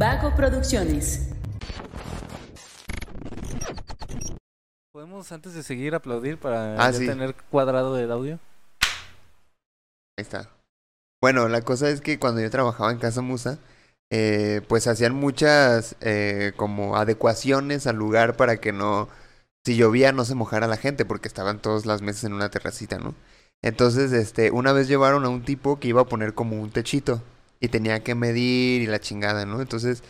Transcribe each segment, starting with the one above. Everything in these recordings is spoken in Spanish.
Vago Producciones. ¿Podemos antes de seguir aplaudir para Ah, ya sí. tener cuadrado del audio? Ahí está. Bueno, la cosa es que cuando yo trabajaba en Casa Musa, eh, pues hacían muchas eh, como adecuaciones al lugar para que no, si llovía no se mojara la gente, porque estaban todas las mesas en una terracita, ¿no? Entonces, este, una vez llevaron a un tipo que iba a poner como un techito y tenía que medir y la chingada, ¿no? Entonces,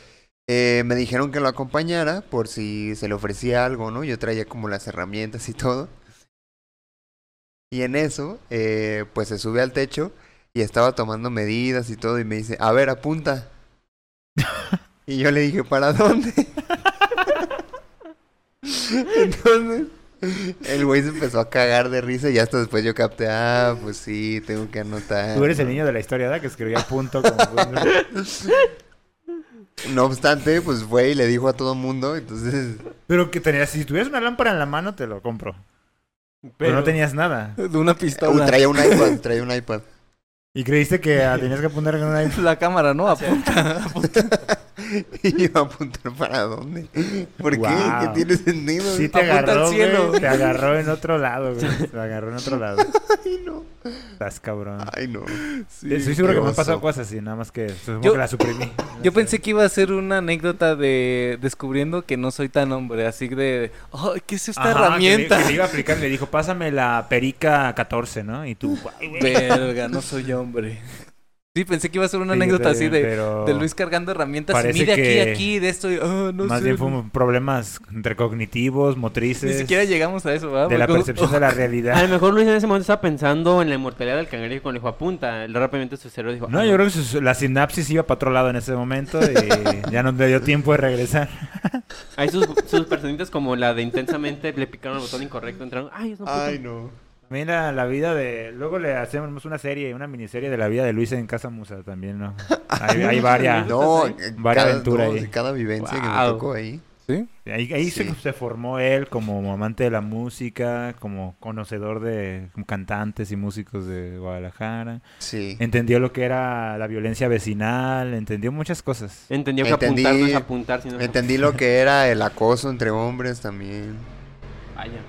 eh, me dijeron que lo acompañara por si se le ofrecía algo, ¿no? Yo traía como las herramientas y todo. Y en eso, eh, pues se sube al techo y estaba tomando medidas y todo y me dice, a ver, apunta. y yo le dije, ¿para dónde? Entonces, el güey se empezó a cagar de risa y hasta después yo capté, ah, pues sí, tengo que anotar. Tú eres el niño de la historia, ¿verdad? Que escribía punto como... No obstante, pues fue y le dijo a todo mundo, entonces... Pero que tenías, si tuvieras una lámpara en la mano, te lo compro. Pero, no tenías nada. De una Uh, pistola. traía un iPad, traía un iPad. Y creíste que ah, tenías que apuntar con una... La cámara, ¿no? Apunta. y iba a apuntar para dónde. ¿Por qué? Guau. ¿Qué tiene sentido? Sí te Apunta al agarró, cielo. güey. Te agarró en otro lado, güey. Te agarró en otro lado. Ay, no. Estás cabrón. Ay, no. Estoy seguro qué que me han pasado cosas así, nada más que supongo Yo- que la suprimí. Yo pensé que iba a ser una anécdota de descubriendo que no soy tan hombre, así de, ay, ¿qué es esta Ajá, herramienta? Que le, que le iba a aplicar, le dijo, pásame la perica 14, ¿no? Y tú, "Ay, güey". Verga, no soy hombre. Sí, pensé que iba a ser una Sí, anécdota así de, pero de Luis cargando herramientas y parece mide aquí, que aquí, de esto y, ah, no Más sé. bien fueron problemas entre cognitivos, motrices, Ni siquiera llegamos a eso, ¿verdad? de la percepción de la A lo realidad. mejor Luis en ese momento estaba pensando en la inmortalidad del cangrejo cuando dijo apunta. Rápidamente su cerebro dijo. No, "Ah, yo creo que su- la sinapsis iba para otro lado en ese momento y ya no le dio tiempo de regresar. Ahí sus, sus personitas como la de intensamente le picaron el botón incorrecto. Entraron. Ay, es no puto". Ay, no. Mira, la vida de... Luego le hacemos una serie, una miniserie de la vida de Luis en Casa Musa también, ¿no? Hay, hay varias. No, ahí. eh, Varia cada, aventura no, ahí. cada vivencia que me tocó ahí. ¿Sí? Ahí, ahí se, Sí. se formó él como amante de la música, como conocedor de cantantes y músicos de Guadalajara. Sí. Entendió lo que era la violencia vecinal, entendió muchas cosas. Entendió que Entendí- apuntar no es apuntar, sino Entendí lo que era el acoso entre hombres también. Vaya.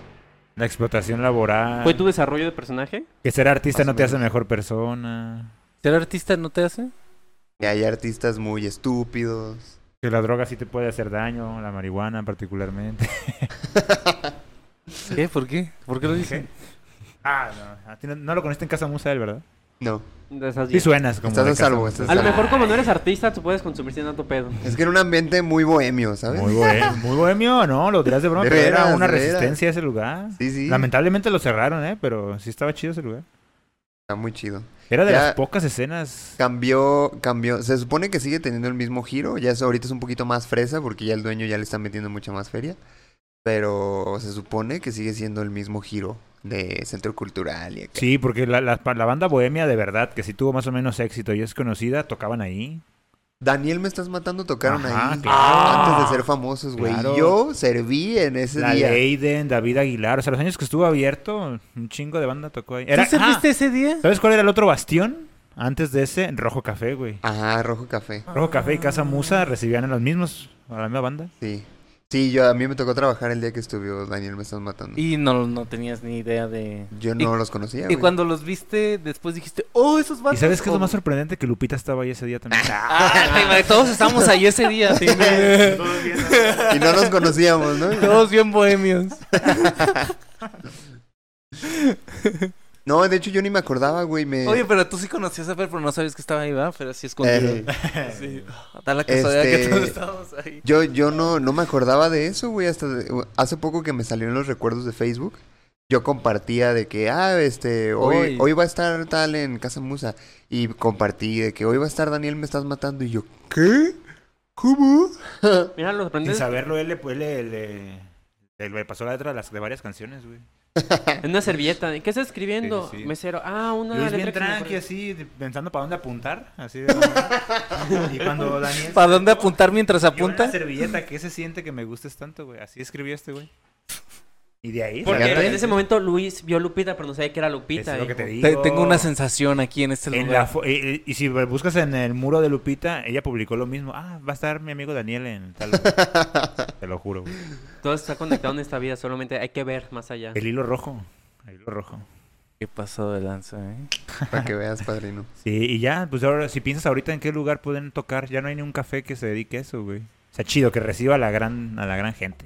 La explotación laboral. ¿Fue tu desarrollo de personaje? Que ser artista Más no te hace mejor persona. ¿Ser artista no te hace? Y hay artistas muy estúpidos. Que la droga sí te puede hacer daño, la marihuana particularmente. ¿Qué? ¿Por qué? ¿Por qué lo dice? ah, no. a ti no, no lo conociste en Casa Musa, él, ¿verdad? No. De esas Sí diez. suenas como Estás de a salvo, estás A lo mejor como no eres artista, tú puedes consumir sin tanto pedo. Es que era un ambiente muy bohemio. ¿sabes? Muy, bohe- muy bohemio, ¿no? Lo dirás de broma, De pero era una de veras. resistencia a ese lugar. Sí, sí. Lamentablemente lo cerraron, ¿eh? Pero sí estaba chido ese lugar. Está muy chido. Era de Ya- las pocas escenas. Cambió, cambió. Se supone que sigue teniendo el mismo giro. Ya es, ahorita es un poquito más fresa porque ya el dueño ya le está metiendo mucha más feria. Pero se supone que sigue siendo el mismo giro de centro cultural y acá. Sí, porque la, la- la banda bohemia de verdad, que sí tuvo más o menos éxito y es conocida, tocaban ahí. Daniel me estás matando tocaron Ajá, ahí claro. antes de ser famosos, güey. Claro. Yo serví en ese La día. Leiden, David Aguilar, o sea, los años que estuvo abierto, un chingo de banda tocó ahí. Era, ¿Tú serviste ah, ese día? ¿Sabes cuál era el otro bastión? Antes de ese, Rojo Café, güey. Ajá, Rojo Café. Rojo Café y Casa Musa recibían a los mismos, a la misma banda. Sí. Sí, yo a mí me tocó trabajar el día que estuvo Daniel me estás matando. Y no, no tenías ni idea de... Yo no los conocía, Y güey. cuando los viste, después dijiste, oh, esos ¿Y vatos. sabes qué es lo más sorprendente? Que Lupita estaba ahí ese día también. Ah, todos estábamos ahí ese día. sí, Y no nos conocíamos, ¿no? todos bien bohemios. No, de hecho yo ni me acordaba, güey. Me... Oye, pero tú sí conocías a Fer, pero no sabías que estaba ahí, ¿verdad? Pero sí escondido. Eh, Sí. Da la casualidad que Este- todos estábamos ahí. Yo, yo no, no me acordaba de eso, güey. Hasta de- hace poco que me salieron los recuerdos de Facebook. Yo compartía de que, ah, este, hoy, Hoy. hoy va a estar tal en Casa Musa. Y compartí de que hoy va a estar Daniel, me estás matando. Y yo, ¿qué? ¿Cómo? Mira, lo Sin saberlo, él le, él le, le- le- le pasó la letra de, las, de varias canciones, güey. En una servilleta. ¿Qué estás escribiendo? Sí, sí. Mesero. Ah, una Luis bien letra que se me tranqui, así, de- pensando para dónde apuntar. Así de y cuando Daniel... ¿Para dónde apuntar mientras apunta? la servilleta, ¿qué se siente que me gustes tanto, güey? Así escribió este, güey. Y de ahí. Porque en ese momento Luis vio Lupita, pero no sabía que era Lupita. Es lo que te dijo. digo. Te- tengo una sensación aquí en este En lugar. la fo- y, y si buscas en el muro de Lupita, ella publicó lo mismo. Ah, va a estar mi amigo Daniel en tal. Te lo juro. güey. Todo está conectado en esta vida, solamente hay que ver más allá. El hilo rojo. El hilo rojo. ¿Qué pasó de lanza, eh? Para que veas, padrino. Sí, y ya, pues ahora, si piensas ahorita en qué lugar pueden tocar, ya no hay ni un café que se dedique a eso, güey. O sea, chido, que reciba a la gran, a la gran gente.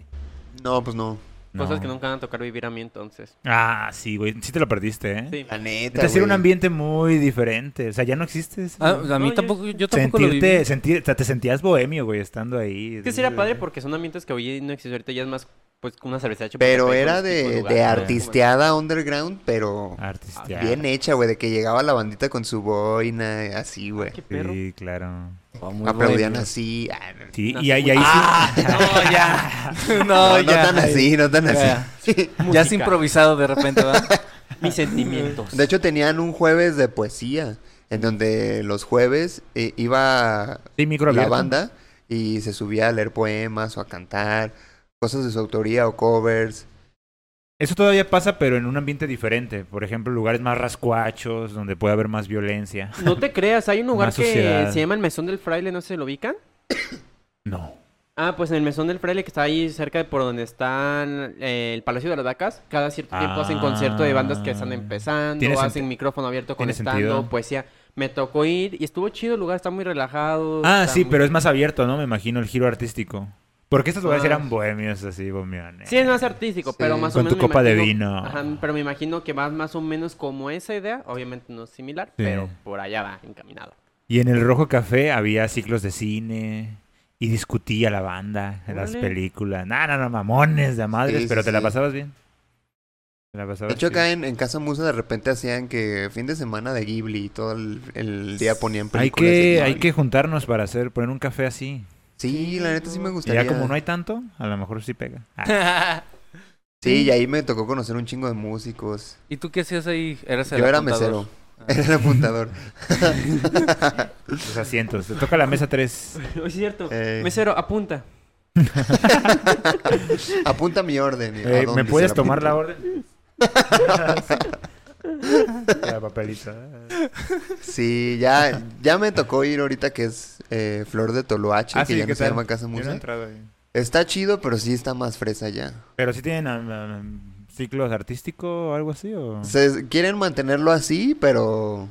No, pues no. Cosas No. que nunca van a tocar vivir a mí entonces. Ah, sí, güey. Sí te lo perdiste, ¿eh? Sí. La neta, sí era un ambiente muy diferente. O sea, ya no existe. ese- Ah, a mí No, yo- tampoco, yo tampoco lo Sentirte, viví. sentir, o sea, te sentías bohemio, güey, estando ahí. Es que sería padre porque son ambientes que hoy no existen. Ahorita ya es más, pues, una cerveza de Pero era este de, ¿no? artisteada underground, pero Artisteada. bien hecha, güey. De que llegaba la bandita con su boina, así, güey. Qué perro. Sí, claro. Oh, muy Aplaudían así. Ah, no, Sí, No, y ahí, ahí Ah, sí. no, ya. No, no, no ya. tan así, no tan Ya. así. Ya es improvisado de repente, ¿verdad? Mis sentimientos. De hecho, tenían un jueves de poesía, en donde los jueves eh, iba Sí, micro la banda y se subía a leer poemas o a cantar, cosas de su autoría o covers. Eso todavía pasa, pero en un ambiente diferente. Por ejemplo, lugares más rascuachos, donde puede haber más violencia. No te creas, hay un lugar que sociedad. se llama el Mesón del Fraile, no sé si lo ubican. No. Ah, pues en el Mesón del Fraile que está ahí cerca de por donde están eh, el Palacio de las Vacas, cada cierto tiempo hacen concierto de bandas que están Ah. empezando, hacen micrófono abierto con tiene estando, sentido. poesía. Me tocó ir y estuvo chido el lugar, está muy relajado. Ah, sí, muy- pero es más abierto, ¿no? Me imagino el giro artístico. Porque estos lugares Ah. eran bohemios, así, bohemiones. Sí, es más artístico, Sí. pero más o Con menos tu me copa de imagino- vino. Ajá, pero me imagino que va más o menos como esa idea, obviamente no es similar, Sí. pero por allá va encaminado. Y en el Rojo Café había ciclos de cine y discutía la banda en las películas. No, no, no, mamones de madres, Sí, pero sí, te la pasabas bien. Te la De hecho, acá en, en Casa Musa de repente hacían que fin de semana de Ghibli y todo el, el día ponían Hay películas de que, hay que juntarnos para hacer, poner un café así. Sí, la neta sí me Y gustaría. ya como no hay tanto, a lo mejor sí pega. Ah, Sí, y ahí me tocó conocer un chingo de músicos. ¿Y tú qué hacías ahí? Eras el Yo era apuntador. mesero. Era el apuntador. los asientos. Te toca la mesa 3. es cierto. Eh. Mesero, apunta. Apunta mi orden. ¿a Eh, ¿Me puedes tomar la orden? La papelito. Sí, ya, ya me tocó ir ahorita que es eh, Flor de Toloache, Ah, que sí, ya ¿qué no se tal? llama Casa ahí. Está chido, pero sí está más fresa ya. Pero sí tienen ah, ah, ciclos artísticos o algo así o Se quieren mantenerlo así, pero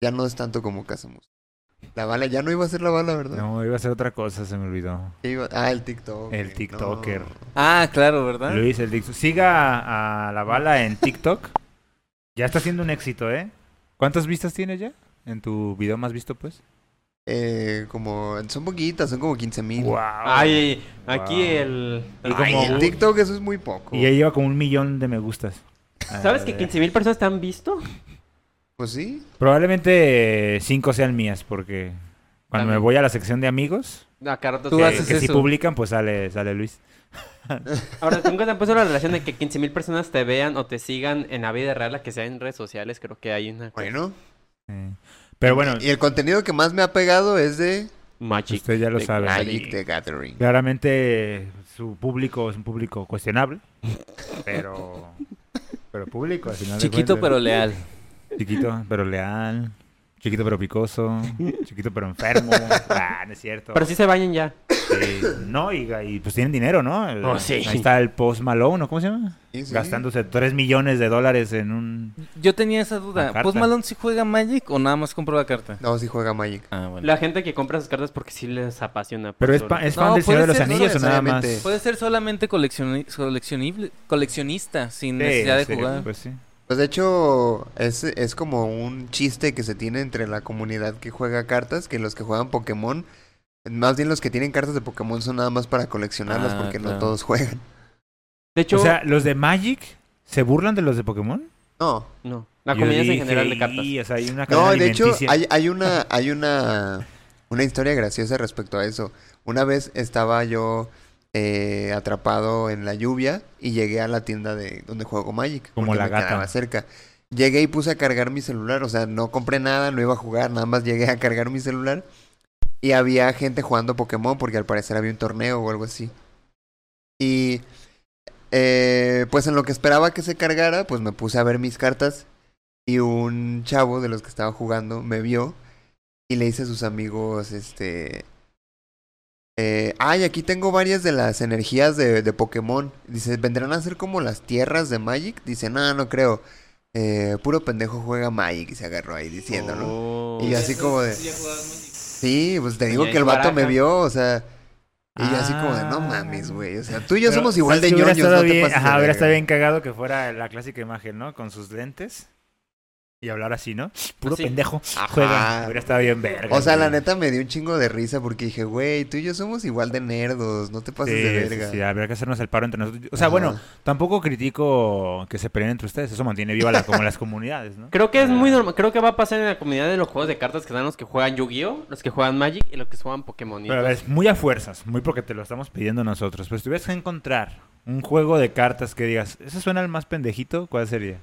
ya no es tanto como Casa Musa. La bala, ya no iba a ser la bala, ¿verdad? no iba a ser otra cosa, se me olvidó. Iba- Ah, el TikTok. El TikToker. Ah, claro, ¿verdad? Luis, el Dixon. Siga a, a la bala en TikTok. Ya está siendo un éxito, ¿eh? ¿Cuántas vistas tienes ya? En tu video más visto, pues. Eh, como, son poquitas, son como 15 mil. Wow. Ay, aquí Wow. el... Y Ay, como- en TikTok eso es muy poco. Y ya lleva como un millón de me gustas. ¿Sabes que ya. 15 mil personas te han visto? Pues sí. Probablemente cinco sean mías, porque cuando me voy a la sección de amigos, Acá rato Tú que, haces que si eso. publican, pues sale, sale Luis. Ahora, nunca te han puesto la relación de que 15 mil personas te vean o te sigan en la vida real, a que sea en redes sociales. Creo que hay una. Bueno. Eh, Pero bueno, Y el contenido que más me ha pegado es de Magic. usted ya lo de sabe. Magic the Gathering. Claramente su público es un público cuestionable, pero pero público al final de Chiquito cuentas. pero leal. chiquito pero leal, chiquito pero picoso, chiquito pero enfermo. Ah, no es cierto. Pero sí se bañan ya. No, y, y pues tienen dinero, ¿no? El- Oh, sí. Ahí está el Post Malone, ¿no? ¿cómo se llama? Sí, sí. Gastándose 3 millones de dólares en un... Yo tenía esa duda. ¿Post Malone sí juega Magic o nada más compró la carta? No, sí juega Magic. Ah, bueno. La gente que compra esas cartas porque sí les apasiona. Pero es, pa- es No, fan del Señor de los Anillos o nada más. Puede ser solamente coleccioni- coleccionible- coleccionista, sin Sí, necesidad de serio, jugar. Pues sí. Pues de hecho, es, es como un chiste que se tiene entre la comunidad que juega cartas, que los que juegan Pokémon, más bien los que tienen cartas de Pokémon son nada más para coleccionarlas Ah, porque no todos juegan. De hecho, O sea, los de Magic se burlan de los de Pokémon. No, no. La comunidad es en general de cartas. "Y", o sea, hay una no, de hecho hay, hay una hay una una historia graciosa respecto a eso. Una vez estaba yo eh, atrapado en la lluvia y llegué a la tienda de donde juego Magic. Como la me gata. cerca. Llegué y puse a cargar mi celular, o sea, no compré nada, no iba a jugar, nada más llegué a cargar mi celular. Y había gente jugando Pokémon porque al parecer había un torneo o algo así. Y eh, pues en lo que esperaba que se cargara, pues me puse a ver mis cartas y un chavo de los que estaba jugando me vio y le dice a sus amigos, este... Eh, ay, aquí tengo varias de las energías de, de Pokémon. Dice, ¿vendrán a ser como las tierras de Magic? Dice, no, no creo. Eh, puro pendejo juega Magic y se agarró ahí diciéndolo. Oh. Y así como de... Sí, pues te digo que el vato me vio, o sea... Y yo así como de, no Ah. mames, güey. O sea, tú y yo Pero, somos igual de ¿sabes qué hubiera ñoños, no te bien- pases Ajá, hubiera estado bien cagado que fuera la clásica imagen, ¿no? Con sus lentes. Y hablar así, ¿no? Puro Así. pendejo. Ajá. Juega. Hubiera estado bien verga. O sea, la neta me dio un chingo de risa porque dije, güey, tú y yo somos igual de nerdos, no te pases Sí, de sí, verga. sí, habría que hacernos el paro entre nosotros. O sea, Ajá. bueno, tampoco critico que se peleen entre ustedes. Eso mantiene viva la, como las comunidades, ¿no? Creo que es muy Ah. normal. Creo que va a pasar en la comunidad de los juegos de cartas que están los que juegan Yu-Gi-Oh, los que juegan Magic y los que juegan Pokémon. Pero a ver, es muy a fuerzas, muy porque te lo estamos pidiendo nosotros. Pero si tuvieras que encontrar un juego de cartas que digas, ¿ese suena el más pendejito? ¿Cuál sería?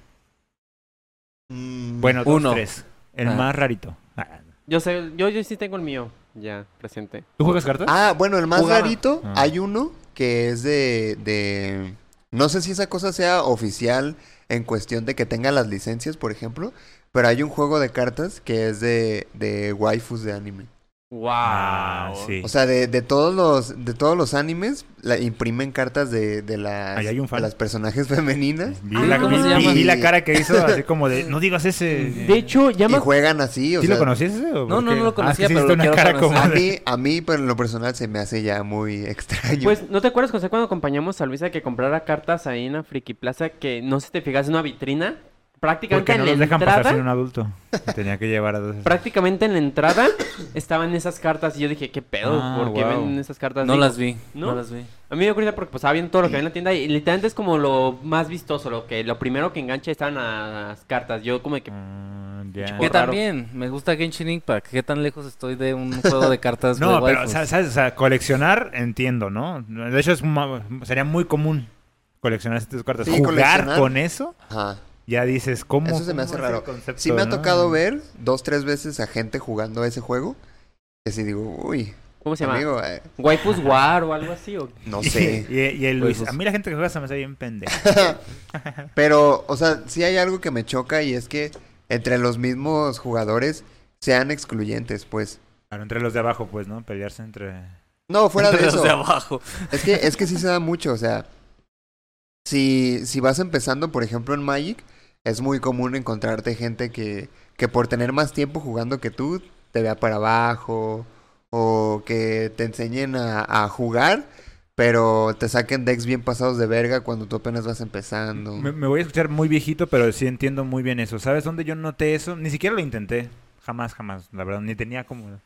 Mm, Bueno, dos, Uno. tres. El Ah. más rarito. Ah, Yo sé, yo, yo sí tengo el mío ya presente. ¿Tú juegas cartas? Ah, bueno, el más Jugaba. rarito, Ah. hay uno que es de, de... No sé si esa cosa sea oficial en cuestión de que tenga las licencias, por ejemplo, pero hay un juego de cartas que es de, de waifus de anime. Wow. Ah, sí. O sea, de, de todos los de todos los animes la, imprimen cartas de, de las Ahí hay un fan. de las personajes femeninas Vi, Ah, la, ¿cómo vi- se vi- llama? vi la cara que hizo, así como de, no digas ese. De hecho, ya y me juegan así, o ¿Sí sea, lo conocías ese? o No, no, no lo Ah, conocía, pero lo una cara como a mí a mí pero en lo personal se me hace ya muy extraño. Pues, ¿no te acuerdas, José, cuando acompañamos a Luisa que comprara cartas ahí en la Friki Plaza que no sé si te fijas en una vitrina? Prácticamente Porque no en los la dejan pasar entrada, sin un adulto. Y Tenía que llevar a dos. prácticamente en la entrada estaban esas cartas y yo dije, ¿qué pedo? Ah, ¿Por qué guau. venden esas cartas? No Digo, las vi, ¿no? no las vi. A mí me dio curiosidad porque pues estaba viendo todo lo que había en la tienda y literalmente es como lo más vistoso, lo que lo primero que engancha estaban las cartas. Yo como de que Ah, ya. Qué Que raro. también, me gusta Genshin Impact. ¿Qué tan lejos estoy de un juego de cartas de No, pero, sea, coleccionar, entiendo, ¿no? De hecho, es ma- sería muy común coleccionar estas cartas. Sí, Jugar coleccionar. con eso, Ajá. Ya dices, ¿cómo? Eso se me hace raro. concepto, Sí me ha no? tocado ver dos, tres veces a gente jugando a ese juego. Y así digo, uy, ¿cómo se llama? amigo, eh, Waifus War o algo así. ¿o? no sé. Y, y el Luis, a mí la gente que juega se me hace bien pendejo. Pero, o sea, sí hay algo que me choca y es que entre los mismos jugadores sean excluyentes, pues. Claro, entre los de abajo, pues, ¿no? Pelearse entre... No, fuera de los eso. de abajo. Es que, es que sí se da mucho, o sea. Si, si vas empezando, por ejemplo, en Magic, es muy común encontrarte gente que, que por tener más tiempo jugando que tú, te vea para abajo. O que te enseñen a, jugar, pero te saquen decks bien pasados de verga cuando tú apenas vas empezando. Me, me voy a escuchar muy viejito, pero sí entiendo muy bien eso. ¿Sabes dónde yo noté eso? Ni siquiera lo intenté. Jamás, jamás. La verdad, ni tenía como...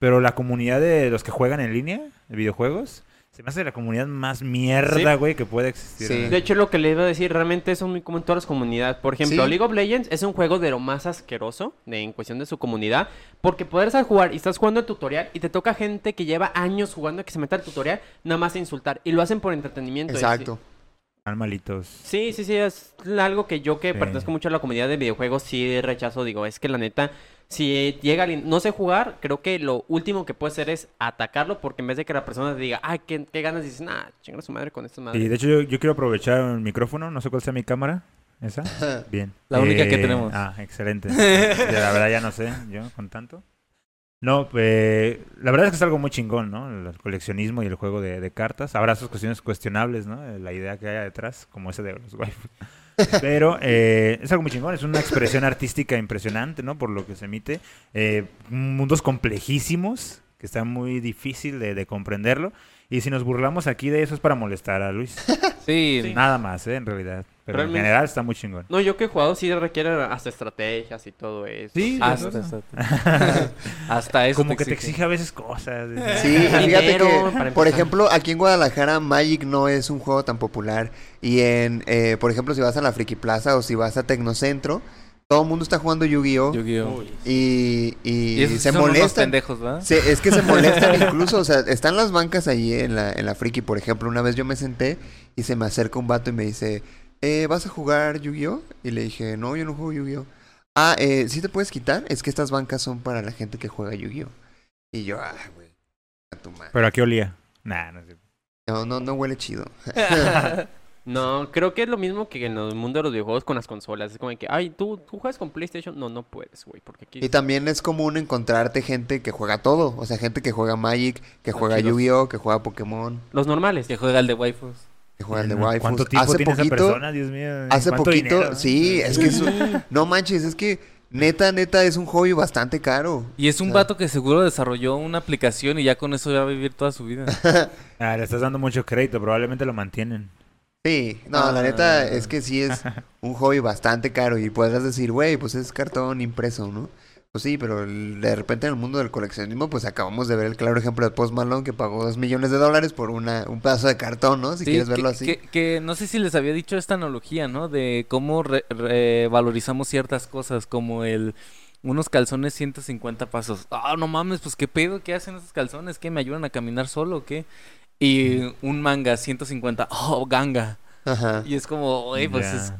Pero la comunidad de los que juegan en línea, de videojuegos, se me hace la comunidad más mierda, Sí. güey, que puede existir. Sí. De hecho, lo que le iba a decir, realmente eso es muy común en todas las comunidades. Por ejemplo, Sí. League of Legends es un juego de lo más asqueroso de, en cuestión de su comunidad. Porque poder a jugar y estás jugando el tutorial y te toca gente que lleva años jugando que se meta al tutorial nada más a insultar. Y lo hacen por entretenimiento. y. Exacto. Están malitos. Sí, sí, sí, es algo que yo que Sí. pertenezco mucho a la comunidad de videojuegos sí rechazo, digo, es que la neta, si llega alguien, no sé jugar, creo que lo último que puede hacer es atacarlo porque en vez de que la persona te diga, ay, qué, qué ganas, dices, nah, chinga su madre con esta madre. Y de hecho yo, yo quiero aprovechar el micrófono, no sé cuál sea mi cámara. ¿Esa? Bien. Eh, La única que tenemos. Ah, excelente. Ya, la verdad ya no sé, yo con tanto. No, eh, la verdad es que es algo muy chingón, ¿no? El coleccionismo y el juego de, de cartas. Habrá sus cuestiones cuestionables, ¿no? Eh, La idea que haya detrás, como ese de los waifus. Pero eh, es algo muy chingón, es una expresión artística impresionante, ¿no? Por lo que se emite. Eh, mundos complejísimos, que está muy difícil de, de comprenderlo. Y si nos burlamos aquí de eso es para molestar a Luis. Sí, Sí. Nada más, ¿eh? En realidad. Pero Realmente- en general está muy chingón. No, yo que he jugado sí requiere hasta estrategias y todo eso. Sí, hasta, eso. hasta, hasta eso. Como que te exige. a veces cosas. Sí, fíjate que, por ejemplo, aquí en Guadalajara Magic no es un juego tan popular. Y en, eh, por ejemplo, si vas a la Friki Plaza o si vas a Tecnocentro, todo el mundo está jugando Yu-Gi-Oh! Yu-Gi-Oh. Y, y, se molestan. pendejos. Se- es que se molestan incluso, o sea, están las bancas allí en la, en la Friki, por ejemplo. Una vez yo me senté y se me acerca un vato y me dice, eh, ¿vas a jugar Yu-Gi-Oh? Y le dije, no, yo no juego Yu-Gi-Oh. Ah, eh, ¿sí te puedes quitar? Es que estas bancas son para la gente que juega Yu-Gi-Oh. Y yo, ah, güey, a tu madre. Pero a qué olía. Nah, no sé. No, no, no huele chido. No, creo que es lo mismo que en el mundo de los videojuegos con las consolas. Es como que, ay, ¿tú, tú juegas con PlayStation? No, no puedes, güey, porque aquí... Y también es común encontrarte gente que juega todo. O sea, gente que juega Magic, que juega. Yu-Gi-Oh, que juega Pokémon, Los normales. Que juega el de waifus. Que juega el de No, waifus. ¿Cuánto tiempo hace tiene poquito, esa persona? Dios mío. hace ¿Cuánto poquito, dinero, sí, es que es un- no manches, es que neta, neta es un hobby bastante caro. Y es un O sea, vato que seguro desarrolló una aplicación y ya con eso va a vivir toda su vida. Ah, le estás dando mucho crédito, probablemente lo mantienen. Sí, no, la Ah. neta es que sí es un hobby bastante caro y podrás decir, güey, pues es cartón impreso, ¿no? Pues sí, pero el- de repente en el mundo del coleccionismo, pues acabamos de ver el claro ejemplo de Post Malone que pagó dos millones de dólares por una, un pedazo de cartón, ¿no? Si Sí, quieres que- verlo así. Que, que no sé si les había dicho esta analogía, ¿no? De cómo re- re- valorizamos ciertas cosas, como el unos calzones 150 pasos. Ah, no mames, pues qué pedo, ¿qué hacen esos calzones? ¿Qué me ayudan a caminar solo o qué? Y un manga 150, oh, ganga. Ajá. Y es como, güey, pues Ya. es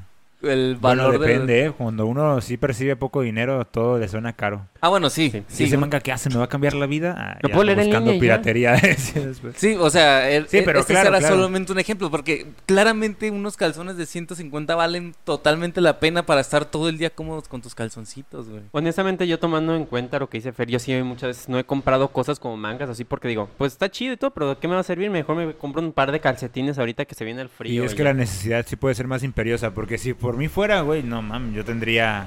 el Bueno, valor del- depende, ¿eh? Cuando uno sí percibe poco dinero, todo le suena caro. Ah, bueno, sí. Sí. Sí, ese manga que hace me va a cambiar la vida, ah, Lo ya puedo leer en buscando línea y ya. piratería. Sí, después. Sí, o sea, el, Sí, e- pero este claro, será claro. solamente un ejemplo, porque claramente unos calzones de 150 valen totalmente la pena para estar todo el día cómodos con tus calzoncitos, güey. Honestamente, yo tomando en cuenta lo que dice Fer, yo sí muchas veces no he comprado cosas como mangas así porque digo, pues está chido y todo, pero ¿de qué me va a servir? Mejor me compro un par de calcetines ahorita que se viene el Y frío. es y que ya. la necesidad sí puede ser más imperiosa, porque si por mí fuera, güey, no mames, yo tendría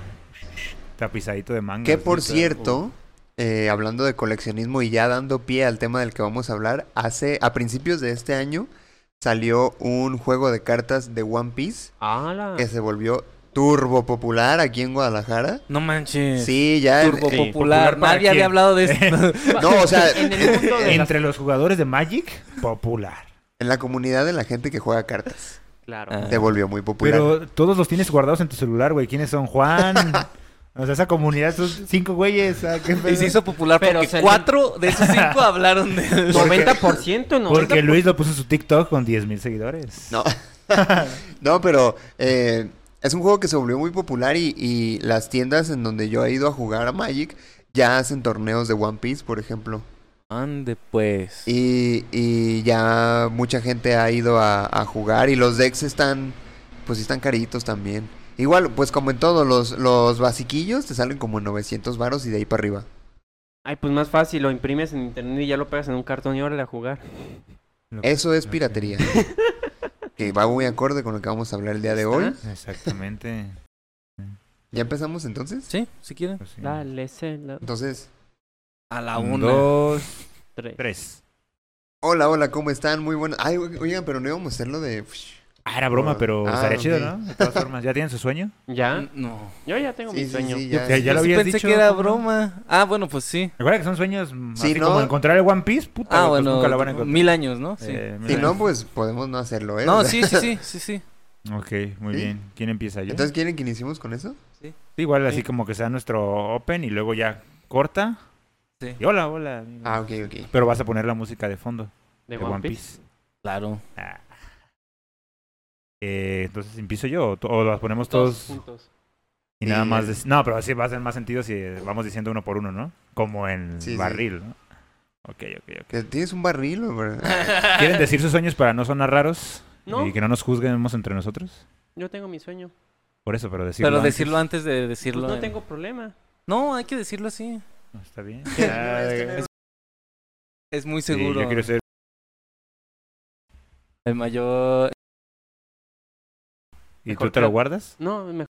tapizadito de manga. Que por cierto, eh, hablando de coleccionismo y ya dando pie al tema del que vamos a hablar, hace a principios de este año salió un juego de cartas de One Piece ¡Hala! que se volvió turbo popular aquí en Guadalajara. No manches. Sí, ya en- Turbo Sí. popular. ¿Popular para Nadie había hablado de esto. no, o sea, En el mundo de las- Entre los jugadores de Magic, popular. en la comunidad de la gente que juega cartas Claro. Ah. se volvió muy popular. Pero todos los tienes guardados en tu celular, güey. ¿Quiénes son? Juan. o sea, esa comunidad son cinco güeyes. ah, ¿qué Y se hizo popular Pero porque cuatro de esos cinco hablaron de... 90%, ¿no? Porque Luis lo puso en su TikTok con 10 mil seguidores. No. no, pero eh, es un juego que se volvió muy popular y, y las tiendas en donde yo he ido a jugar a Magic ya hacen torneos de One Piece, por ejemplo. Ande pues. Y, y ya mucha gente ha ido a, a jugar y los decks están, pues están caritos también. Igual, pues como en todo, los, los basiquillos te salen como en 900 varos y de ahí para arriba. Ay, pues más fácil, lo imprimes en internet y ya lo pegas en un cartón y órale a jugar. Eso es piratería. que va muy acorde con lo que vamos a hablar el día de hoy. Exactamente. ¿Ya empezamos entonces? Sí, si quieren. Pues sí. Dale. Entonces, A la Un, una. dos, tres. tres. hola, hola, ¿cómo están? Muy buenos. Ay, oigan, pero no íbamos a hacerlo de... Ah, era broma, Ah, pero ah, estaría chido. ¿no? De todas formas, ¿ya tienen su sueño? ¿Ya? No. Yo ya tengo Sí, mi sí, sueño. sí, Yo, ya. Ya- ya lo habías pensé dicho, que era ¿no? broma. Ah, bueno, pues sí. Recuerda que son sueños Sí, así ¿no? como encontrar el One Piece, puta, Ah, pues bueno, nunca la van a encontrar. mil años, ¿no? Sí. Eh, Si no, pues podemos no hacerlo, ¿eh? no, sí, sí, sí, sí, sí. Ok, muy ¿Sí? bien. ¿Quién empieza yo? Entonces, ¿quieren que iniciemos con eso? Sí, igual así Sí. como que sea nuestro open y luego ya corta. Sí. Y hola, hola. Ah, ok, ok. Pero vas a poner la música de fondo ¿De de One Piece? Claro. Ah. Eh, entonces, ¿empiezo yo o, las ponemos Todos todos juntos. y nada más? No, pero así va a hacer más sentido si vamos diciendo uno por uno, ¿no? Como en Sí, sí. barril, ¿no? Ok, ok, ok. ¿Que ¿Tienes un barril? ¿Quieren decir sus sueños para no sonar raros? No. Y que no nos juzguemos entre nosotros. Yo tengo mi sueño. Por eso, pero decirlo Pero antes. decirlo antes de Pues decirlo. no en- tengo problema. No, hay que decirlo así. No, Está bien. Es eh, Es muy sí, seguro. yo quiero ser El mayor. ¿Y Mejor tú te lo guardas? No, mejor.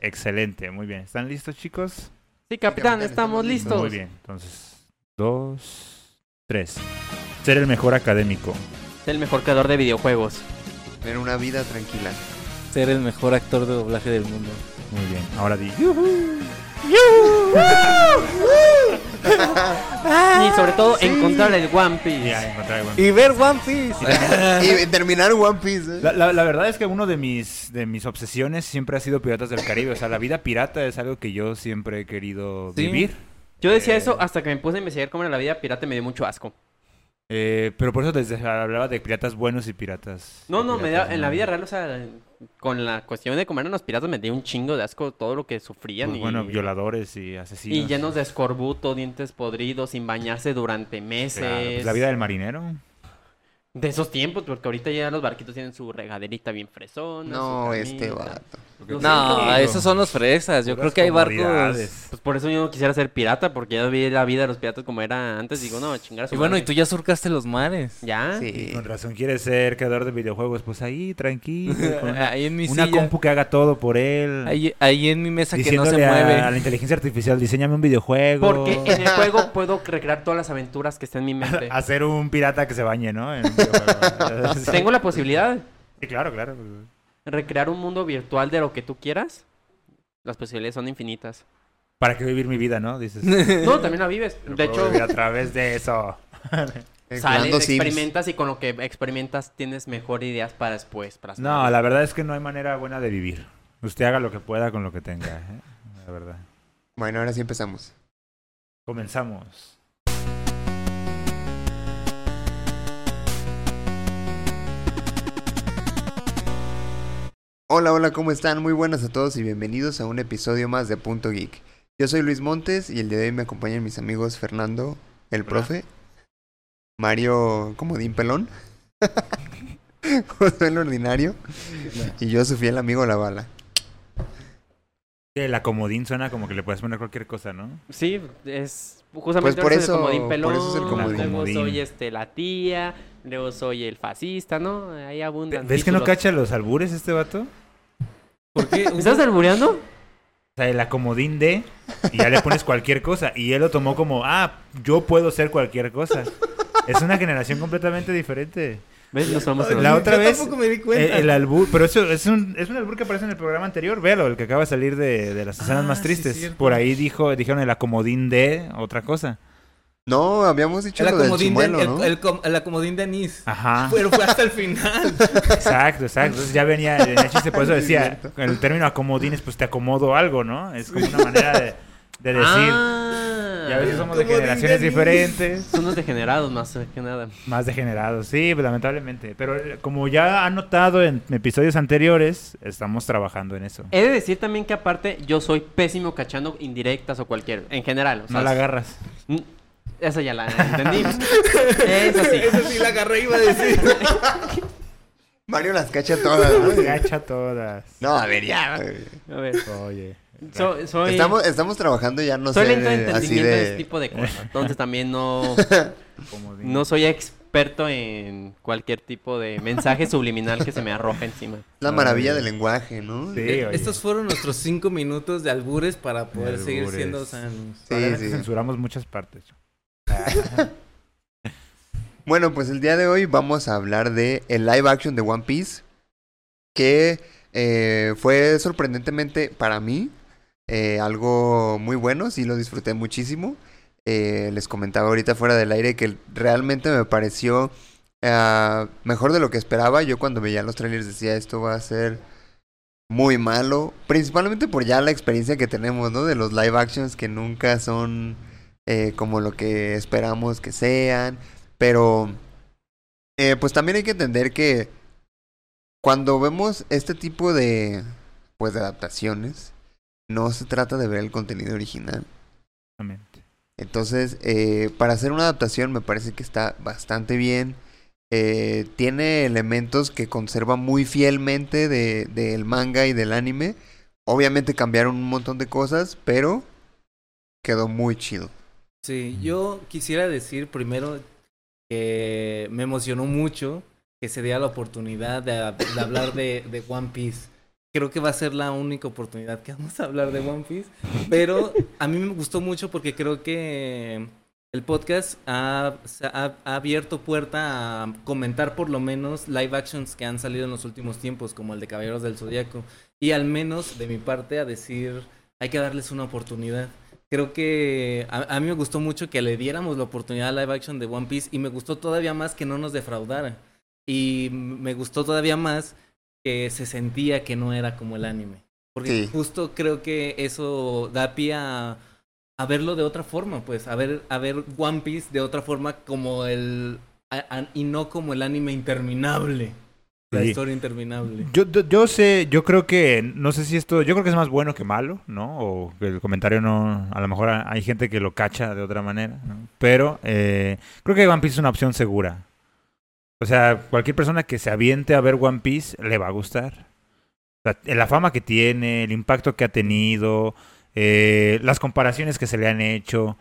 Excelente, muy bien. ¿Están listos, chicos? Sí, capitán, capitán, estamos estamos listos. Muy bien. Entonces, dos, tres. Ser el mejor académico. Es el mejor creador de videojuegos. Tener una vida tranquila. Ser el mejor actor de doblaje del mundo. Muy bien. Ahora di. Y sobre todo encontrar el One Piece. Encontrar el Y ver One Piece. y terminar One Piece. ¿eh? La, la- la verdad es que uno de mis, de mis obsesiones siempre ha sido Piratas del Caribe. O sea, la vida pirata es algo que yo siempre he querido Sí. vivir. Yo decía Eh. eso hasta que me puse a investigar cómo era la vida pirata y me dio mucho asco. Eh, pero por eso desde hablaba de piratas buenos y piratas. No, no, me da, en la vida real, o sea, con la cuestión de comer a los piratas me dio un chingo de asco todo lo que sufrían. Pues y, bueno, violadores y asesinos. y llenos de escorbuto, dientes podridos, sin bañarse durante meses. Claro, pues la vida del marinero. De esos tiempos, porque ahorita ya los barquitos tienen su regaderita bien fresona. No, su este vato. No, esos son los fresas. Yo creo que hay barcos. Pues por eso yo no quisiera ser pirata, porque ya vi la vida de los piratas como era antes. Digo, no, chingar a su Y bueno, y tú ya surcaste los mares. ¿Ya? Sí. Con razón quiere ser creador de videojuegos. Pues ahí, tranquilo. Ahí en mi una silla. compu que haga todo por él. Ahí, ahí en mi mesa que no diciéndole se a- mueve. A, la inteligencia artificial, diseñame un videojuego. Porque en el juego puedo recrear todas las aventuras que están en mi mente. Hacer un pirata que se bañe, ¿no? En. Tengo la posibilidad Sí, claro, claro. recrear un mundo virtual de lo que tú quieras. Las posibilidades son infinitas. ¿Para qué vivir mi vida, no? Dices. No, también la vives. Pero De hecho, vivir a través de eso. Sales, Sims. experimentas y con lo que experimentas tienes mejor ideas para después. Para No, la verdad es que no hay manera buena de vivir. Usted haga lo que pueda con lo que tenga, ¿eh? La verdad. Bueno, ahora sí empezamos. Comenzamos. Hola, hola, ¿cómo están? Muy buenas a todos y bienvenidos a un episodio más de Punto Geek. Yo soy Luis Montes y el día de hoy me acompañan mis amigos Fernando, el Hola. profe, Mario Comodín Pelón, José el Ordinario y yo, su fiel amigo La Bala. Que La comodín suena como que le puedes poner cualquier cosa, ¿no? Sí, es justamente Pues por eso- el comodín por pelón, eso es el comodín. luego Comodín. soy este la tía, luego soy el fascista, ¿no? Ahí abundan. ¿Ves que no cacha los albures este vato? ¿Por qué? ¿Me estás albureando? O sea, el acomodín de y ya le pones cualquier cosa. Y él lo tomó como, ah, yo puedo ser cualquier cosa. Es una generación completamente diferente. ¿Ves? No somos La los- otra Yo vez, tampoco me di El, cuenta. el albur, pero eso es un, es un albur que aparece en el programa anterior, véalo, el que acaba de salir de, de las escenas Ah, más tristes. Por ahí dijo, dijeron el acomodín de otra cosa. No, habíamos dicho El lo del de, chimuelo, el, ¿no? el el acomodín de anís. Ajá. Pero fue hasta el final. Exacto, exacto. Entonces ya venía en el chiste, por eso decía, el término acomodines, pues te acomodo algo, ¿no? Es como una manera de, de decir. Ah, y a veces somos de generaciones de diferentes, Son los degenerados más que nada. más degenerados, sí, pues, lamentablemente. Pero eh, como ya han notado en episodios anteriores, estamos trabajando en eso. He de decir también que aparte yo soy pésimo cachando indirectas o cualquier, en general. O sea, No la agarras. Esa ya la entendí. Esa sí. Eso sí la agarré iba a decir. Mario las cacha todas, ¿no? Gacha todas. No, a ver, ya. A ver. Oye. so- soy Estamos, estamos trabajando ya, no soy sé, lento de así entendimiento de... ese de... tipo de cosas. Entonces también no, no soy experto en cualquier tipo de mensaje subliminal que se me arroja encima. La maravilla del lenguaje, ¿no? Sí, Eh, oye. Estos fueron nuestros cinco minutos de albures para poder De seguir siendo sanos. Sí, sí. censuramos muchas partes. Bueno, pues el día de hoy vamos a hablar de el live action de One Piece, que eh, fue sorprendentemente para mí eh, algo muy bueno, sí lo disfruté muchísimo. Eh, les comentaba ahorita fuera del aire que realmente me pareció ah, mejor de lo que esperaba. Yo cuando veía los trailers decía esto va a ser muy malo, principalmente por ya la experiencia que tenemos, ¿no? De los live actions que nunca son eh, como lo que esperamos que sean. Pero, eh, pues también hay que entender que cuando vemos este tipo de, pues, de adaptaciones, no se trata de ver el contenido original. Entonces, eh, para hacer una adaptación me parece que está bastante bien. Eh, tiene elementos que conserva muy fielmente de- del manga y del anime. Obviamente cambiaron un montón de cosas, pero quedó muy chido. Sí, yo quisiera decir primero que me emocionó mucho que se diera la oportunidad de, de hablar de, de One Piece. Creo que va a ser la única oportunidad que vamos a hablar de One Piece. Pero a mí me gustó mucho porque creo que el podcast ha- ha abierto puerta a comentar por lo menos live actions que han salido en los últimos tiempos, como el de Caballeros del Zodíaco. Y al menos de mi parte a decir, hay que darles una oportunidad creo que a, a mí me gustó mucho que le diéramos la oportunidad a live action de One Piece y me gustó todavía más que no nos defraudara. Y me gustó todavía más que se sentía que no era como el anime. Porque Sí. justo creo que eso da pie a, a verlo de otra forma, pues, a ver, a ver One Piece de otra forma como el... a- y no como el anime interminable. La historia interminable. Yo, yo, yo sé, yo creo que, no sé si esto, yo creo que es más bueno que malo, ¿no? O que el comentario no, a lo mejor hay gente que lo cacha de otra manera, ¿no? Pero eh, creo que One Piece es una opción segura. O sea, cualquier persona que se aviente a ver One Piece le va a gustar. O sea, la fama que tiene, el impacto que ha tenido, eh, las comparaciones que se le han hecho,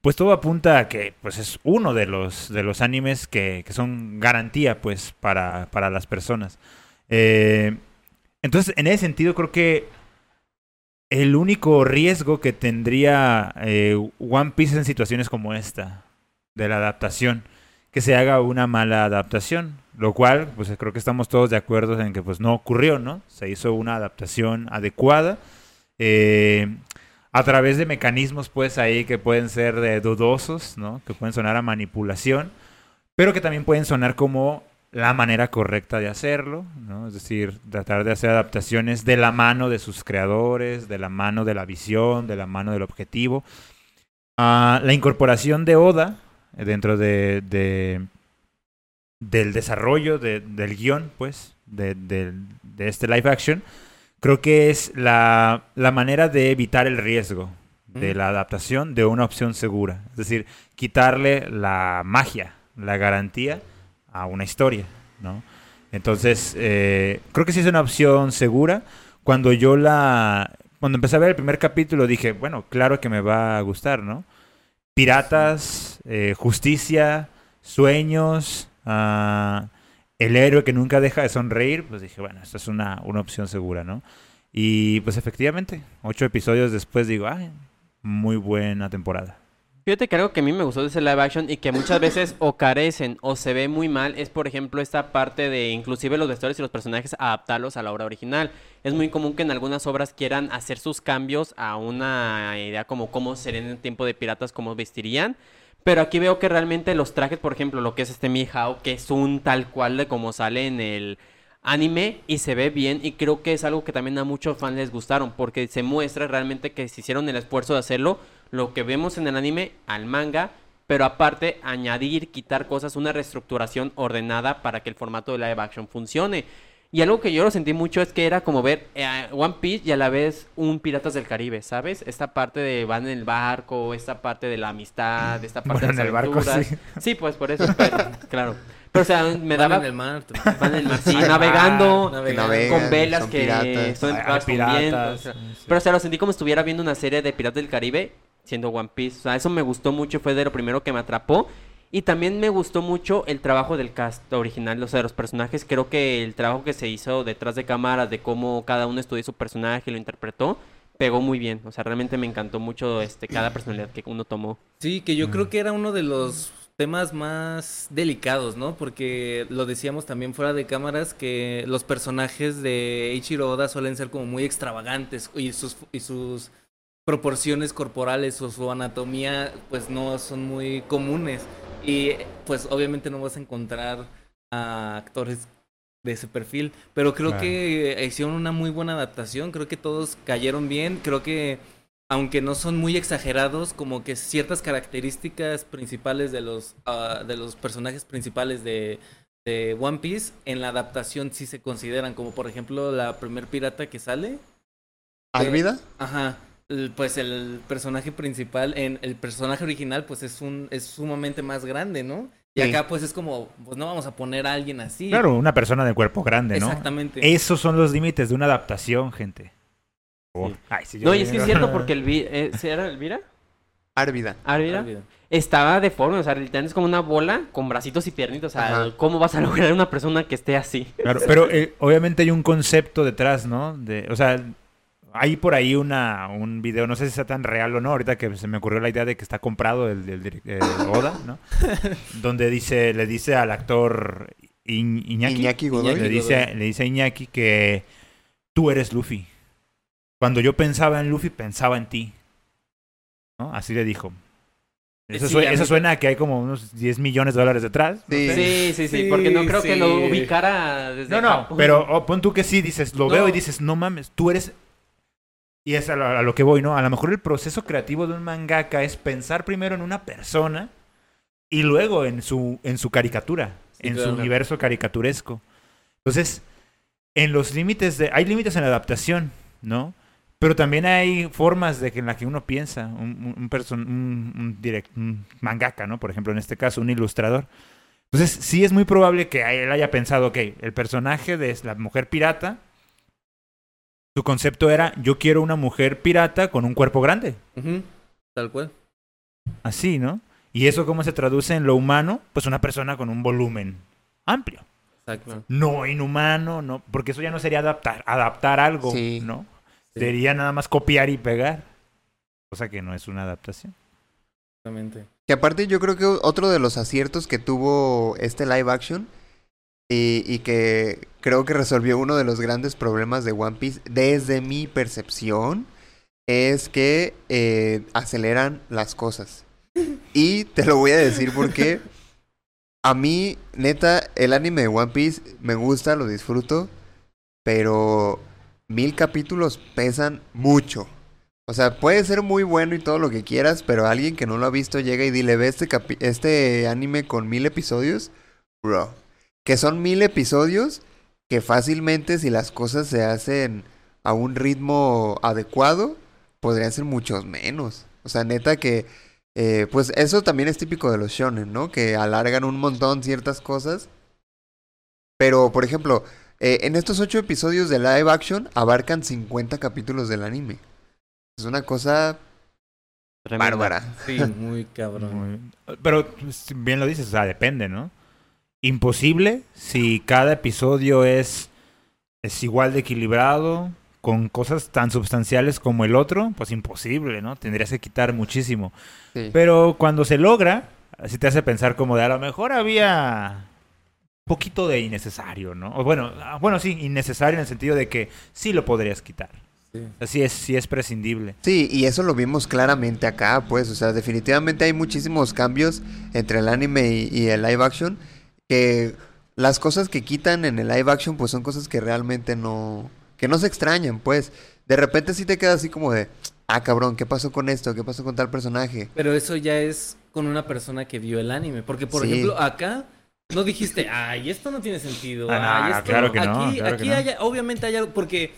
pues todo apunta a que pues es uno de los, de los animes que, que son garantía pues para, para las personas. Eh, entonces, en ese sentido, creo que el único riesgo que tendría eh, One Piece en situaciones como esta, de la adaptación, que se haga una mala adaptación, lo cual, pues creo que estamos todos de acuerdo en que pues no ocurrió, ¿no? Se hizo una adaptación adecuada, eh, a través de mecanismos pues ahí que pueden ser de dudosos, ¿no? Que pueden sonar a manipulación, pero que también pueden sonar como la manera correcta de hacerlo, ¿no? Es decir, tratar de hacer adaptaciones de la mano de sus creadores, de la mano de la visión, de la mano del objetivo. Ah, la incorporación de Oda dentro de, de del desarrollo de, del guion, pues, de, de, este live action, creo que es la, la manera de evitar el riesgo de la adaptación de una opción segura. Es decir, quitarle la magia, la garantía a una historia, ¿no? Entonces, eh, creo que sí es una opción segura. Cuando yo la... Cuando empecé a ver el primer capítulo dije, bueno, claro que me va a gustar, ¿no? Piratas, eh, justicia, sueños, uh, el héroe que nunca deja de sonreír, pues dije, bueno, esta es una, una opción segura, ¿no? Y pues efectivamente, ocho episodios después digo, ay, muy buena temporada. Fíjate que algo que a mí me gustó de ese live action y que muchas veces o carecen o se ve muy mal es, por ejemplo, esta parte de inclusive los vestuarios y los personajes adaptarlos a la obra original. Es muy común que en algunas obras quieran hacer sus cambios a una idea como cómo serían en el tiempo de piratas, cómo vestirían. Pero aquí veo que realmente los trajes, por ejemplo, lo que es este Mihao, que es un tal cual de como sale en el anime y se ve bien y creo que es algo que también a muchos fans les gustaron porque se muestra realmente que se hicieron el esfuerzo de hacerlo lo que vemos en el anime al manga, pero aparte añadir, quitar cosas, una reestructuración ordenada para que el formato de live action funcione. Y algo que yo lo sentí mucho es que era como ver eh, One Piece y a la vez un Piratas del Caribe, ¿sabes? Esta parte de van en el barco, esta parte de la amistad, esta parte bueno, de en el barco, sí. sí, pues por eso, pero, claro. Pero o sea, me daba Van en el mar. van en el mar, sí, navegando, navegando. navegan, con velas son que piratas. son con piratas, viento, o sea, sí. Pero o sea, lo sentí como si estuviera viendo una serie de Piratas del Caribe siendo One Piece. O sea, eso me gustó mucho, fue de lo primero que me atrapó. Y también me gustó mucho el trabajo del cast original, o sea, de los personajes. Creo que el trabajo que se hizo detrás de cámaras, de cómo cada uno estudió su personaje y lo interpretó, pegó muy bien. O sea, realmente me encantó mucho este cada personalidad que uno tomó. Sí, que yo creo que era uno de los temas más delicados, ¿no? Porque lo decíamos también fuera de cámaras que los personajes de Eiichiro Oda suelen ser como muy extravagantes y sus y sus proporciones corporales o su anatomía pues no son muy comunes y pues obviamente no vas a encontrar a actores de ese perfil, pero creo Claro. que hicieron una muy buena adaptación, creo que todos cayeron bien, creo que aunque no son muy exagerados, como que ciertas características principales de los, ah, de los personajes principales de, de One Piece en la adaptación sí se consideran, como por ejemplo la primer pirata que sale. ¿Álvida? Ajá. Pues el personaje principal, en el personaje original, pues es un, es sumamente más grande, ¿no? Y Sí. acá pues es como, pues no vamos a poner a alguien así. Claro, una persona de cuerpo grande, ¿no? Exactamente. Esos son los límites de una adaptación, gente. Oh, Sí. ay, sí, yo No, y es que es cierto porque el vi eh, ¿sí era Elvira? Árvida. ¿Árvida? Estaba deforme, o sea, literalmente es como una bola con bracitos y piernitos. O sea, Ajá. ¿cómo vas a lograr una persona que esté así? Claro, pero eh, obviamente hay un concepto detrás, ¿no? De, o sea, hay por ahí una, un video, no sé si sea tan real o no, ahorita que se me ocurrió la idea de que está comprado el, el eh, Oda, ¿no? Donde dice, le dice al actor Iñ- Iñaki, Iñaki Godoy. le dice, Godoy. le dice a Iñaki que tú eres Luffy. Cuando yo pensaba en Luffy, pensaba en ti. ¿No? Así le dijo. Eso, Sí, sue- a eso suena a que hay como unos 10 millones de dólares detrás. no Sí. Sí, sí, sí, Sí, porque no creo que lo ubicara desde No, no, Japón. pero oh, pon tú que sí, dices, lo veo y dices, no mames, tú eres... Y es a lo, a lo que voy, ¿no? A lo mejor el proceso creativo de un mangaka es pensar primero en una persona y luego en su, en su caricatura, Sí, en claro. su universo caricaturesco. Entonces, en los límites de... Hay límites en la adaptación, ¿no? Pero también hay formas de que en las que uno piensa, un, un, person- un- un direct- un mangaka, ¿no? Por ejemplo, en este caso, un ilustrador Entonces, sí es muy probable que él haya pensado, ok, el personaje de la mujer pirata, su concepto era, yo quiero una mujer pirata con un cuerpo grande. Tal cual. Así, ¿no? ¿Y eso cómo se traduce en lo humano? Pues una persona con un volumen amplio. Exacto. No inhumano, no, porque eso ya no sería adaptar, adaptar algo, Sí. ¿no? Sí. Sería nada más copiar y pegar. Cosa que no es una adaptación. Exactamente. Que aparte yo creo que otro de los aciertos que tuvo este live action y, y que creo que resolvió uno de los grandes problemas de One Piece desde mi percepción es que eh, aceleran las cosas. Y te lo voy a decir porque a mí, neta, el anime de One Piece me gusta, lo disfruto, pero mil capítulos pesan mucho. O sea, puede ser muy bueno y todo lo que quieras, pero alguien que no lo ha visto llega y dile, ve este, este anime con mil episodios, bro. Que son mil episodios que fácilmente si las cosas se hacen a un ritmo adecuado, podrían ser muchos menos. O sea, neta que, eh, pues eso también es típico de los shonen, ¿no? Que alargan un montón ciertas cosas. Pero, por ejemplo, eh, en estos ocho episodios de live action abarcan 50 capítulos del anime. Es una cosa Tremenda. bárbara. Sí, muy cabrón. Muy- Pero pues, bien lo dices, o sea, depende, ¿no? Imposible si cada episodio es, es igual de equilibrado, con cosas tan sustanciales como el otro, pues imposible, ¿no? Tendrías que quitar muchísimo. Sí. Pero cuando se logra, así te hace pensar como de a lo mejor había un poquito de innecesario, ¿no? O bueno, ah, bueno, sí, innecesario en el sentido de que sí lo podrías quitar. Sí. Así es, sí es prescindible. Sí, y eso lo vimos claramente acá, pues, o sea, definitivamente hay muchísimos cambios entre el anime y, y el live action, que las cosas que quitan en el live action, pues son cosas que realmente no, que no se extrañan, pues. De repente sí te queda así como de, ah, cabrón, ¿qué pasó con esto? ¿Qué pasó con tal personaje? Pero eso ya es con una persona que vio el anime. Porque, por Sí. ejemplo, acá no dijiste, ay, esto no tiene sentido. Ah, ay, no, esto claro que no, Aquí, claro que aquí no. hay- obviamente hay algo, porque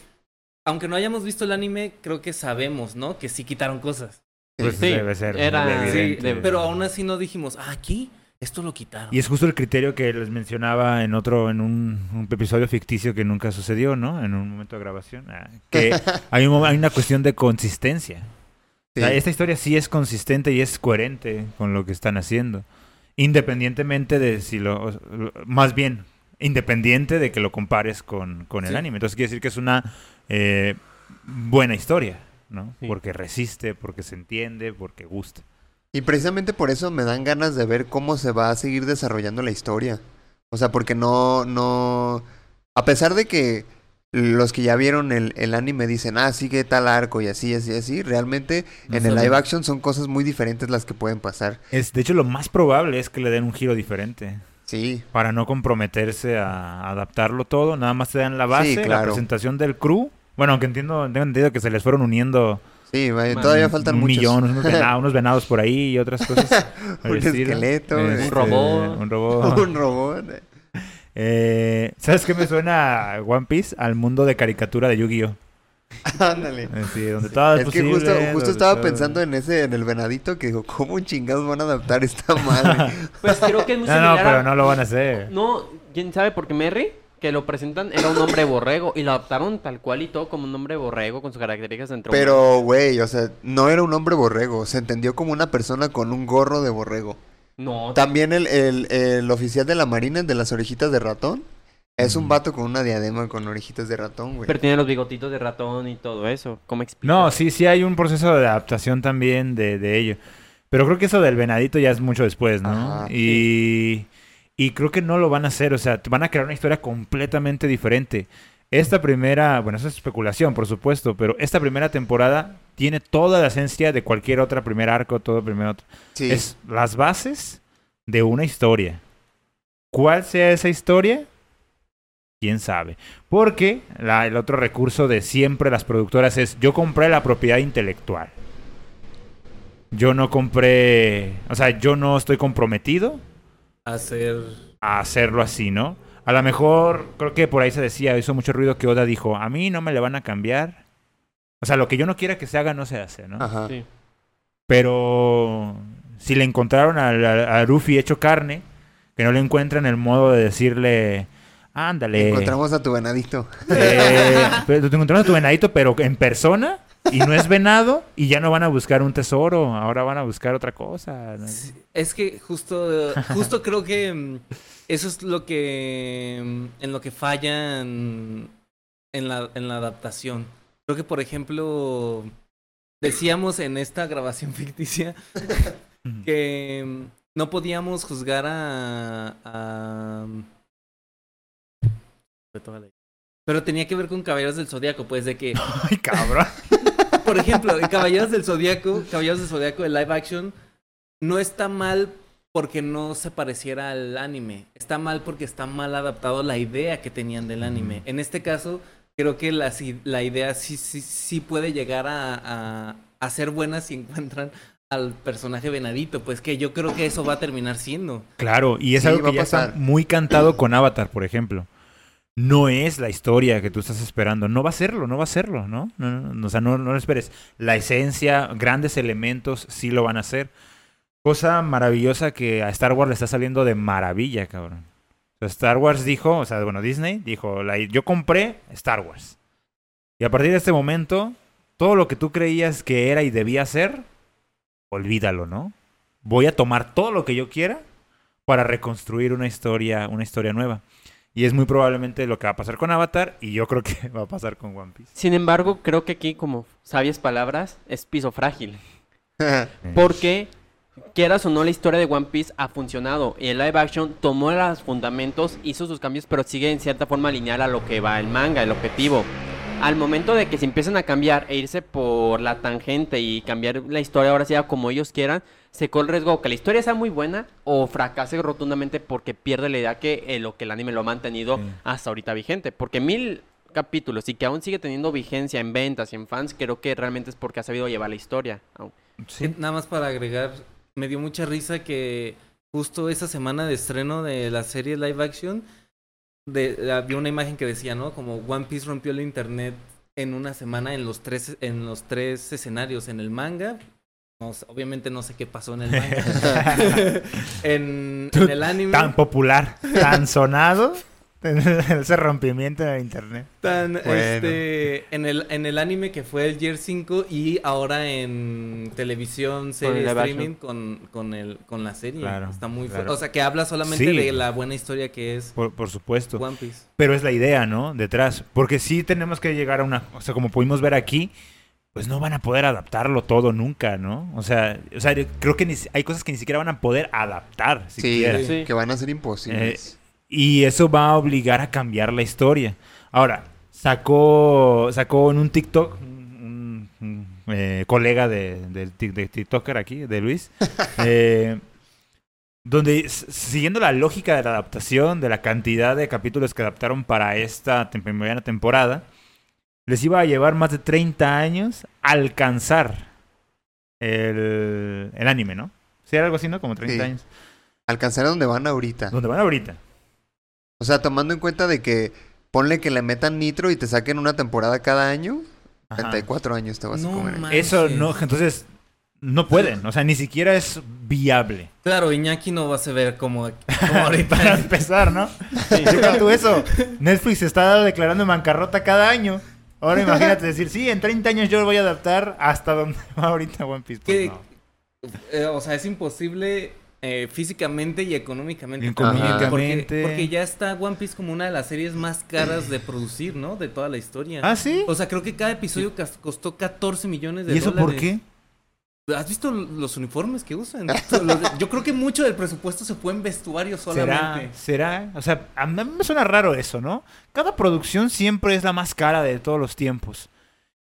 aunque no hayamos visto el anime, creo que sabemos, ¿no? Que sí quitaron cosas. Pues Sí, debe ser. era- muy Sí, evidente. de- pero aún así no dijimos, ah, aquí, esto lo quitaron. Y es justo el criterio que les mencionaba en otro, en un, un episodio ficticio que nunca sucedió, ¿no? En un momento de grabación. ah, que hay, un hay una cuestión de consistencia. O sea, Sí. esta historia sí es consistente y es coherente con lo que están haciendo. Independientemente de si lo... Más bien, independiente de que lo compares con, con el Sí. anime. Entonces quiere decir que es una eh, buena historia, ¿no? Sí. Porque resiste, porque se entiende, porque gusta. Y precisamente por eso me dan ganas de ver cómo se va a seguir desarrollando la historia. O sea, porque no, no... A pesar de que los que ya vieron el, el anime dicen, ah, sigue tal arco y así, así, así, realmente No en el live action son cosas muy diferentes las que pueden pasar. Es, de hecho, lo más probable es que le den un giro diferente. Sí, para no comprometerse a adaptarlo todo, nada más te dan la base, Sí, la presentación del crew. Bueno, aunque entiendo, tengo entendido que se les fueron uniendo sí, Man, todavía un- faltan un muchos. millón, unos venados, unos venados por ahí y otras cosas. Un esqueleto, Este, un robot. Un robot. Un robot. Eh, ¿Sabes qué me suena One Piece? Al mundo de caricatura de Yu-Gi-Oh! Ándale. Eh, sí, donde todo es, Es que posible, justo, justo estaba todo- pensando en ese, en el venadito que digo, ¿cómo chingados van a adaptar esta madre? Pues creo que es muy No, similar no, pero a- no lo van a hacer. No, ¿quién sabe? Porque Merry, que lo presentan, era un hombre borrego. Y lo adaptaron tal cual y todo como un hombre borrego con sus características dentro Pero, güey, o sea, no era un hombre borrego, se entendió como una persona con un gorro de borrego. No, También el, el, el oficial de la marina, el de las orejitas de ratón, es un Ujú. vato con una diadema con orejitas de ratón, güey. pero tiene los bigotitos de ratón y todo eso. ¿Cómo explica? No, sí, sí hay un proceso de adaptación también de, de ello. Pero creo que eso del venadito ya es mucho después, ¿no? Ajá, y, y creo que no lo van a hacer, o sea, van a crear una historia completamente diferente. Esta primera, bueno, eso es especulación, por supuesto, pero esta primera temporada tiene toda la esencia de cualquier otra primer arco, todo primer otro. Sí, Es las bases de una historia. ¿Cuál sea esa historia? ¿Quién sabe? Porque la- el otro recurso de siempre las productoras es yo compré la propiedad intelectual. Yo no compré, o sea, yo no estoy comprometido Hacer... a hacerlo así, ¿no? A lo mejor, creo que por ahí se decía, hizo mucho ruido que Oda dijo, a mí no me le van a cambiar. O sea, lo que yo no quiera que se haga, no se hace, ¿no? ajá. Sí. Pero si le encontraron a, a, a Luffy hecho carne, que no le encuentran el modo de decirle, ándale. Encontramos a tu venadito. Eh, pero te encontramos a tu venadito, pero en persona. Y no es venado. Y ya no van a buscar un tesoro. Ahora van a buscar otra cosa. ¿no? Sí, Es que justo, justo creo que mm, eso es lo que mm, en lo que fallan en la, en la adaptación. Creo que, por ejemplo, decíamos en esta grabación ficticia que mm, no podíamos juzgar a, a- pero tenía que ver con Caballeros del Zodíaco, pues de que Ay, cabrón. Por ejemplo, en Caballeros del Zodíaco, Caballeros del Zodíaco de live action, no está mal porque no se pareciera al anime. Está mal porque está mal adaptado la idea que tenían del anime. En este caso, creo que la, idea sí, sí, sí puede llegar a, a, a ser buena si encuentran al personaje venadito. Pues que yo creo que eso va a terminar siendo. Claro, y es Sí, algo va que a ya está pasar. muy cantado con Avatar, por ejemplo. No es la historia que tú estás esperando. No va a serlo, no va a serlo, ¿no? No, no, no, o sea, no, no lo esperes. La esencia, grandes elementos, sí lo van a hacer. Cosa maravillosa que a Star Wars le está saliendo de maravilla, cabrón. Star Wars dijo, o sea, bueno, Disney dijo, yo compré Star Wars. Y a partir de este momento, todo lo que tú creías que era y debía ser, olvídalo, ¿no? Voy a tomar todo lo que yo quiera para reconstruir una historia, una historia nueva. Y es muy probablemente lo que va a pasar con Avatar y yo creo que va a pasar con One Piece. Sin embargo, creo que aquí, como sabias palabras, es piso frágil. Porque, quieras o no, la historia de One Piece ha funcionado. Y el live action tomó los fundamentos, hizo sus cambios, pero sigue en cierta forma lineal a lo que va el manga, el objetivo. Al momento de que se empiezan a cambiar e irse por la tangente y cambiar la historia ahora sea como ellos quieran, se corre el riesgo que la historia sea muy buena o fracase rotundamente porque pierde la idea que eh, lo que el anime lo ha mantenido Sí. hasta ahorita vigente. Porque mil capítulos y que aún sigue teniendo vigencia en ventas y en fans, creo que realmente es porque ha sabido llevar la historia. Nada más para agregar, me dio mucha risa que justo esa semana de estreno de la serie live action, de, había una imagen que decía, ¿no? Como One Piece rompió el internet en una semana en los tres, en los tres escenarios, en el manga. No sé- obviamente no sé qué pasó en el manga. en, en el anime. Tan popular, tan sonado, ese rompimiento de internet. Tan, Bueno. este, en el, en el anime que fue el Year 5 y ahora en televisión, serie, streaming con, con, el, con la serie. Claro, Está muy claro. O sea, que habla solamente Sí. de la buena historia que es Por, por supuesto. One Piece. Pero es la idea, ¿no? Detrás. Porque sí tenemos que llegar a una... O sea, como pudimos ver aquí, pues no van a poder adaptarlo todo nunca, ¿no? O sea, o sea creo que ni hay cosas que ni siquiera van a poder adaptar Sí, siquiera. Sí. que van a ser imposibles. Y eso va a obligar a cambiar la historia. Ahora, sacó, sacó en un TikTok, un, eh, colega de, TikToker aquí, de Luis, eh, donde siguiendo la lógica de la adaptación, de la cantidad de capítulos que adaptaron para esta primera temporada, les iba a llevar más de 30 años alcanzar el, el anime, ¿no? Sí, era algo así, ¿no? Como 30 Sí. años. Alcanzar a donde van ahorita. ¿Dónde van ahorita? O sea, tomando en cuenta de que ponle que le metan nitro y te saquen una temporada cada año, Ajá. 34 años te vas No a comer. Eso no, entonces no pueden, o sea, ni siquiera es viable. Claro, Iñaki no va a se ver como, como Para ahorita. empezar, ¿no? Deja tú eso. Netflix está declarando bancarrota cada año. Ahora imagínate decir, sí, en 30 años yo lo voy a adaptar hasta donde va ahorita One Piece. Pues no. Eh, o sea, es imposible eh, físicamente y económicamente. Económicamente. Porque, porque ya está One Piece como una de las series más caras de producir, ¿no? De toda la historia. ¿Ah, sí? O sea, creo que cada episodio costó 14 millones de ¿Y eso dólares. por qué? ¿Has visto los uniformes que usan? Los- Yo creo que mucho del presupuesto se fue en vestuario ¿Será? solamente. ¿Será? O sea, a mí me suena raro eso, ¿no? Cada producción siempre es la más cara de todos los tiempos.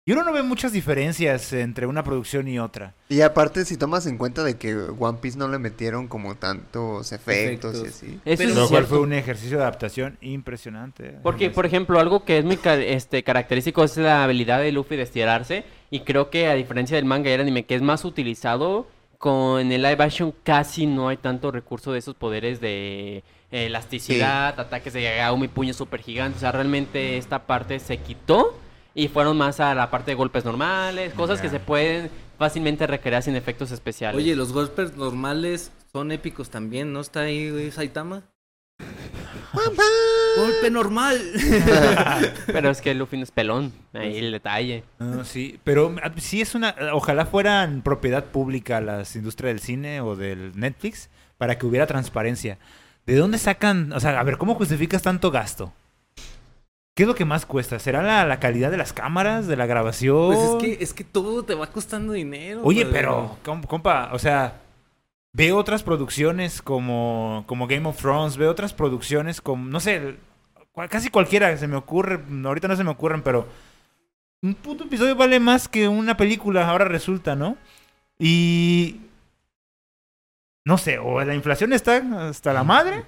Y uno no ve muchas diferencias entre una producción y otra. Y aparte, si tomas en cuenta de que One Piece no le metieron como tantos efectos, y así. Eso Pero- es Lo cual fue un ejercicio de adaptación impresionante. Porque, por ejemplo, algo que es muy ca- este, característico es la habilidad de Luffy de estirarse. Y creo que a diferencia del manga y el anime, que es más utilizado, con el live action casi no hay tanto recurso de esos poderes de eh, elasticidad, ataques de Gagaumi, puños super gigantes. O sea, realmente esta parte se quitó y fueron más a la parte de golpes normales, cosas que se pueden fácilmente recrear sin efectos especiales. Oye, los golpes normales son épicos también, ¿no? Está ahí Saitama. Golpe normal. Pero es que Luffy no es pelón. Ahí el detalle. Ah, sí, pero ah, sí es una... Ojalá fueran propiedad pública las industrias del cine o del Netflix para que hubiera transparencia. ¿De dónde sacan? O sea, a ver, ¿cómo justificas tanto gasto? ¿Qué es lo que más cuesta? ¿Será la, la calidad de las cámaras, de la grabación? Pues es que, es que todo te va costando dinero. Oye, padre. pero, com- compa, o sea, veo otras producciones como, como Game of Thrones, veo otras producciones como, no sé, cual- casi cualquiera se me ocurre, ahorita no se me ocurren, pero un puto episodio vale más que una película, ahora resulta, ¿no? Y... No sé, o la inflación está hasta la madre,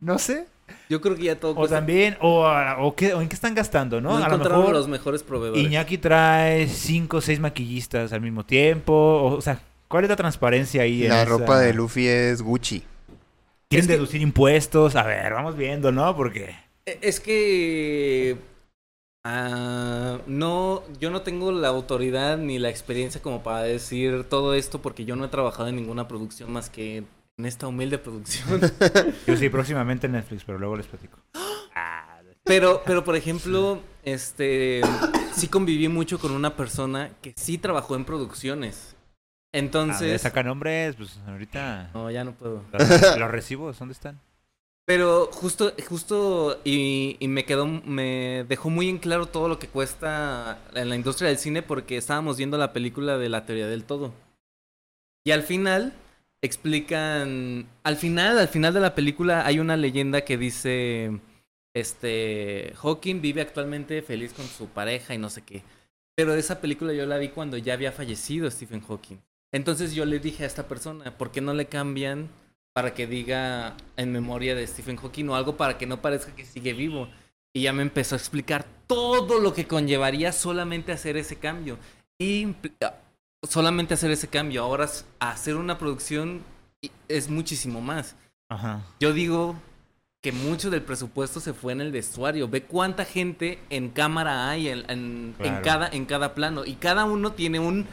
no sé, Yo creo que ya todo o cuesta- también, o, o, qué, o en qué están gastando, ¿no? no, a lo mejor... los mejores proveedores. Iñaki trae cinco o seis maquillistas al mismo tiempo. O, o sea, ¿cuál es la transparencia ahí? en La esa- ropa de Luffy es Gucci. ¿Quieren Es que- deducir impuestos? A ver, vamos viendo, ¿no? Porque... Eh, Es que ah, no, yo no tengo la autoridad ni la experiencia como para decir todo esto porque yo no he trabajado en ninguna producción más que en esta humilde producción. Yo sí, próximamente en Netflix, pero luego les platico. Pero, pero por ejemplo, este, sí conviví mucho con una persona que sí trabajó en producciones. A ver, Entonces, saca nombres, pues ahorita... no, ya no puedo. Los, los recibos, ¿dónde están? Pero justo, justo, y, y me quedó, me dejó muy en claro todo lo que cuesta en la industria del cine porque estábamos viendo la película de la teoría del todo. Y al final explican, al final, al final de la película hay una leyenda que dice, este, Hawking vive actualmente feliz con su pareja y no sé qué. Pero esa película yo la vi cuando ya había fallecido Stephen Hawking. Entonces yo le dije a esta persona, ¿por qué no le cambian para que diga en memoria de Stephen Hawking o algo para que no parezca que sigue vivo? Y ya me empezó a explicar todo lo que conllevaría solamente hacer ese cambio. Y ah, solamente hacer ese cambio. Ahora hacer una producción es muchísimo más. Ajá. Yo digo que mucho del presupuesto se fue en el vestuario. Ve cuánta gente en cámara hay en, en- cada, en cada plano. Y cada uno tiene un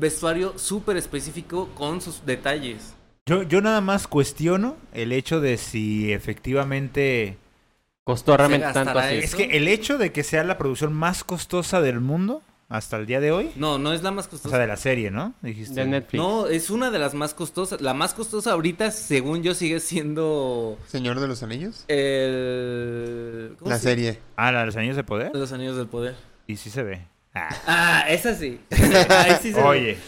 vestuario súper específico con sus detalles. Yo, yo nada más cuestiono el hecho de si efectivamente... Costó realmente tanto así. eso? Es que el hecho de que sea la producción más costosa del mundo hasta el día de hoy, No, no es la más o costosa. sea, de la serie, ¿no? Dijiste. De Netflix. No, es una de las más costosas. La más costosa ahorita, según yo, sigue siendo Señor de los Anillos. el... ¿cómo La se- serie. Ah, la de los Anillos de Poder. de los Anillos del Poder. Y sí se ve. Ah. Ah, esa sí. Ahí sí se ve. Oye,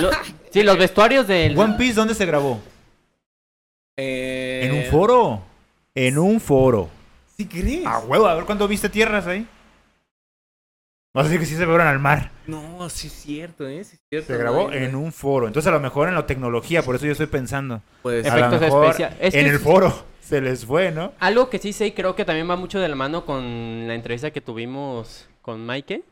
Lo- sí, los vestuarios del... One Piece, ¿dónde se grabó? Eh, En un foro. En un foro. ¿Sí crees? A huevo, a ver cuándo viste tierras ahí. Vas a decir que sí se veron al mar. No, sí es cierto, ¿eh? Sí es cierto. Se grabó no, en no. un foro. Entonces a lo mejor en la tecnología, por eso yo estoy pensando. Pues, A lo Efectos mejor especiales. Es que en el foro se les fue, ¿no? Algo que sí sé y creo que también va mucho de la mano con la entrevista que tuvimos con Mike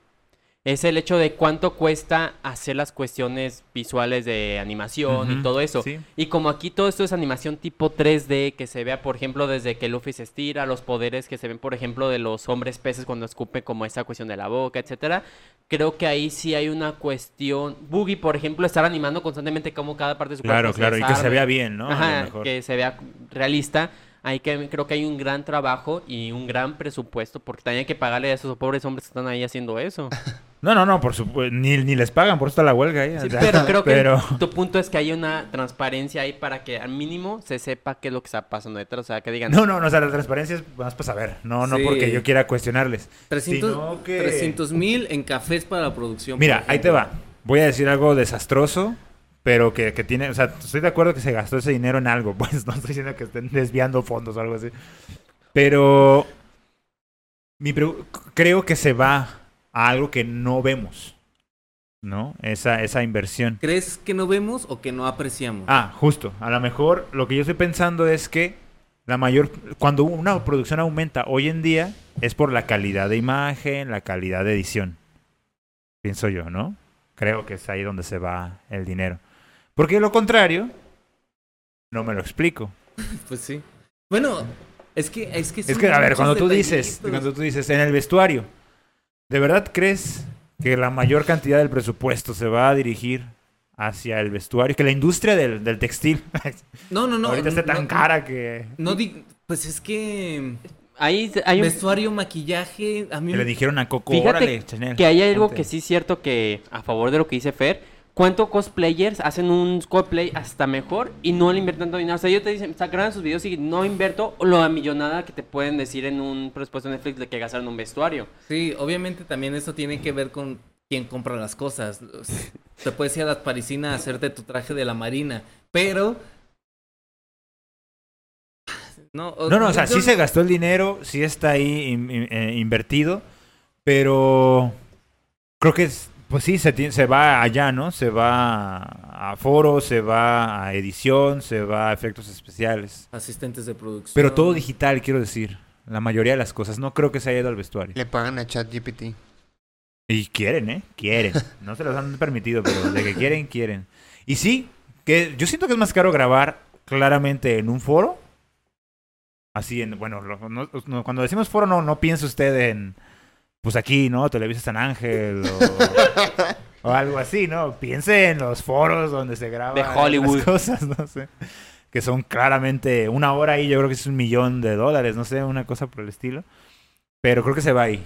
es el hecho de cuánto cuesta hacer las cuestiones visuales de animación y todo eso. sí. Y como aquí todo esto es animación tipo 3D, que se vea, por ejemplo, desde que Luffy se estira, los poderes que se ven, por ejemplo, de los hombres peces cuando escupe como esa cuestión de la boca, etcétera. Creo que ahí sí hay una cuestión. Boogie, por ejemplo, estar animando constantemente como cada parte de su Claro, cuerpo se claro. Y que se vea bien, ¿no? Ajá, mejor. que se vea realista. Ahí que creo que hay un gran trabajo y un gran presupuesto porque también hay que pagarle a esos pobres hombres que están ahí haciendo eso. No, no, no, por supuesto. Ni, ni les pagan, por eso está la huelga ahí. Sí, o sea, pero creo que pero- tu punto es que hay una transparencia ahí para que al mínimo se sepa qué es lo que está pasando detrás. O sea, que digan, No, no, no, o sea, la transparencia es más para saber. No, no Sí. porque yo quiera cuestionarles. 300 sino que- 300 mil en cafés para la producción. Mira, ahí te va. Voy a decir algo desastroso, pero que, que tiene, o sea, estoy de acuerdo que se gastó ese dinero en algo, pues no estoy diciendo que estén desviando fondos o algo así. Pero mi creo que se va a algo que no vemos, ¿no? Esa, esa inversión. ¿Crees que no vemos o que no apreciamos? Ah, justo. A lo mejor lo que yo estoy pensando es que la mayor, cuando una producción aumenta hoy en día es por la calidad de imagen, la calidad de edición. Pienso yo, ¿no? Creo que es ahí donde se va el dinero. Porque lo contrario, no me lo explico. Pues sí. Bueno, es que es que Es que, a ver, cuando tú dices, cuando tú dices en el vestuario, ¿de verdad crees que la mayor cantidad del presupuesto se va a dirigir hacia el vestuario, que la industria del, del textil No, no, no. ahorita está tan no- cara que... No, di- pues es que Ahí hay un... vestuario, maquillaje, a mí que le dijeron a Coco, Fíjate órale, Chanel, Que hay algo ponte". que sí es cierto que, a favor de lo que dice Fer, ¿cuántos cosplayers hacen un cosplay hasta mejor y no le invierten tanto dinero? O sea, ellos te dicen, sacan sus videos y no invierto lo millonada que te pueden decir en un presupuesto de Netflix de que gastaron en un vestuario. Sí, obviamente también eso tiene que ver con quién compra las cosas. Te puedes ir a la parisina a hacerte tu traje de la marina, pero... No, No, no, o sea, yo- sí se gastó el dinero, sí está ahí in- in- eh, invertido, pero creo que, es- pues sí, se, va allá, ¿no? Se va a foros, se va a edición, se va a efectos especiales. Asistentes de producción. Pero todo digital, quiero decir. La mayoría de las cosas. No creo que se haya ido al vestuario. Le pagan a ChatGPT. Y quieren, ¿eh? Quieren. No se los han permitido, pero de que quieren, quieren. Y sí, que yo siento que es más caro grabar claramente en un foro. Así en, bueno, lo- no- no- cuando decimos foro no, no piense usted en, pues aquí, ¿no? Televisa San Ángel o, o algo así, ¿no? Piense en los foros donde se graban De Hollywood. las cosas, no sé. Que son claramente una hora ahí, yo creo que es un millón de dólares, no sé, una cosa por el estilo. Pero creo que se va ahí.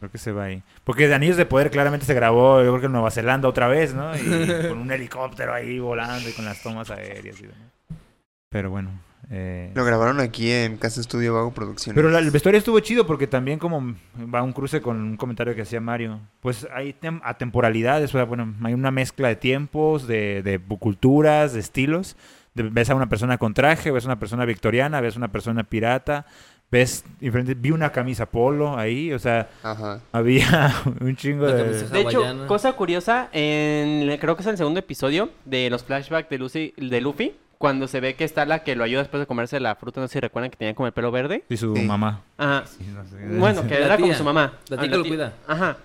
Creo que se va ahí. Porque de Anillos de Poder claramente se grabó, yo creo que en Nueva Zelanda otra vez, ¿no? Y con un helicóptero ahí volando y con las tomas aéreas y demás. Pero bueno. Eh, Lo grabaron aquí en Casa Estudio Vago Producciones. Pero la- el vestuario estuvo chido porque también como va un cruce con un comentario que hacía Mario. Pues hay tem- atemporalidades, o sea, bueno, hay una mezcla de tiempos, de, de culturas, de estilos. De- ves a una persona con traje, ves a una persona victoriana, ves a una persona pirata, ves. Vi una camisa polo ahí, o sea, Ajá. había un chingo de... De hecho, cosa curiosa, en, creo que es el segundo episodio de los flashbacks de, Lucy, de Luffy, cuando se ve que está la que lo ayuda después de comerse la fruta, no sé si recuerdan que tenía como el pelo verde. Y su Sí. mamá. Ajá. Sí, no sé. Bueno, que La era como tía. su mamá. La Ah, tía que lo tía. cuida. Ajá.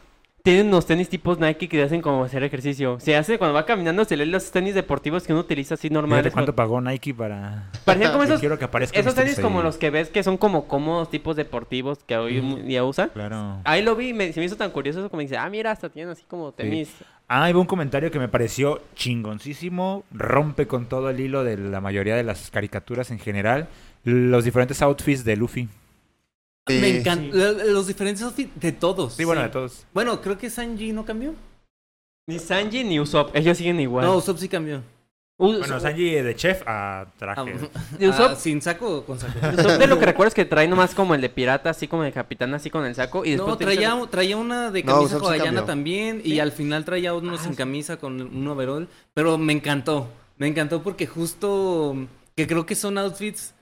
Tienen unos tenis tipos Nike que hacen como hacer ejercicio. Se hace cuando va caminando, se leen los tenis deportivos que uno utiliza así normales. cuánto pagó Nike para... Parecían como esos, quiero que aparezcan esos mis tenis ahí. como los que ves que son como cómodos tipos deportivos que hoy en día usan. Claro. Ahí lo vi y me, se me hizo tan curioso eso como dice, ah, mira, hasta tienen así como tenis. Ah, hubo un comentario que me pareció chingoncísimo. Rompe con todo el hilo de la mayoría de las caricaturas en general. Los diferentes outfits de Luffy. Sí. Me encantan los diferentes outfits de todos. Sí, bueno, de todos. Bueno, creo que Sanji no cambió. Ni Sanji ni Usopp, ellos siguen igual. No, Usopp sí cambió. Bueno, Sanji de chef a traje. Ah, ¿De Usopp? ah, ¿Sin saco o con saco? Usopp de lo que recuerdo es que trae nomás como el de pirata, así como de capitán, así con el saco. Y después No, traía, traía una de No, camisa hawaiana cambió. también Sí. y al final traía uno sin camisa con un overall, pero me encantó, me encantó porque justo que creo que son outfits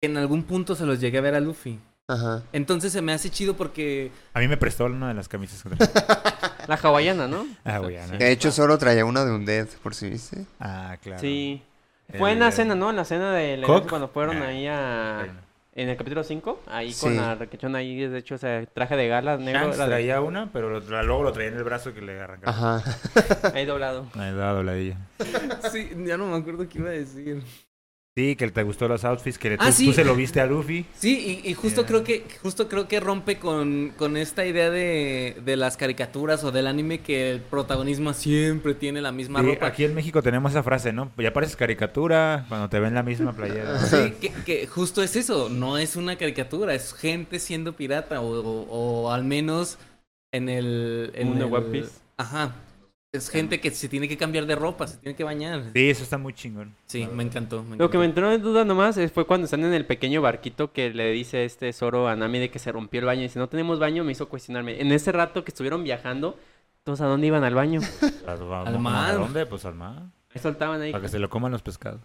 que en algún punto se los llegué a ver a Luffy. Ajá. Entonces se me hace chido porque A mí me prestó una de las camisas. que. La hawaiana, ¿no? ah, ya, ¿no? De hecho, solo traía una de un dead, por si viste. Ah, claro. Sí. El- Fue en la cena, ¿no? En la cena de la cuando fueron Ah, ahí a... Bueno. En el capítulo 5, ahí con la requechona ahí, de hecho, ese traje de gala negro. De- traía una, pero lo- luego lo traía en el brazo que le arrancaron. Ajá. Ahí doblado. Ahí da dobladilla. sí, ya no me acuerdo qué iba a decir. Sí, que te gustó los outfits, que tú, Ah, sí. tú se lo viste a Luffy. Sí, y, y justo Ya. creo que justo creo que rompe con, con esta idea de, de las caricaturas o del anime que el protagonismo siempre tiene la misma Sí, ropa. aquí en México tenemos esa frase, ¿no? Ya pareces caricatura cuando te ven la misma playera. Sí, que, que justo es eso, no es una caricatura, es gente siendo pirata o, o- o al menos en el... En Mundo el- One Piece. Ajá, es gente que se tiene que cambiar de ropa, se tiene que bañar. Sí, eso está muy chingón. Sí, me encantó. me Lo que me entró en duda nomás es- fue cuando están en el pequeño barquito que le dice este Zoro a Nami de que se rompió el baño. Y si no tenemos baño, me hizo cuestionarme. En ese rato que estuvieron viajando, ¿todos a dónde iban al baño? ¿A, Al mar. ¿A dónde? Pues al mar. Ahí soltaban ahí. Para que se lo coman los pescados.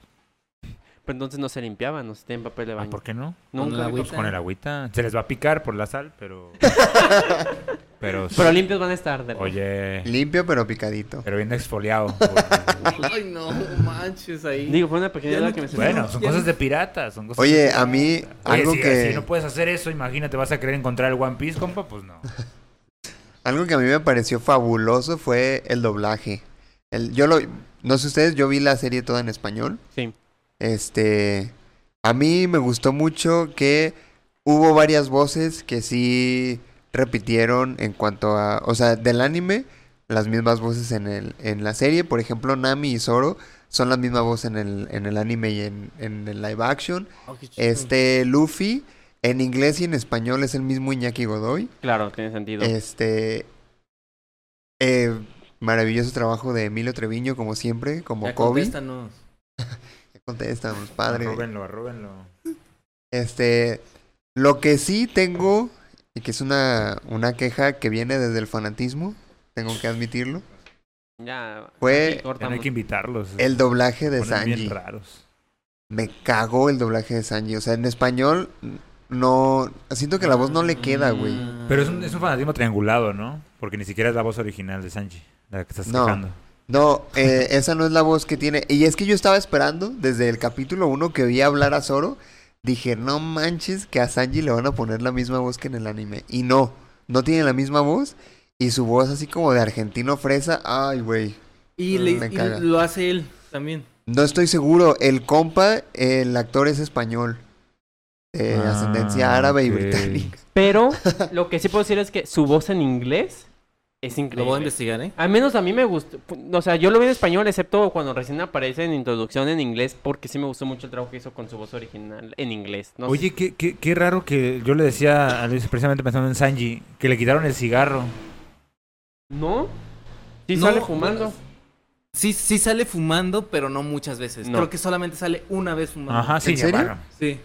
Pero entonces no se limpiaban, no se tenían papel de Ah, baño. ¿Por qué no? Nunca. Pues agüita. con el agüita. Se les va a picar por la sal, pero... pero... Pero limpios van a estar. de Oye... Limpio pero picadito. Pero bien exfoliado. por- Ay, no manches ahí. Digo, fue una pequeña no- que me. Bueno, son cosas de piratas. Son cosas Oye, de a mí, pirata. Oye, algo si, que- si no puedes hacer eso, imagínate, vas a querer encontrar el One Piece, compa, pues no. Algo que a mí me pareció fabuloso fue el doblaje. El, yo lo, no sé ustedes, yo vi la serie toda en español. Sí. Este, a mí me gustó mucho que hubo varias voces que sí repitieron en cuanto a, o sea, del anime, las mismas voces en, el, en la serie. Por ejemplo, Nami y Zoro son la misma voz en el, en el anime y en, en el live action. Oh. Este, Luffy, en inglés y en español es el mismo Iñaki Godoy. Claro, tiene sentido. Este. eh, maravilloso trabajo de Emilio Treviño, como siempre, como Ya Kobe. Contéstanos, padre. Arróbenlo, arróbenlo. Este. Lo que sí tengo, y que es una, una queja que viene desde el fanatismo, tengo que admitirlo, Ya. Fue- Ya no hay que invitarlos. el doblaje de bien Sanji. raros. Me cagó el doblaje de Sanji. O sea, en español, no. Siento que la voz no le queda, güey. Pero es un, es un fanatismo triangulado, ¿no? Porque ni siquiera es la voz original de Sanji, la que estás No. quejando. No, eh, esa no es la voz que tiene. Y es que yo estaba esperando desde el capítulo 1 que vi hablar a Zoro. Dije, no manches que a Sanji le van a poner la misma voz que en el anime. Y no, no tiene la misma voz. Y su voz así como de argentino fresa. Ay, güey. Y, le- Me y caga. lo hace él también. No estoy seguro. El compa, el actor es español. De Ah, ascendencia árabe y británica. Pero lo que sí puedo decir es que su voz en inglés es Lo increíble. voy a investigar, ¿eh? Al menos a mí me gustó. O sea, yo lo vi en español, excepto cuando recién aparece en introducción en inglés, porque sí me gustó mucho el trabajo que hizo con su voz original en inglés. No sé. Oye, qué, qué, qué raro que yo le decía a Luis, precisamente pensando en Sanji, que le quitaron el cigarro. ¿No? Sí No, sale fumando. bueno, Sí, sí sale fumando, pero no muchas veces. No. Creo que solamente sale una vez fumando. Ajá, sí, ¿En serio? Sí.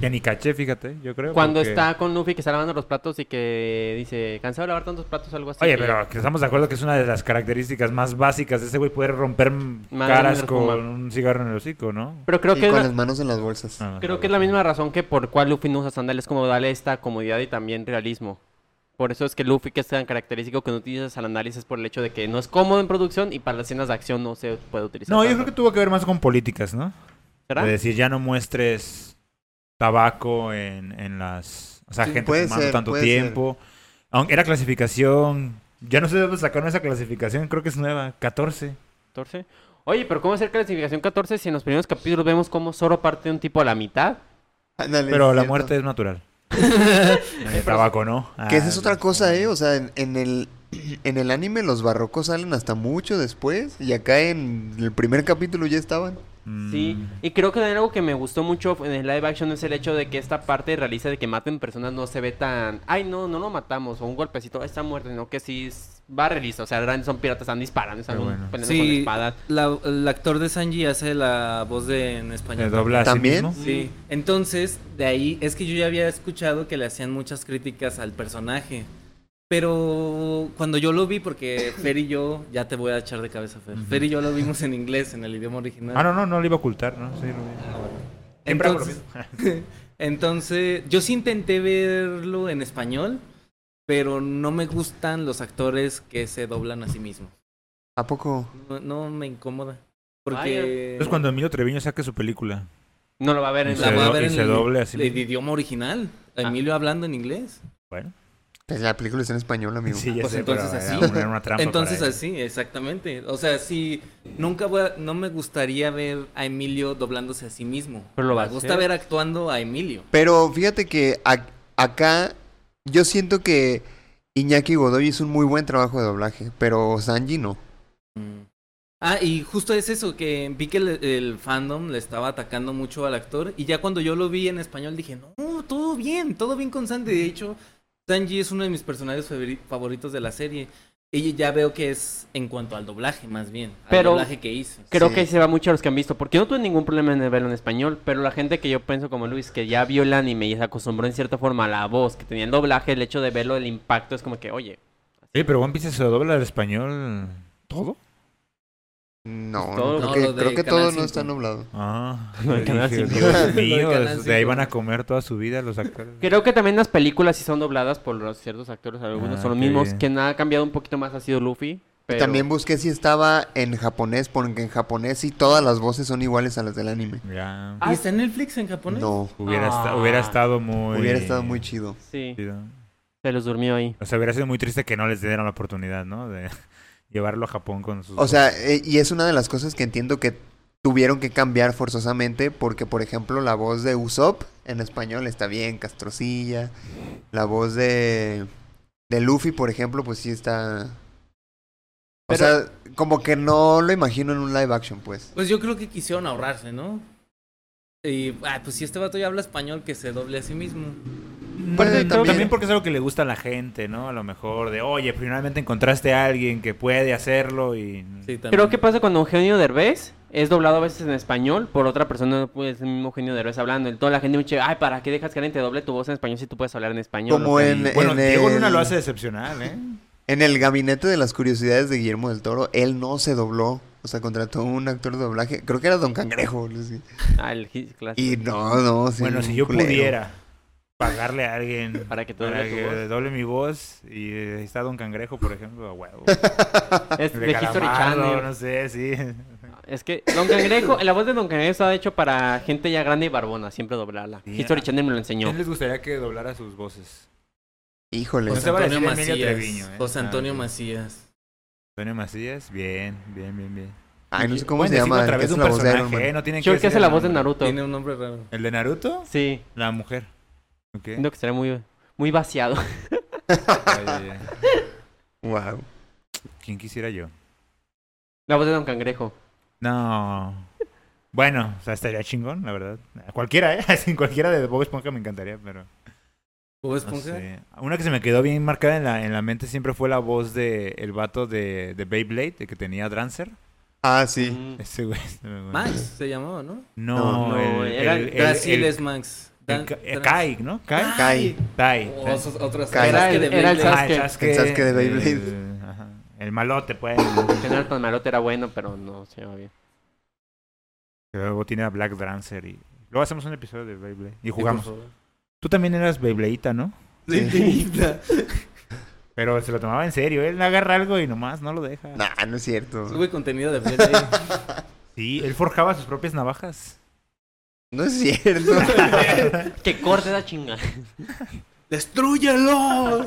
Ya ni caché, fíjate, yo creo. Cuando porque- está con Luffy que está lavando los platos y que dice, cansado de lavar tantos platos, algo así. Oye, que- pero que estamos de acuerdo que es una de las características más básicas de ese güey, poder romper Madre caras con un cigarro en el hocico, ¿no? Pero creo Y que, con la, las manos en las bolsas. Ah, creo que es la misma razón que por cual Luffy no usa sandalias, como darle esta comodidad y también realismo. Por eso es que Luffy, que es tan característico que no utiliza sandalias, es por el hecho de que no es cómodo en producción y para las escenas de acción no se puede utilizar. No, yo creo que tuvo que ver más con políticas, ¿no? ¿Será? De decir, ya no muestres tabaco en, en las... O sea, Sí, gente fumando ser, tanto tiempo. Aunque era clasificación... Ya no sé de dónde sacaron esa clasificación, creo que es nueva, 14. 14. Oye, pero ¿cómo hacer clasificación 14 si en los primeros capítulos vemos cómo Zoro parte de un tipo a la mitad? Ándale, Pero la cierto. muerte es natural. el tabaco no. Que esa Ah, es otra cosa, ¿eh? O sea, en, en el, en el anime los barrocos salen hasta mucho después. Y acá en el primer capítulo ya estaban. Mm, Sí, y creo que algo que me gustó mucho en el live action es el hecho de que esta parte realista de que maten personas no se ve tan, ay no, no lo matamos, o un golpecito, está muerto, sino que sí es- va realista, o sea, realmente son piratas, están disparando, están bueno. peleando con Sí, espadas. la- el actor de Sanji hace la voz de en español. ¿Le dobla a sí ¿También? mismo? Sí, entonces de ahí es que yo ya había escuchado que le hacían muchas críticas al personaje. Pero cuando yo lo vi, porque Fer y yo, ya te voy a echar de cabeza, Fer. Fer y yo lo vimos en inglés, en el idioma original. Ah, no, no, no lo iba a ocultar, ¿no? Sí, lo vi. Ah, bueno. Entonces, entonces, yo sí intenté verlo en español, pero no me gustan los actores que se doblan a sí mismos. ¿A poco? No, no me incomoda. Porque Es cuando Emilio Treviño saque su película. No lo va a ver en se la voy a ver en se el, doble así el mismo. idioma original. Ah. Emilio hablando en inglés. Bueno. Pues la película está en español, amigo. Sí, Pues sé, entonces así. era una- era una trampa Entonces para él. así, exactamente. O sea, sí, nunca voy a- no me gustaría ver a Emilio doblándose a sí mismo. Pero lo va me gusta hacer. ver actuando a Emilio. Pero fíjate que ac- acá yo siento que Iñaki Godoy hizo un muy buen trabajo de doblaje, pero Sanji no. Ah, y justo es eso, que vi que el, el fandom le estaba atacando mucho al actor. Y ya cuando yo lo vi en español dije, no, todo bien, todo bien con Sanji. De hecho, Sanji es uno de mis personajes favori- favoritos de la serie. Y ya veo que es en cuanto al doblaje, más bien. Al Pero- doblaje que hizo. Creo Sí. que se va mucho a los que han visto, porque yo no tuve ningún problema en verlo en español, pero la gente que yo pienso como Luis, que ya vio el anime y se acostumbró en cierta forma a la voz, que tenía el doblaje, el hecho de verlo, el impacto, es como que, oye, Sí, pero One Piece se dobla al español todo. No, Todo- creo No, que, creo que todo no está nublado. Ah, de Canal. Dios mío, ahí van a comer toda su vida los actores. Creo que también las películas sí son dobladas por los ciertos actores, algunos Ah, son los mismos. bien. Quien ha cambiado un poquito más ha sido Luffy. Pero... También busqué si estaba en japonés, porque en japonés sí todas las voces son iguales a las del anime. Ya. Ah, ¿Y está en Netflix en japonés? No, Hubiera, esta- Ah. hubiera estado muy... hubiera estado muy chido. Sí, chido. se los durmió ahí. O sea, hubiera sido muy triste que no les dieran la oportunidad, ¿no? De llevarlo a Japón con sus... O sea, eh, y es una de las cosas que entiendo que tuvieron que cambiar forzosamente, porque por ejemplo la voz de Usopp en español está bien, castrocilla. La voz de, de Luffy, por ejemplo, pues sí está... O sea, como que no lo imagino en un live action, pues. Pues yo creo que quisieron ahorrarse, ¿no? Y, ah, pues si este vato ya habla español, que se doble a sí mismo. Pues, También, también. porque es algo que le gusta a la gente, ¿no? A lo mejor de, oye, finalmente encontraste a alguien que puede hacerlo y... Sí. Creo que pasa cuando Eugenio Derbez es doblado a veces en español por otra persona, pues el mismo Eugenio Derbez hablando. Y toda la gente dice, ay, ¿para qué dejas que alguien te doble tu voz en español si tú puedes hablar en español? Como en- Bueno, Diego el- Luna lo hace excepcional, ¿eh? En el gabinete de las curiosidades de Guillermo del Toro, él no se dobló. O sea, contrató un actor de doblaje. Creo que era Don Cangrejo. Ah, el clásico. Y no, no. sí, bueno, si yo culero. pudiera pagarle a alguien Para que para doble tu que doble mi voz y eh, está Don Cangrejo, por ejemplo, a huevo. Es de, History Calamardo, Channel. no sé, sí. Es que Don Cangrejo, la voz de Don Cangrejo está hecho para gente ya grande y barbona, siempre doblarla. Sí, History ah. Channel me lo enseñó. ¿Quién les gustaría que doblara sus voces? Híjole. José a Antonio Macías. Treviño, ¿eh? José Ah, Antonio ok. Macías. Antonio Macías, bien, bien, bien, bien. Ay, no sé cómo se llama. a través que de un de personaje. No tienen que Yo el que hace la voz de. Naruto. Tiene un nombre raro. ¿El de Naruto? Sí, La mujer. Ok. siento que estaría muy, muy vaciado. Ay. Wow. ¿Quién quisiera yo? La voz de Don Cangrejo. No. Bueno, o sea, estaría chingón, la verdad. Cualquiera, ¿eh? Sin cualquiera de Bob Esponja me encantaría, pero... ¿Bob No Esponja? sé. Una que se me quedó bien marcada en la, en la mente siempre fue la voz de el vato de, de Beyblade, de que tenía Drancer. Ah, sí. Mm. Ese güey. Max se llamó, ¿no? No, No, el, era el- el- Brasil el- es Max. El eh, Kai, ¿no? Kai. Kai. Tai. O esos otros Kai. Era el- de era el Beyblade. Ah, el Sasuke. El Sasuke de Beyblade. El, ajá. El malote, pues. Tan malote, era bueno, pero no se llama bien. Luego tiene a Black Drancer y... Luego hacemos un episodio de Beyblade y jugamos. Tú también eras Beybladeita, ¿no? Sí. Pero se lo tomaba en serio. Él agarra algo y nomás no lo deja. Nah, no es cierto. Sube contenido de Beyblade. Sí, él forjaba sus propias navajas. No es cierto. Que corte esa chinga. ¡Destrúyelo!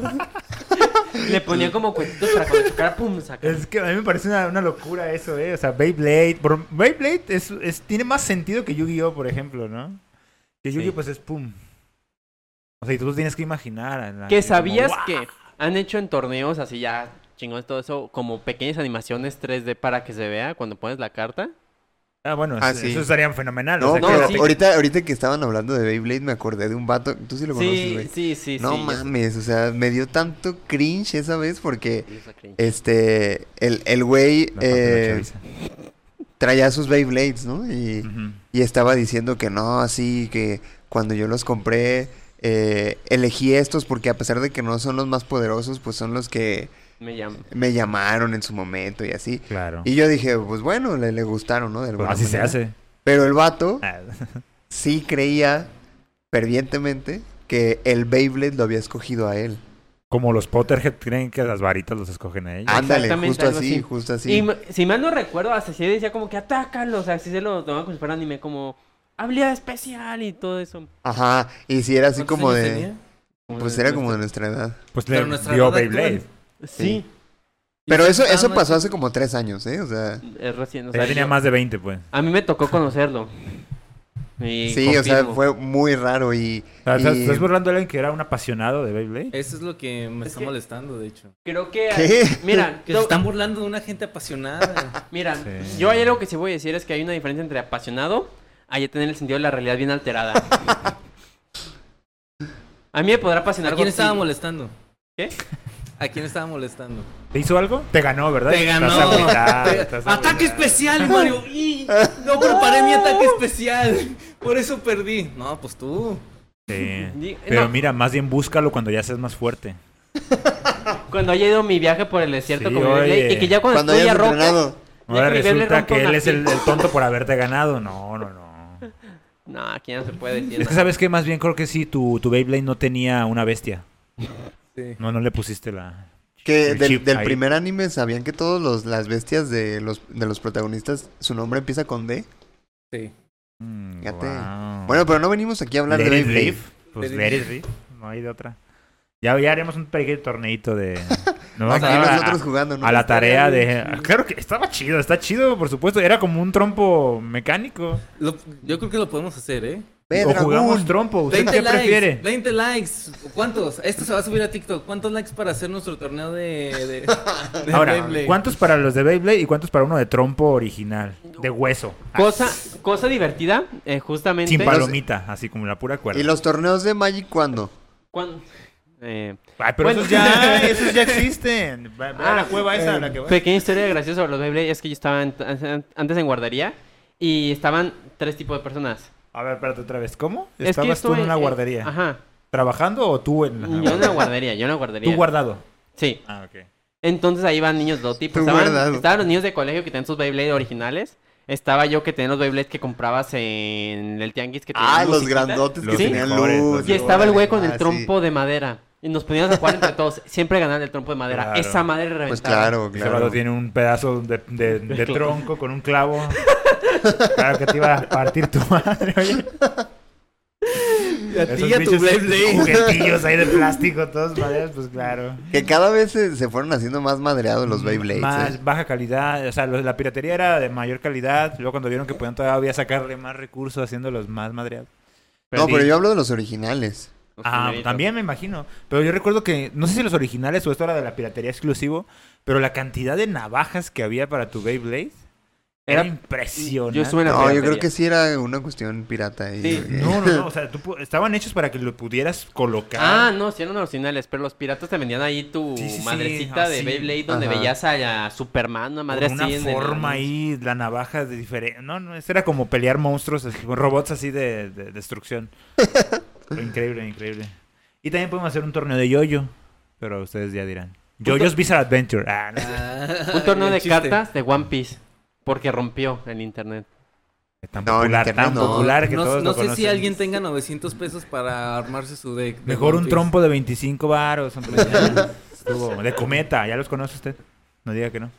Le ponía como cuentitos para cuando chocara, pum, saca. Es que a mí me parece una, una locura eso, ¿eh? O sea, Beyblade. por- Beyblade es, es- tiene más sentido que Yu-Gi-Oh, por ejemplo, ¿no? Que Yu-Gi-Oh, Sí. pues es pum. O sea, y tú lo tienes que imaginar. a la- Que como, sabías ¡guau! que han hecho en torneos así ya chingones todo eso, como pequeñas animaciones 3D para que se vea cuando pones la carta. Ah, bueno, Ah, eso, sí. eso estaría fenomenal. No, o sea, no, que- pero sí. ahorita, ahorita que estaban hablando de Beyblade me acordé de un vato. Tú sí lo conoces, Sí, güey. sí, sí, no sí. sé. mames, o sea, me dio tanto cringe esa vez porque este el, el güey eh, traía sus Beyblades, ¿no? Y estaba diciendo que no, así que cuando yo los compré eh, elegí estos porque a pesar de que no son los más poderosos, pues son los que Me llama. me llamaron en su momento y así. Claro. Y yo dije, pues bueno, le, le gustaron, ¿no? De Pues así se hace. Pero el vato Ah, sí creía fervientemente que el Beyblade lo había escogido a él. Como los Potterhead creen que las varitas los escogen a ellos. Ándale, justo así, así. justo Y así. m- si mal no recuerdo, hasta sí decía como que atácalo, o sea, así se lo tomaba como si fuera anime, como habilidad especial y todo eso. Ajá, y si era así ¿Cuántos como de... tenía? Pues era como de nuestra edad. Pues le nuestra dio Beyblade. Sí, Pero eso, eso pasó hace como tres años, ¿eh? O sea... es recién, o sea, tenía yo- más de 20, pues. a mí me tocó conocerlo. Y Sí, o sea, fue muy raro y... O sea, ¿Estás, y- estás burlando de alguien que era un apasionado de Beyblade? Eso es lo que me Es está que- molestando, de hecho. Creo que... ¿Qué? Mira, Que se están burlando de una gente apasionada. mira, Sí. yo hay algo que sí voy a decir es que hay una diferencia entre apasionado a ya tener el sentido de la realidad bien alterada. A mí me podrá apasionar ¿A quién estaba molestando? ¿Qué? ¿A quién estaba molestando? ¿Te hizo algo? Te ganó, ¿verdad? Te ganó. Estás agüitado, Te- estás ¡Ataque especial, Mario! ¡Y! No preparé mi ataque especial. Por eso perdí. No, pues tú. Sí. Di- Pero no. mira, más bien búscalo cuando ya seas más fuerte. Cuando haya ido mi viaje por el desierto Sí. Beyblade, y que ya cuando, Cuando estoy a roca, Ahora resulta que él es el, tonto por haberte ganado. No, no, no. No, aquí no se puede decir. Es que sabes que más bien creo que sí, tu, tu Beyblade no tenía una bestia. Sí. No, no le pusiste la... Que el del, primer anime sabían que todos los, las bestias de los, de los protagonistas, su nombre empieza con D. Sí. Mm, wow. Bueno, pero no venimos aquí a hablar Let de Beyblade. rip. Pues Let rip. No hay de otra. Ya, ya haremos un pequeño torneito de... Vamos Aquí a, nosotros jugando, ¿no? a la tarea de... Claro que estaba chido, está chido, por supuesto. Era como un trompo mecánico. Lo- yo creo que lo podemos hacer, ¿eh? Ve, o jugamos trompo. ¿Usted 20 qué likes, prefiere? 20 likes. ¿Cuántos? Esto se va a subir a TikTok. ¿Cuántos likes para hacer nuestro torneo de, de, de Ahora, Beyblade? ¿cuántos para los de Beyblade y cuántos para uno de trompo original? De hueso. Cosa, cosa divertida, eh, justamente. Sin palomita, así como la pura cuerda. ¿Y los torneos de Magic cuándo? cuan- eh, Ay, pero Bueno. esos ya, esos ya existen. La Ah, cueva esa a la que va. Pequeña historia graciosa sobre los Beyblade es que yo estaba en- antes en guardería y estaban tres tipos de personas. A ver, espérate otra vez. ¿Cómo? Es que ¿Estabas tú en una eh, guardería? Ajá. ¿Trabajando o tú en la Yo en una guardería, yo en una guardería. ¿Tú guardado? Sí. Ah, ok. Entonces ahí van niños de todo tipo. Estaban, estaban los niños de colegio que tenían sus Beyblade originales. Estaba yo que tenía los Beyblades que comprabas en el tianguis que tenían Ah, los musiquita. grandotes que Los tenían mejores, luz. Y estaba el güey con Ah, el sí. trompo de madera. Y nos poníamos a jugar entre todos. Siempre ganar el trompo de madera. Claro. Esa madre reventaba. Pues claro, Ese claro. tiene un pedazo de, de- de tronco con un clavo. claro que te iba a partir tu madre, oye. Y a ti Esos y a tu Beyblade. juguetillos ahí de plástico, todos maderas, pues claro. Que cada vez se, se fueron haciendo más madreados los Beyblades. Más ¿eh? baja calidad, o sea, lo- la piratería era de mayor calidad. Luego cuando vieron que podían todavía sacarle más recursos haciéndolos más madreados. No, sí. pero yo hablo de los originales. Ah, también me imagino. Pero yo recuerdo que, no sé si los originales o esto era de la piratería exclusivo, pero la cantidad de navajas que había para tu Beyblade era, Era- impresionante. yo estuve en la No, yo creo que sí era una cuestión pirata. Sí. No, no, no, o sea, tú estaban hechos para que lo pudieras colocar. Ah, no, sí eran originales, pero los piratas te vendían ahí tu Sí, sí, sí, madrecita de así. Beyblade donde Ajá. veías a, a Superman, una madre con una en el- forma ahí, la navaja de diferente. No, no, eso era como pelear monstruos, así, con robots así de, de destrucción. Increíble, increíble. Y también podemos hacer un torneo de yoyo, pero ustedes ya dirán. Yoyo's Bizarre Adventure. Ah, no, Ah, Un torneo de chiste. cartas de One Piece. Porque rompió el internet. tan No, en popular, internet tan no. popular que no, todos no lo sé si conocen. alguien tenga 900 pesos para armarse su deck. de Mejor One un Piece. trompo de 25 varos. hombre, ya. Estuvo- De cometa, ¿ya los conoce usted? No diga que no.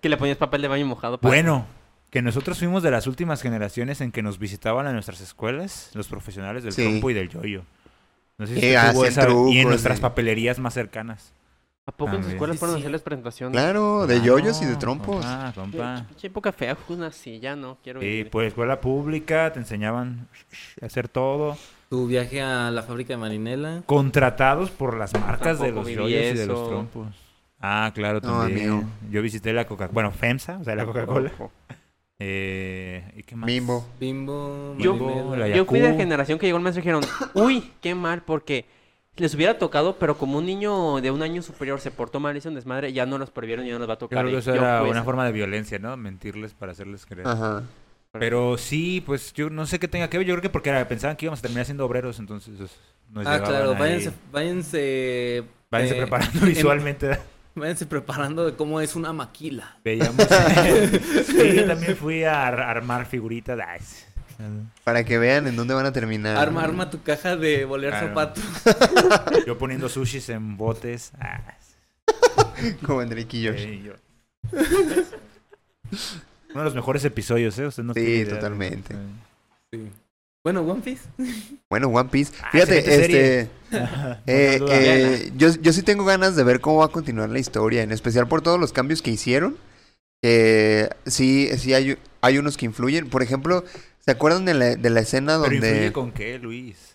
Que le ponías papel de baño mojado. para- Bueno, que nosotros fuimos de las últimas generaciones en que nos visitaban a nuestras escuelas los profesionales del Sí. trompo y del yoyo. No sé si Sí, hacían esa- y en nuestras sí. papelerías más cercanas. ¿A poco en sus escuelas Sí, fueron a sí. hacerles presentaciones? Claro, de Claro, yoyos y de trompos. Compa, compa. Pinche época fea, una así, ya no quiero Sí, ir. pues escuela pública, te enseñaban a hacer todo. Tu viaje a la fábrica de Marinela. Contratados por las marcas de los yoyos y de los trompos. Ah, claro, No, también. amigo. Yo visité la Coca, bueno, FEMSA, o sea, la Coca-Cola. Eh, ¿Y qué más? Bimbo. Bimbo, Yo- fui de la generación que llegó el maestro y dijeron, uy, qué mal, porque les hubiera tocado, pero como un niño de un año superior se portó mal, hizo un desmadre, ya no los prohibieron y ya no les va a tocar. que Y eso era una forma de violencia, ¿no? Mentirles para hacerles creer. Ajá. Pero sí, pues yo no sé qué tenga que ver. Yo creo que porque era- pensaban que íbamos a terminar siendo obreros, entonces pues, nos Ah, claro, váyanse, váyanse, Váyanse eh, preparando en- visualmente. Váyanse preparando de cómo es una maquila. Veíamos. sí, yo también fui a ar- armar figuritas. Para que vean en dónde van a terminar. Arma, arma tu caja de bolear Claro. zapatos. Yo poniendo sushis en botes. Como en Drake y Josh. sí. Uno de los mejores episodios, ¿eh? Usted no Sí, tiene idea. totalmente. Sí. Bueno, One Piece. Bueno, One Piece. Ah, Fíjate, este. eh, eh, yo, yo sí tengo ganas de ver cómo va a continuar la historia, en especial por todos los cambios que hicieron. Eh, sí, sí hay, hay unos que influyen. Por ejemplo, ¿se acuerdan de la, de la escena Pero donde... influye Con, con qué, Luis?